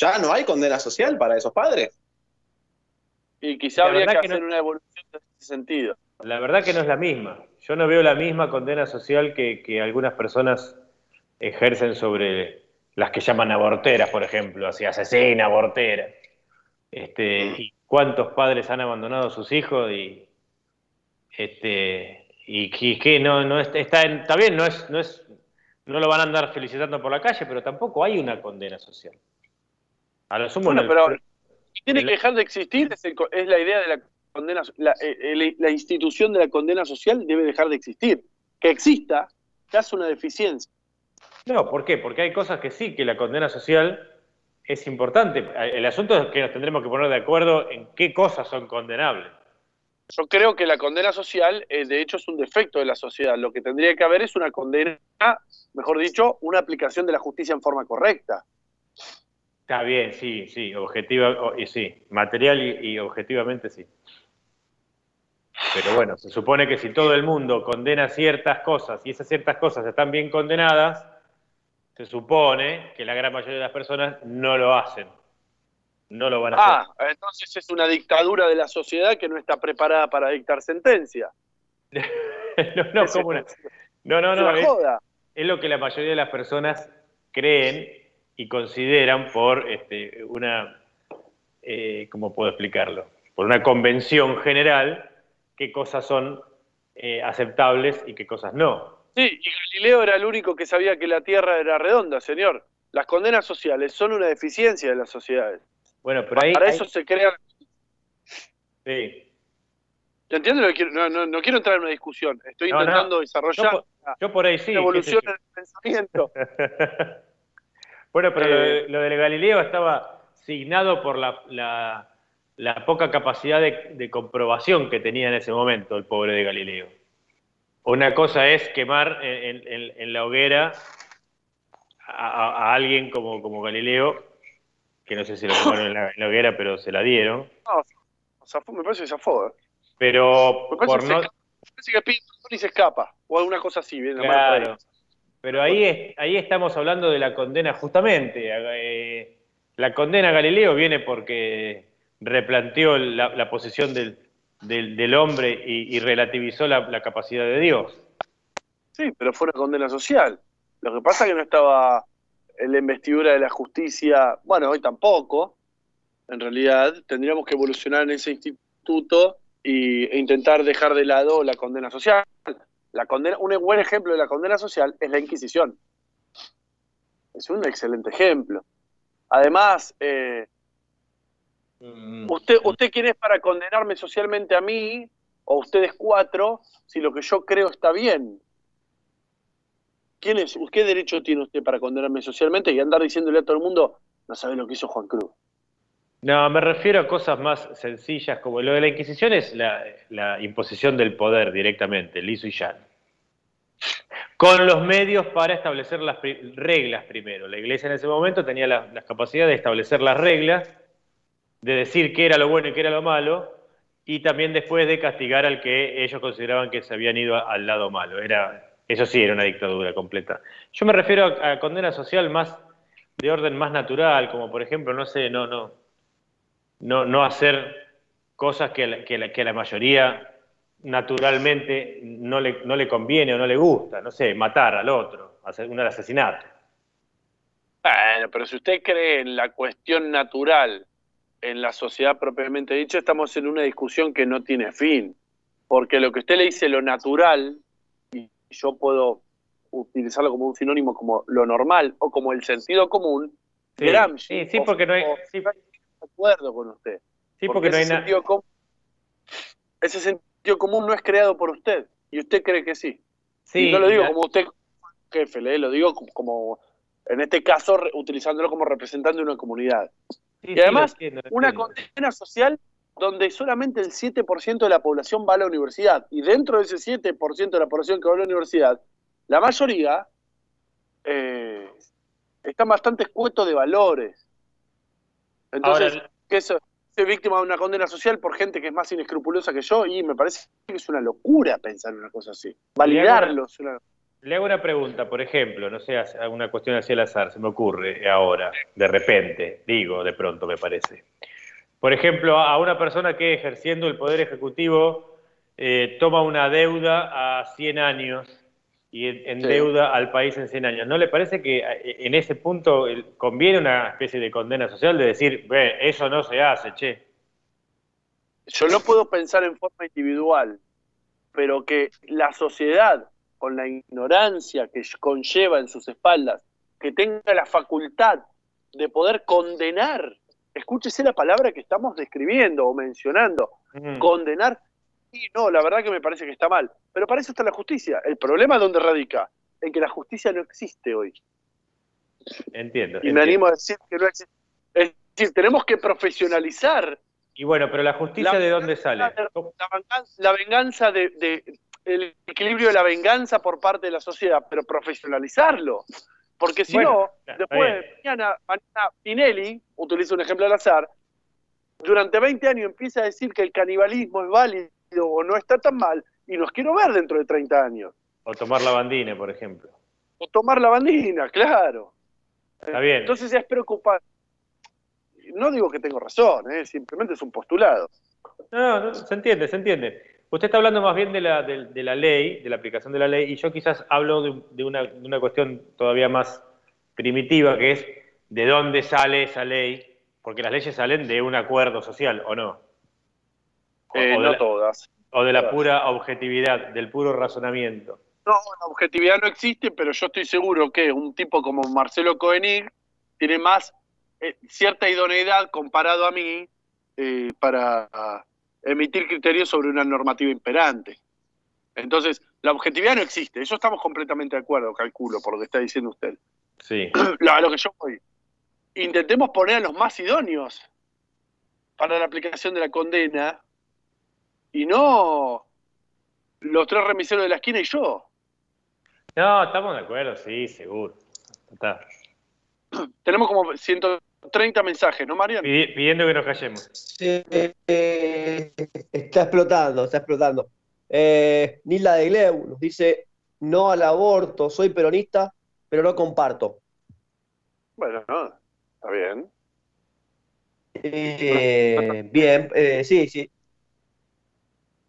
[SPEAKER 11] Ya no hay condena social para esos padres.
[SPEAKER 4] y quizá
[SPEAKER 5] La
[SPEAKER 4] habría que,
[SPEAKER 5] que
[SPEAKER 4] hacer
[SPEAKER 5] no-
[SPEAKER 4] una evolución en ese sentido.
[SPEAKER 5] La verdad que no es la misma. Yo no veo la misma condena social que, que algunas personas ejercen sobre las que llaman aborteras, por ejemplo, así asesina, abortera. Este, y cuántos padres han abandonado a sus hijos y este y que, que no, no es- está, en- está bien, no es, no es, no lo van a andar felicitando por la calle, pero tampoco hay una condena social. A lo sumo
[SPEAKER 4] Bueno,
[SPEAKER 5] el-
[SPEAKER 4] pero tiene
[SPEAKER 5] el-
[SPEAKER 4] que dejar de existir, es, el es la idea de la condena, la, eh, la institución de la condena social debe dejar de existir. Que exista, que hace una deficiencia.
[SPEAKER 5] No, ¿por qué? Porque hay cosas que sí, que la condena social es importante. El asunto es que nos tendremos que poner de acuerdo en qué cosas son condenables.
[SPEAKER 4] Yo creo que la condena social, eh, de hecho, es un defecto de la sociedad. Lo que tendría que haber es una condena, mejor dicho, una aplicación de la justicia en forma correcta.
[SPEAKER 5] Está bien, sí, sí, objetiva, y sí, material y, y objetivamente sí. Pero bueno, se supone que si todo el mundo condena ciertas cosas y esas ciertas cosas están bien condenadas, se supone que la gran mayoría de las personas no lo hacen. No lo van a hacer.
[SPEAKER 4] Ah, entonces es una dictadura de la sociedad que no está preparada para dictar sentencia. (laughs)
[SPEAKER 5] no, no, como una- no, no,
[SPEAKER 4] Es
[SPEAKER 5] no, es-
[SPEAKER 4] joda.
[SPEAKER 5] es lo que la mayoría de las personas creen y consideran por este, una, eh, ¿cómo puedo explicarlo? Por una convención general, qué cosas son eh, aceptables y qué cosas no.
[SPEAKER 4] Sí, y Galileo era el único que sabía que la Tierra era redonda, señor. Las condenas sociales son una deficiencia de las sociedades.
[SPEAKER 5] Bueno, pero ahí...
[SPEAKER 4] Para
[SPEAKER 5] ahí-
[SPEAKER 4] eso se crean...
[SPEAKER 5] sí.
[SPEAKER 4] ¿Te entiendes lo que quiero? No, no, no quiero entrar en una discusión. Estoy
[SPEAKER 5] No,
[SPEAKER 4] intentando desarrollar
[SPEAKER 5] Yo por- Yo por ahí sí.
[SPEAKER 4] evolución del pensamiento. (laughs)
[SPEAKER 5] bueno, pero lo,
[SPEAKER 4] Eh.
[SPEAKER 5] de, lo del Galileo estaba signado por la, la- la poca capacidad de, de comprobación que tenía en ese momento el pobre de Galileo. Una cosa es quemar en, en- en- en la hoguera a, alguien como, como Galileo, que no sé si lo quemaron en la, en la hoguera, pero se la dieron.
[SPEAKER 4] No, zafó, me parece que zafó. ¿eh?
[SPEAKER 5] Pero
[SPEAKER 4] Me parece,
[SPEAKER 5] por
[SPEAKER 4] que
[SPEAKER 5] no,
[SPEAKER 4] se, parece que pide y se escapa. O alguna cosa así. La ahí.
[SPEAKER 5] Claro. Pero ahí, es- ahí estamos hablando de la condena justamente. eh, la condena a Galileo viene porque replanteó la, la posición del, del- hombre y, relativizó la, la capacidad de Dios.
[SPEAKER 4] Sí, pero fue una condena social. Lo que pasa es que no estaba en la investidura de la justicia, bueno, hoy tampoco. En realidad, tendríamos que evolucionar en ese instituto y, e intentar dejar de lado la condena social. La condena, un buen ejemplo de la condena social es la Inquisición. Es un excelente ejemplo. Además, eh, ¿usted, ¿usted quién es para condenarme socialmente a mí, o ustedes cuatro, si lo que yo creo está bien? ¿Quién es, ¿Qué derecho tiene usted para condenarme socialmente y andar diciéndole a todo el mundo, no sabe lo que hizo Juan Cruz?
[SPEAKER 5] No, me refiero a cosas más sencillas, como lo de la Inquisición es la, la imposición del poder directamente, liso y llano. Con los medios para establecer las reglas primero. La iglesia en ese momento tenía la, la capacidad de establecer las reglas, de decir qué era lo bueno y qué era lo malo, y también después de castigar al que ellos consideraban que se habían ido al lado malo. Era, eso sí, era una dictadura completa. Yo me refiero a, condena social más de orden más natural, como por ejemplo, no sé, no, no, no, no hacer cosas que, que a la mayoría naturalmente no le, no le conviene o no le gusta, no sé, matar al otro, hacer un asesinato.
[SPEAKER 4] Bueno, pero si usted cree en la cuestión natural, en la sociedad propiamente dicha, estamos en una discusión que no tiene fin. Porque lo que usted le dice lo natural, y yo puedo utilizarlo como un sinónimo como lo normal o como el sentido común,
[SPEAKER 5] Sí,
[SPEAKER 4] Gramsci,
[SPEAKER 5] sí, sí, porque no hay, sí,
[SPEAKER 4] de acuerdo con usted.
[SPEAKER 5] sí, porque no hay
[SPEAKER 4] ese
[SPEAKER 5] nada.
[SPEAKER 4] sentido común- ese sentido común no es creado por usted, y usted cree que sí.
[SPEAKER 5] Sí,
[SPEAKER 4] y no lo digo
[SPEAKER 5] la-
[SPEAKER 4] como usted, jefe, ¿eh? lo digo como, como, en este caso, re- utilizándolo como representante de una comunidad.
[SPEAKER 5] Sí,
[SPEAKER 4] Y además,
[SPEAKER 5] entiendo,
[SPEAKER 4] una condena social donde solamente el 7% de la población va a la universidad. Y dentro de ese 7% de la población que va a la universidad, la mayoría eh, están bastante escuetos de valores. Entonces,
[SPEAKER 5] Ahora-
[SPEAKER 4] que eso, ser víctima de una condena social por gente que es más inescrupulosa que yo, y me parece que es una locura pensar en una cosa así. Validarlo. es una-
[SPEAKER 5] Le hago una pregunta, por ejemplo, no sé, una cuestión así al azar, se me ocurre ahora, de repente, digo, de pronto me parece. Por ejemplo, a una persona que ejerciendo el poder ejecutivo eh, toma una deuda a 100 años y en- endeuda al país en 100 años, ¿no le parece que eh, en ese punto el- conviene una especie de condena social de decir, ve, eso no se hace, che?
[SPEAKER 4] Yo no puedo pensar en forma individual, pero que la sociedad, con la ignorancia que conlleva en sus espaldas, que tenga la facultad de poder condenar, escúchese la palabra que estamos describiendo o mencionando,
[SPEAKER 5] Mm.
[SPEAKER 4] condenar, y no, la verdad que me parece que está mal, pero para eso está la justicia. El problema dónde radica, en que la justicia no existe hoy.
[SPEAKER 5] Entiendo.
[SPEAKER 4] Y me
[SPEAKER 5] entiendo.
[SPEAKER 4] animo a decir que no existe. Es decir, tenemos que profesionalizar
[SPEAKER 5] Y bueno, pero la justicia
[SPEAKER 4] La-
[SPEAKER 5] de dónde sale?
[SPEAKER 4] la venganza, la venganza de, de- el equilibrio de la venganza por parte de la sociedad, pero profesionalizarlo. Porque si
[SPEAKER 5] Bueno,
[SPEAKER 4] no, después, mañana, mañana Pinelli, utilizo un ejemplo al azar, durante 20 años empieza a decir que el canibalismo es válido o no está tan mal, y los quiero ver dentro de 30 años.
[SPEAKER 5] O tomar la bandina, por ejemplo.
[SPEAKER 4] O tomar la bandina, claro.
[SPEAKER 5] Está bien.
[SPEAKER 4] Entonces es preocupante. No digo que tengo razón, ¿eh? simplemente es un postulado.
[SPEAKER 5] No, no, se entiende, se entiende. Usted está hablando más bien de la, de, de la ley, de la aplicación de la ley, y yo quizás hablo de, de una, de una cuestión todavía más primitiva, que es de dónde sale esa ley, porque las leyes salen de un acuerdo social, ¿o no? O,
[SPEAKER 4] Eh,
[SPEAKER 5] o
[SPEAKER 4] no
[SPEAKER 5] la,
[SPEAKER 4] todas.
[SPEAKER 5] o de la
[SPEAKER 4] todas.
[SPEAKER 5] pura objetividad, del puro razonamiento.
[SPEAKER 4] No, la objetividad no existe, pero yo estoy seguro que un tipo como Marcelo Koenig tiene más eh, cierta idoneidad comparado a mí eh, para emitir criterios sobre una normativa imperante. Entonces, la objetividad no existe, eso estamos completamente de acuerdo, calculo, por lo que está diciendo usted.
[SPEAKER 5] Sí. (clears throat)
[SPEAKER 4] Lo- a lo que yo voy. Intentemos poner a los más idóneos para la aplicación de la condena y no los tres remiseros de la esquina y yo.
[SPEAKER 5] No, estamos de acuerdo, sí, seguro. Está. (clears throat)
[SPEAKER 4] Tenemos como 130 mensajes, ¿no, Marian?
[SPEAKER 5] Pidi- Pidiendo que nos callemos.
[SPEAKER 9] Sí, eh, está explotando, está explotando. Eh, Nilda de Gleu nos dice, no al aborto, soy peronista, pero no comparto.
[SPEAKER 4] Bueno, no, está bien.
[SPEAKER 9] Eh, bien, eh, sí, sí.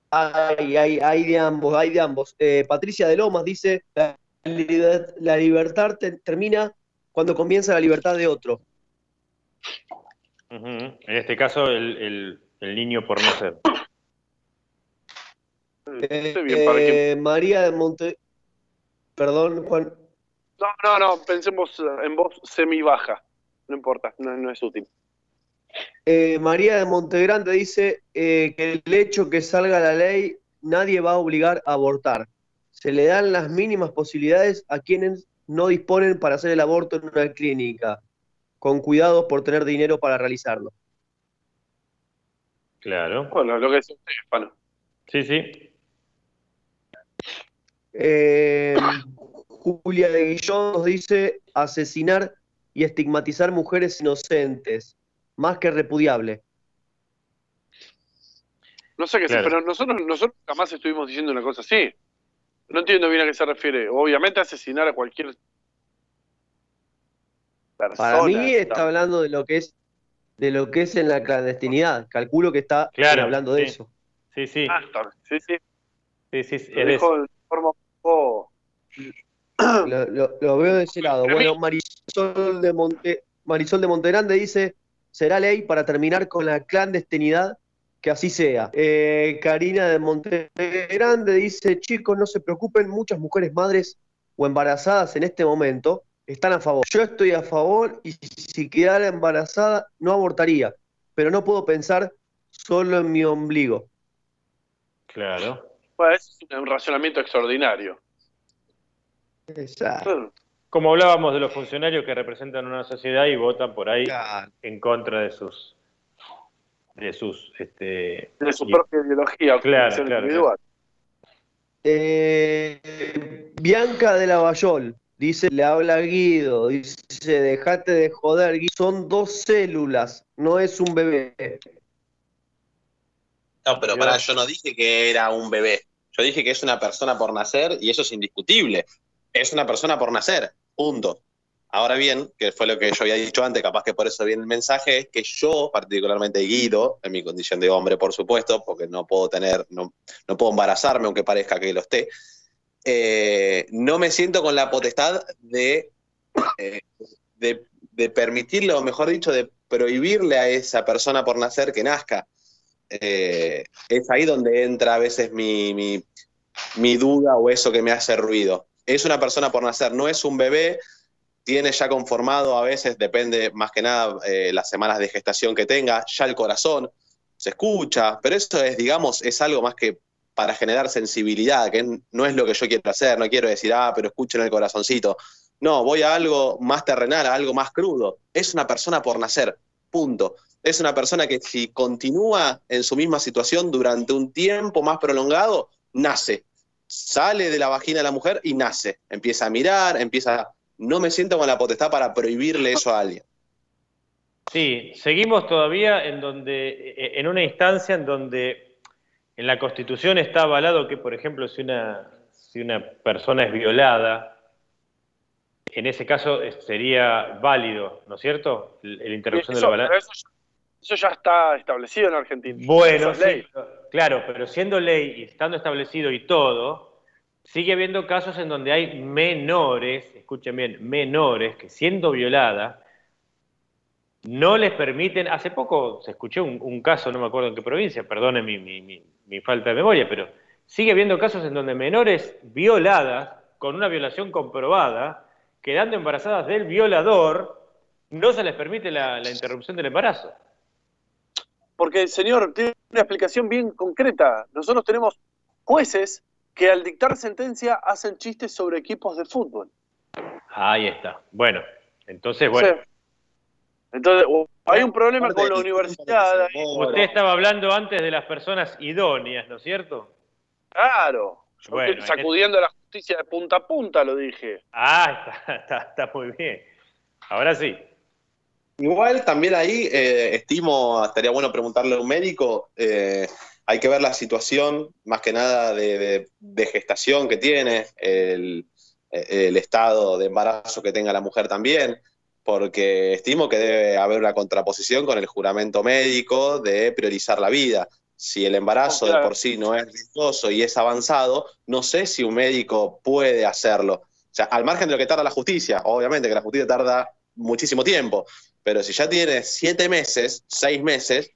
[SPEAKER 9] Hay, hay, hay de ambos, hay de ambos. Eh, Patricia de Lomas dice, la, liber- la libertad te- termina cuando comienza la libertad de otro.
[SPEAKER 5] En este caso, el, el- el niño por no ser.
[SPEAKER 9] Eh,
[SPEAKER 4] bien, para que-
[SPEAKER 9] eh, María de Monte... Perdón, Juan.
[SPEAKER 4] No, no, no, pensemos eh, en voz semi-baja. No importa, no, no es útil.
[SPEAKER 9] Eh, María de Montegrande dice eh, que el hecho que salga la ley, nadie va a obligar a abortar. Se le dan las mínimas posibilidades a quienes no disponen para hacer el aborto en una clínica, con cuidados por tener dinero para realizarlo.
[SPEAKER 5] Claro.
[SPEAKER 4] Bueno, lo que es usted, Pano.
[SPEAKER 5] Sí, sí.
[SPEAKER 9] Eh, Julia de Guillón nos dice asesinar y estigmatizar mujeres inocentes, más que repudiable.
[SPEAKER 4] No sé qué
[SPEAKER 5] Claro.
[SPEAKER 4] sé, pero nosotros, nosotros jamás estuvimos diciendo una cosa así. No entiendo bien a qué se refiere. Obviamente asesinar a cualquier persona.
[SPEAKER 9] Para mí está hablando de lo que es de lo que es en la clandestinidad. Calculo que está
[SPEAKER 5] Claro,
[SPEAKER 9] hablando de
[SPEAKER 5] sí.
[SPEAKER 9] eso.
[SPEAKER 5] Sí, sí.
[SPEAKER 4] Sí, sí.
[SPEAKER 5] Sí, sí, sí,
[SPEAKER 4] Lo
[SPEAKER 5] es
[SPEAKER 4] dijo de forma un poco-
[SPEAKER 9] Lo, lo- lo veo de ese lado. Bueno, Marisol de Monte, Marisol de Montegrande dice, será ley para terminar con la clandestinidad, que así sea. Eh, Karina de Montegrande dice, chicos, no se preocupen, muchas mujeres madres o embarazadas en este momento están a favor. Yo estoy a favor y si quedara embarazada no abortaría, pero no puedo pensar solo en mi ombligo.
[SPEAKER 5] Claro.
[SPEAKER 4] Bueno, es un razonamiento extraordinario.
[SPEAKER 9] Exacto.
[SPEAKER 5] Como hablábamos de los funcionarios que representan una sociedad y votan por ahí en contra de sus de sus este
[SPEAKER 4] De su
[SPEAKER 5] y-
[SPEAKER 4] propia ideología o
[SPEAKER 5] Claro, claro,
[SPEAKER 4] individual.
[SPEAKER 9] Eh, Bianca de Lavallol dice, le habla Guido, dice, dejate de joder, Guido, son dos células, no es un bebé.
[SPEAKER 8] No, pero pará, yo no dije que era un bebé. Yo dije que es una persona por nacer y eso es indiscutible. Es una persona por nacer, punto. Ahora bien, que fue lo que yo había dicho antes, capaz que por eso viene el mensaje, es que yo, particularmente Guido, en mi condición de hombre, por supuesto, porque no puedo tener, no, no puedo embarazarme aunque parezca que lo esté, eh, no me siento con la potestad de, eh, de, de permitirle, o mejor dicho, de prohibirle a esa persona por nacer que nazca. Eh, es ahí donde entra a veces mi, mi, duda o eso que me hace ruido. Es una persona por nacer, no es un bebé, tiene ya conformado a veces, depende más que nada las semanas de gestación que tenga, ya el corazón se escucha, pero eso es, digamos, es algo más que para generar sensibilidad, que no es lo que yo quiero hacer, no quiero decir, ah, pero escuchen el corazoncito. No, voy a algo más terrenal, a algo más crudo. Es una persona por nacer, punto. Es una persona que si continúa en su misma situación durante un tiempo más prolongado, nace. Sale de la vagina de la mujer y nace. Empieza a mirar, empieza... No me siento con la potestad para prohibirle eso a alguien.
[SPEAKER 5] Sí, seguimos todavía en donde, en una instancia en donde en la Constitución está avalado que, por ejemplo, si una, si una persona es violada, en ese caso eh, sería válido, ¿no es cierto? El- La interrupción
[SPEAKER 4] Eso,
[SPEAKER 5] del
[SPEAKER 4] pero
[SPEAKER 5] embarazo.
[SPEAKER 4] eso, eso ya está establecido en Argentina.
[SPEAKER 5] Bueno,
[SPEAKER 4] ley.
[SPEAKER 5] sí, claro, pero siendo ley y estando establecido y todo, sigue habiendo casos en donde hay menores, escuchen bien, menores que siendo violadas no les permiten. Hace poco se escuchó un, un caso, no me acuerdo en qué provincia, perdone mi, mi- mi- mi falta de memoria, pero sigue habiendo casos en donde menores violadas, con una violación comprobada, quedando embarazadas del violador, no se les permite la, la interrupción del embarazo.
[SPEAKER 4] Porque, señor, tiene una explicación bien concreta. Nosotros tenemos jueces que al dictar sentencia hacen chistes sobre equipos de fútbol.
[SPEAKER 5] Ahí está. Bueno, entonces, bueno.
[SPEAKER 4] Sí. Entonces, hay un problema con la universidad.
[SPEAKER 5] Usted estaba hablando antes de las personas idóneas, ¿no es cierto?
[SPEAKER 4] Claro. Yo
[SPEAKER 5] Bueno,
[SPEAKER 4] estoy sacudiendo la justicia de punta a punta, lo dije.
[SPEAKER 5] Ah, (laughs) está, está, está muy bien. Ahora sí.
[SPEAKER 8] Igual también ahí eh, estimo, estaría bueno preguntarle a un médico, eh, hay que ver la situación más que nada de, de- de gestación que tiene, el, el estado de embarazo que tenga la mujer también, porque estimo que debe haber una contraposición con el juramento médico de priorizar la vida. Si el embarazo
[SPEAKER 4] claro.
[SPEAKER 8] de por sí no es riesgoso y es avanzado, no sé si un médico puede hacerlo. O sea, al margen de lo que tarda la justicia, obviamente que la justicia tarda muchísimo tiempo, pero si ya tiene siete meses, seis meses,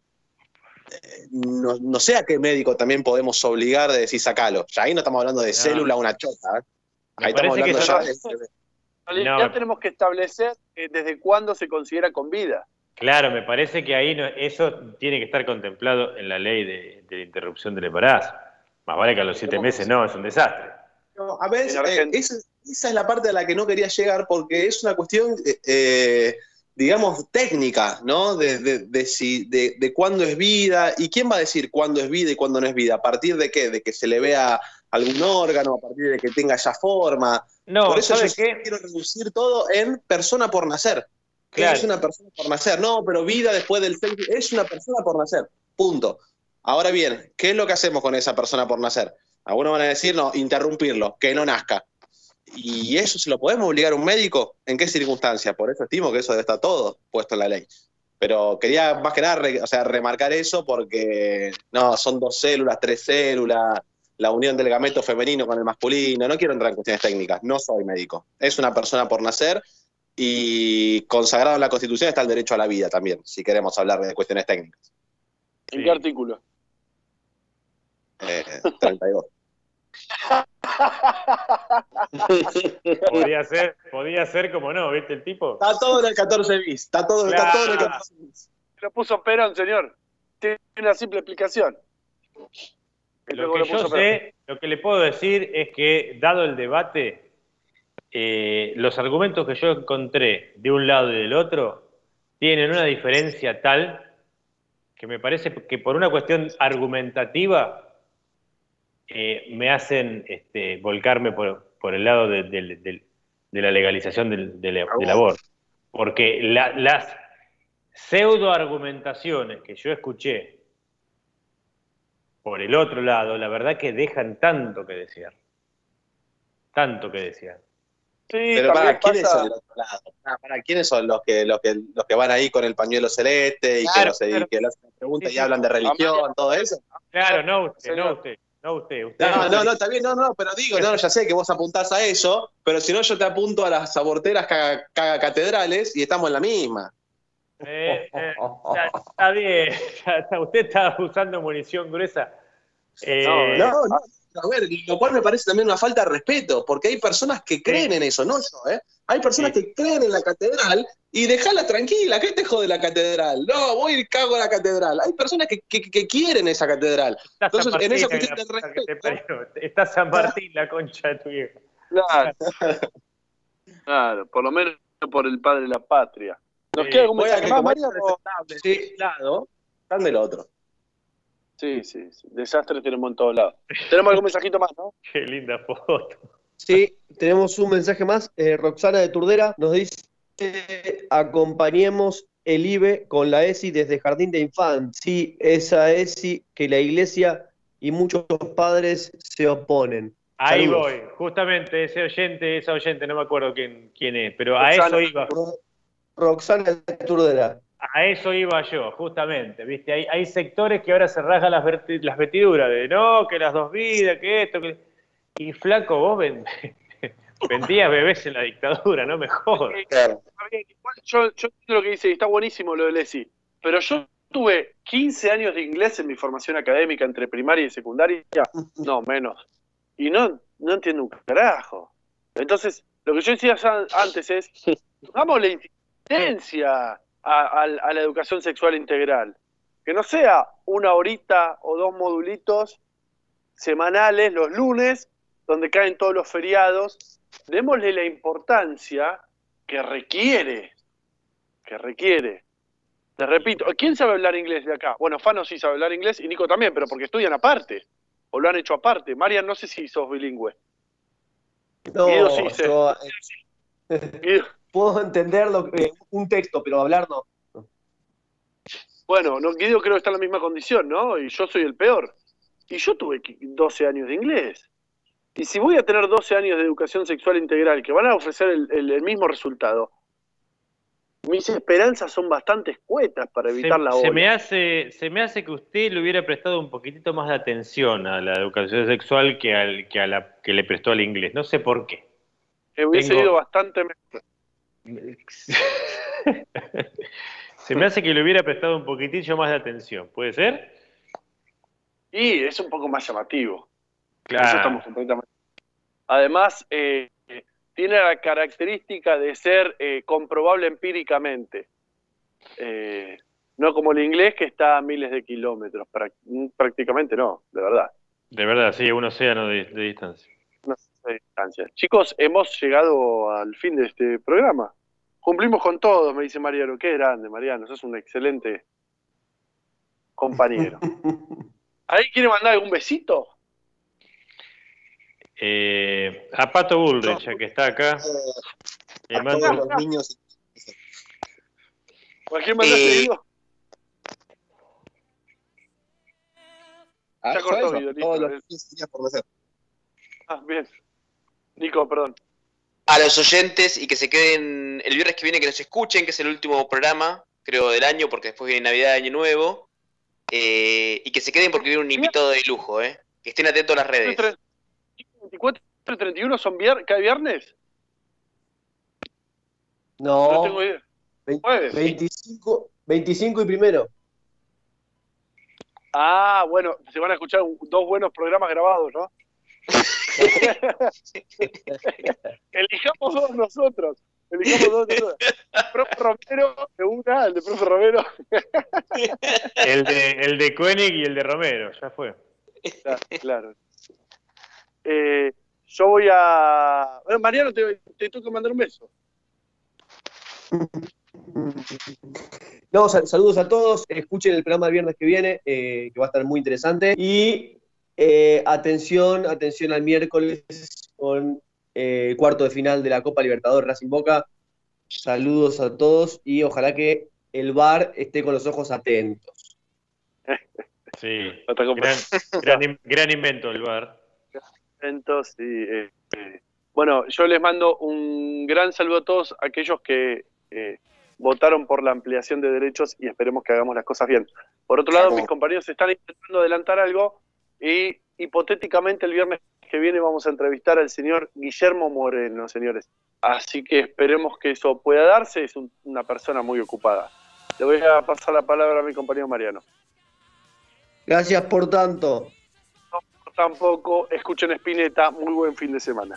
[SPEAKER 8] eh, no, no sé a qué médico también podemos obligar de decir sacalo. Ya ahí no estamos hablando de célula, una chota. ¿eh? Ahí estamos hablando ya de-
[SPEAKER 4] realidad
[SPEAKER 5] No.
[SPEAKER 4] tenemos que establecer eh, desde cuándo se considera con vida.
[SPEAKER 5] Claro, me parece que ahí no- eso tiene que estar contemplado en la ley de, de interrupción del embarazo. Más vale que a los siete meses no, es un desastre.
[SPEAKER 8] No, a ver, eh, esa, esa es la parte a la que no quería llegar porque es una cuestión eh, eh, digamos, técnica, ¿no? De, de, de, si, de, de cuándo es vida y quién va a decir cuándo es vida y cuándo no es vida. ¿A partir de qué? De que se le vea algún órgano, a partir de que tenga esa forma.
[SPEAKER 5] No,
[SPEAKER 8] por eso yo quiero reducir todo en persona por nacer. ¿Qué
[SPEAKER 5] Claro.
[SPEAKER 8] es una persona por nacer? No, pero vida después del sexo es una persona por nacer. Punto. Ahora bien, ¿qué es lo que hacemos con esa persona por nacer? Algunos van a decir, no, interrumpirlo, que no nazca. ¿Y eso se lo podemos obligar a un médico? ¿En qué circunstancia? Por eso estimo que eso debe estar todo puesto en la ley. Pero quería más que nada o sea, remarcar eso porque no, son dos células, tres células, la unión del gameto femenino con el masculino. No quiero entrar en cuestiones técnicas, no soy médico. Es una persona por nacer y consagrado en la Constitución está el derecho a la vida también, si queremos hablar de cuestiones técnicas.
[SPEAKER 4] ¿En qué artículo?
[SPEAKER 8] Eh, 32. (laughs)
[SPEAKER 5] Podía ser, podía ser como no, ¿viste el tipo?
[SPEAKER 8] Está todo en el 14 bis, está todo, está todo en el
[SPEAKER 5] Claro.
[SPEAKER 8] 14 bis.
[SPEAKER 4] Lo puso Perón, señor. Tiene una simple explicación.
[SPEAKER 5] Lo que yo sé, lo que le puedo decir es que, dado el debate, eh, los argumentos que yo encontré de un lado y del otro tienen una diferencia tal que me parece que por una cuestión argumentativa eh, me hacen este, volcarme por, por el lado de, la legalización del, del- del aborto. Porque la- las pseudo argumentaciones que yo escuché por el otro lado, la verdad que dejan tanto que desear. Tanto que desear.
[SPEAKER 4] Sí,
[SPEAKER 8] Pero para, ¿quiénes
[SPEAKER 4] pasa-
[SPEAKER 8] son del otro lado? Ah, para, ¿quiénes son los que, los, que, los que van ahí con el pañuelo celeste y que,
[SPEAKER 5] Claro,
[SPEAKER 8] no sé, y
[SPEAKER 5] claro.
[SPEAKER 8] que le hacen preguntas
[SPEAKER 5] Sí,
[SPEAKER 8] y hablan de religión, todo eso?
[SPEAKER 5] Claro, no usted,
[SPEAKER 4] Señor.
[SPEAKER 5] no usted, no usted. usted
[SPEAKER 8] No, no, no, está bien, no, no, pero digo, no, ya sé que vos apuntás a eso, pero si no yo te apunto a las aborteras caga, caga catedrales y estamos en la misma.
[SPEAKER 5] Eh, eh, ya, está bien, (laughs) está, usted está usando munición gruesa. Eh,
[SPEAKER 8] No, no, a ver, lo cual me parece también una falta de respeto, porque hay personas que creen en eso, no yo, ¿eh? Hay personas que creen en la catedral y dejala tranquila, ¿qué te jode la catedral? No, voy y cago en la catedral. Hay personas que, que- que quieren esa catedral.
[SPEAKER 5] está San
[SPEAKER 8] Entonces, en esa
[SPEAKER 5] Martín,
[SPEAKER 8] cuestión
[SPEAKER 5] la
[SPEAKER 8] del
[SPEAKER 5] puta que te
[SPEAKER 8] respeto.
[SPEAKER 5] Está San Martín, la concha de tu vieja.
[SPEAKER 4] Claro. (laughs) (laughs) Claro, por lo menos por el padre de la patria. ¿Nos
[SPEAKER 5] Sí,
[SPEAKER 4] queda algún mensaje más,
[SPEAKER 8] como
[SPEAKER 4] Mario?
[SPEAKER 8] es respetable de un lado, están del otro.
[SPEAKER 4] Sí, sí, sí. Desastres tenemos en todos lados. Tenemos algún mensajito más, ¿no? (laughs)
[SPEAKER 5] Qué linda foto.
[SPEAKER 9] Sí, tenemos un mensaje más. Eh, Roxana de Turdera nos dice: acompañemos el IBE con la ESI desde Jardín de Infantes. Sí, esa ESI que la iglesia y muchos padres se oponen.
[SPEAKER 5] Ahí
[SPEAKER 9] Saludos.
[SPEAKER 5] voy, justamente ese oyente, esa oyente, no me acuerdo quién, quién es, pero a eso iba.
[SPEAKER 9] Ro- Roxana de Turdera.
[SPEAKER 5] A eso iba yo, justamente, ¿viste? Hay, hay sectores que ahora se rasgan las, las vestiduras de no, que las dos vidas, que esto, que... Y flaco, vos ven- (laughs) vendías bebés en la dictadura, no me jodas.
[SPEAKER 8] Claro.
[SPEAKER 4] Igual yo, yo entiendo lo que dice y está buenísimo lo de Lesi, pero yo tuve 15 años de inglés en mi formación académica entre primaria y secundaria, (laughs) no, menos, y no, no entiendo un carajo. Entonces, lo que yo decía antes es, dámosle insistencia a, a- a la educación sexual integral, que no sea una horita o dos modulitos semanales los lunes, donde caen todos los feriados, démosle la importancia que requiere, que requiere. Te repito, ¿quién sabe hablar inglés de acá? Bueno, Fano sí sabe hablar inglés y Nico también, pero porque estudian aparte, o lo han hecho aparte. Marian, no sé si sos bilingüe.
[SPEAKER 9] No,
[SPEAKER 4] Guido sí
[SPEAKER 9] yo
[SPEAKER 4] Guido,
[SPEAKER 9] puedo entender lo que- un texto, pero hablar no.
[SPEAKER 4] Bueno, no, Guido creo que está en la misma condición, ¿no? Y yo soy el peor. Y yo tuve qui- 12 años de inglés. Y si voy a tener 12 años de educación sexual integral que van a ofrecer el, el- el mismo resultado, mis esperanzas son bastante escuetas para
[SPEAKER 5] Se,
[SPEAKER 4] evitar la
[SPEAKER 5] se
[SPEAKER 4] ola.
[SPEAKER 5] me hace, se me hace que usted le hubiera prestado un poquitito más de atención a la educación sexual que, al, que, a la, que le prestó al inglés. No sé por qué.
[SPEAKER 4] Hubiese
[SPEAKER 5] tengo-
[SPEAKER 4] ido bastante mejor. (laughs)
[SPEAKER 5] Se me hace que le hubiera prestado un poquitillo más de atención. ¿Puede ser?
[SPEAKER 4] Y es un poco más llamativo.
[SPEAKER 5] Claro.
[SPEAKER 4] Eso estamos completamente. Además, eh, tiene la característica de ser eh, comprobable empíricamente. Eh, no como el inglés que está a miles de kilómetros. Prácticamente no, de verdad.
[SPEAKER 5] De verdad, sí, un océano de, de distancia.
[SPEAKER 4] No distancia. Chicos, hemos llegado al fin de este programa. Cumplimos con todo, me dice Mariano. Qué grande, Mariano. Sos un excelente compañero. (laughs) ¿Ahí quiere mandar algún besito?
[SPEAKER 5] Eh, a Pato Bullrich, ya que está acá. Le
[SPEAKER 11] A
[SPEAKER 5] mando-
[SPEAKER 11] todos los niños.
[SPEAKER 4] ¿O a quién mandaste,
[SPEAKER 7] Eh?
[SPEAKER 11] Ah,
[SPEAKER 4] Ya cortó,
[SPEAKER 11] eso,
[SPEAKER 4] Guido, listo.
[SPEAKER 11] todos los 15 días por nacer.
[SPEAKER 4] Ah, bien. Nico, perdón.
[SPEAKER 7] a los oyentes y que se queden el viernes que viene, que nos escuchen, que es el último programa, creo, del año, porque después viene Navidad, Año Nuevo. eh, y que se queden porque viene un invitado de lujo, ¿eh? Que estén atentos a las redes.
[SPEAKER 4] 24 y 31 son vier cada viernes.
[SPEAKER 9] No,
[SPEAKER 4] No tengo idea.
[SPEAKER 9] vein-
[SPEAKER 4] Jueves.
[SPEAKER 9] 25, 25 y primero.
[SPEAKER 4] Ah, bueno, se van a escuchar dos buenos programas grabados, ¿no? Elijamos dos nosotros. Elijamos dos nosotros. El profe Romero de una, el de profe Romero.
[SPEAKER 5] El de, el de Koenig y el de Romero, ya fue.
[SPEAKER 4] Claro, claro. Eh, yo voy a. Bueno, Mariano, te, te tengo que mandar un beso.
[SPEAKER 9] No, sal- saludos a todos. Escuchen el programa el viernes que viene, eh, que va a estar muy interesante. Y eh, atención, atención al miércoles con eh, el cuarto de final de la Copa Libertadores Racing Boca. Saludos a todos y ojalá que el VAR esté con los ojos atentos. (laughs)
[SPEAKER 5] Sí, gran, gran, gran invento el bar.
[SPEAKER 4] Entonces, sí, eh, eh, bueno, yo les mando un gran saludo a todos aquellos que eh, votaron por la ampliación de derechos y esperemos que hagamos las cosas bien. Por otro lado, mis compañeros están intentando adelantar algo y hipotéticamente el viernes que viene vamos a entrevistar al señor Guillermo Moreno, señores. Así que esperemos que eso pueda darse, es un- una persona muy ocupada. Le voy a pasar la palabra a mi compañero Mariano.
[SPEAKER 9] Gracias por tanto.
[SPEAKER 4] Tampoco escuchen Spinetta, muy buen fin de semana.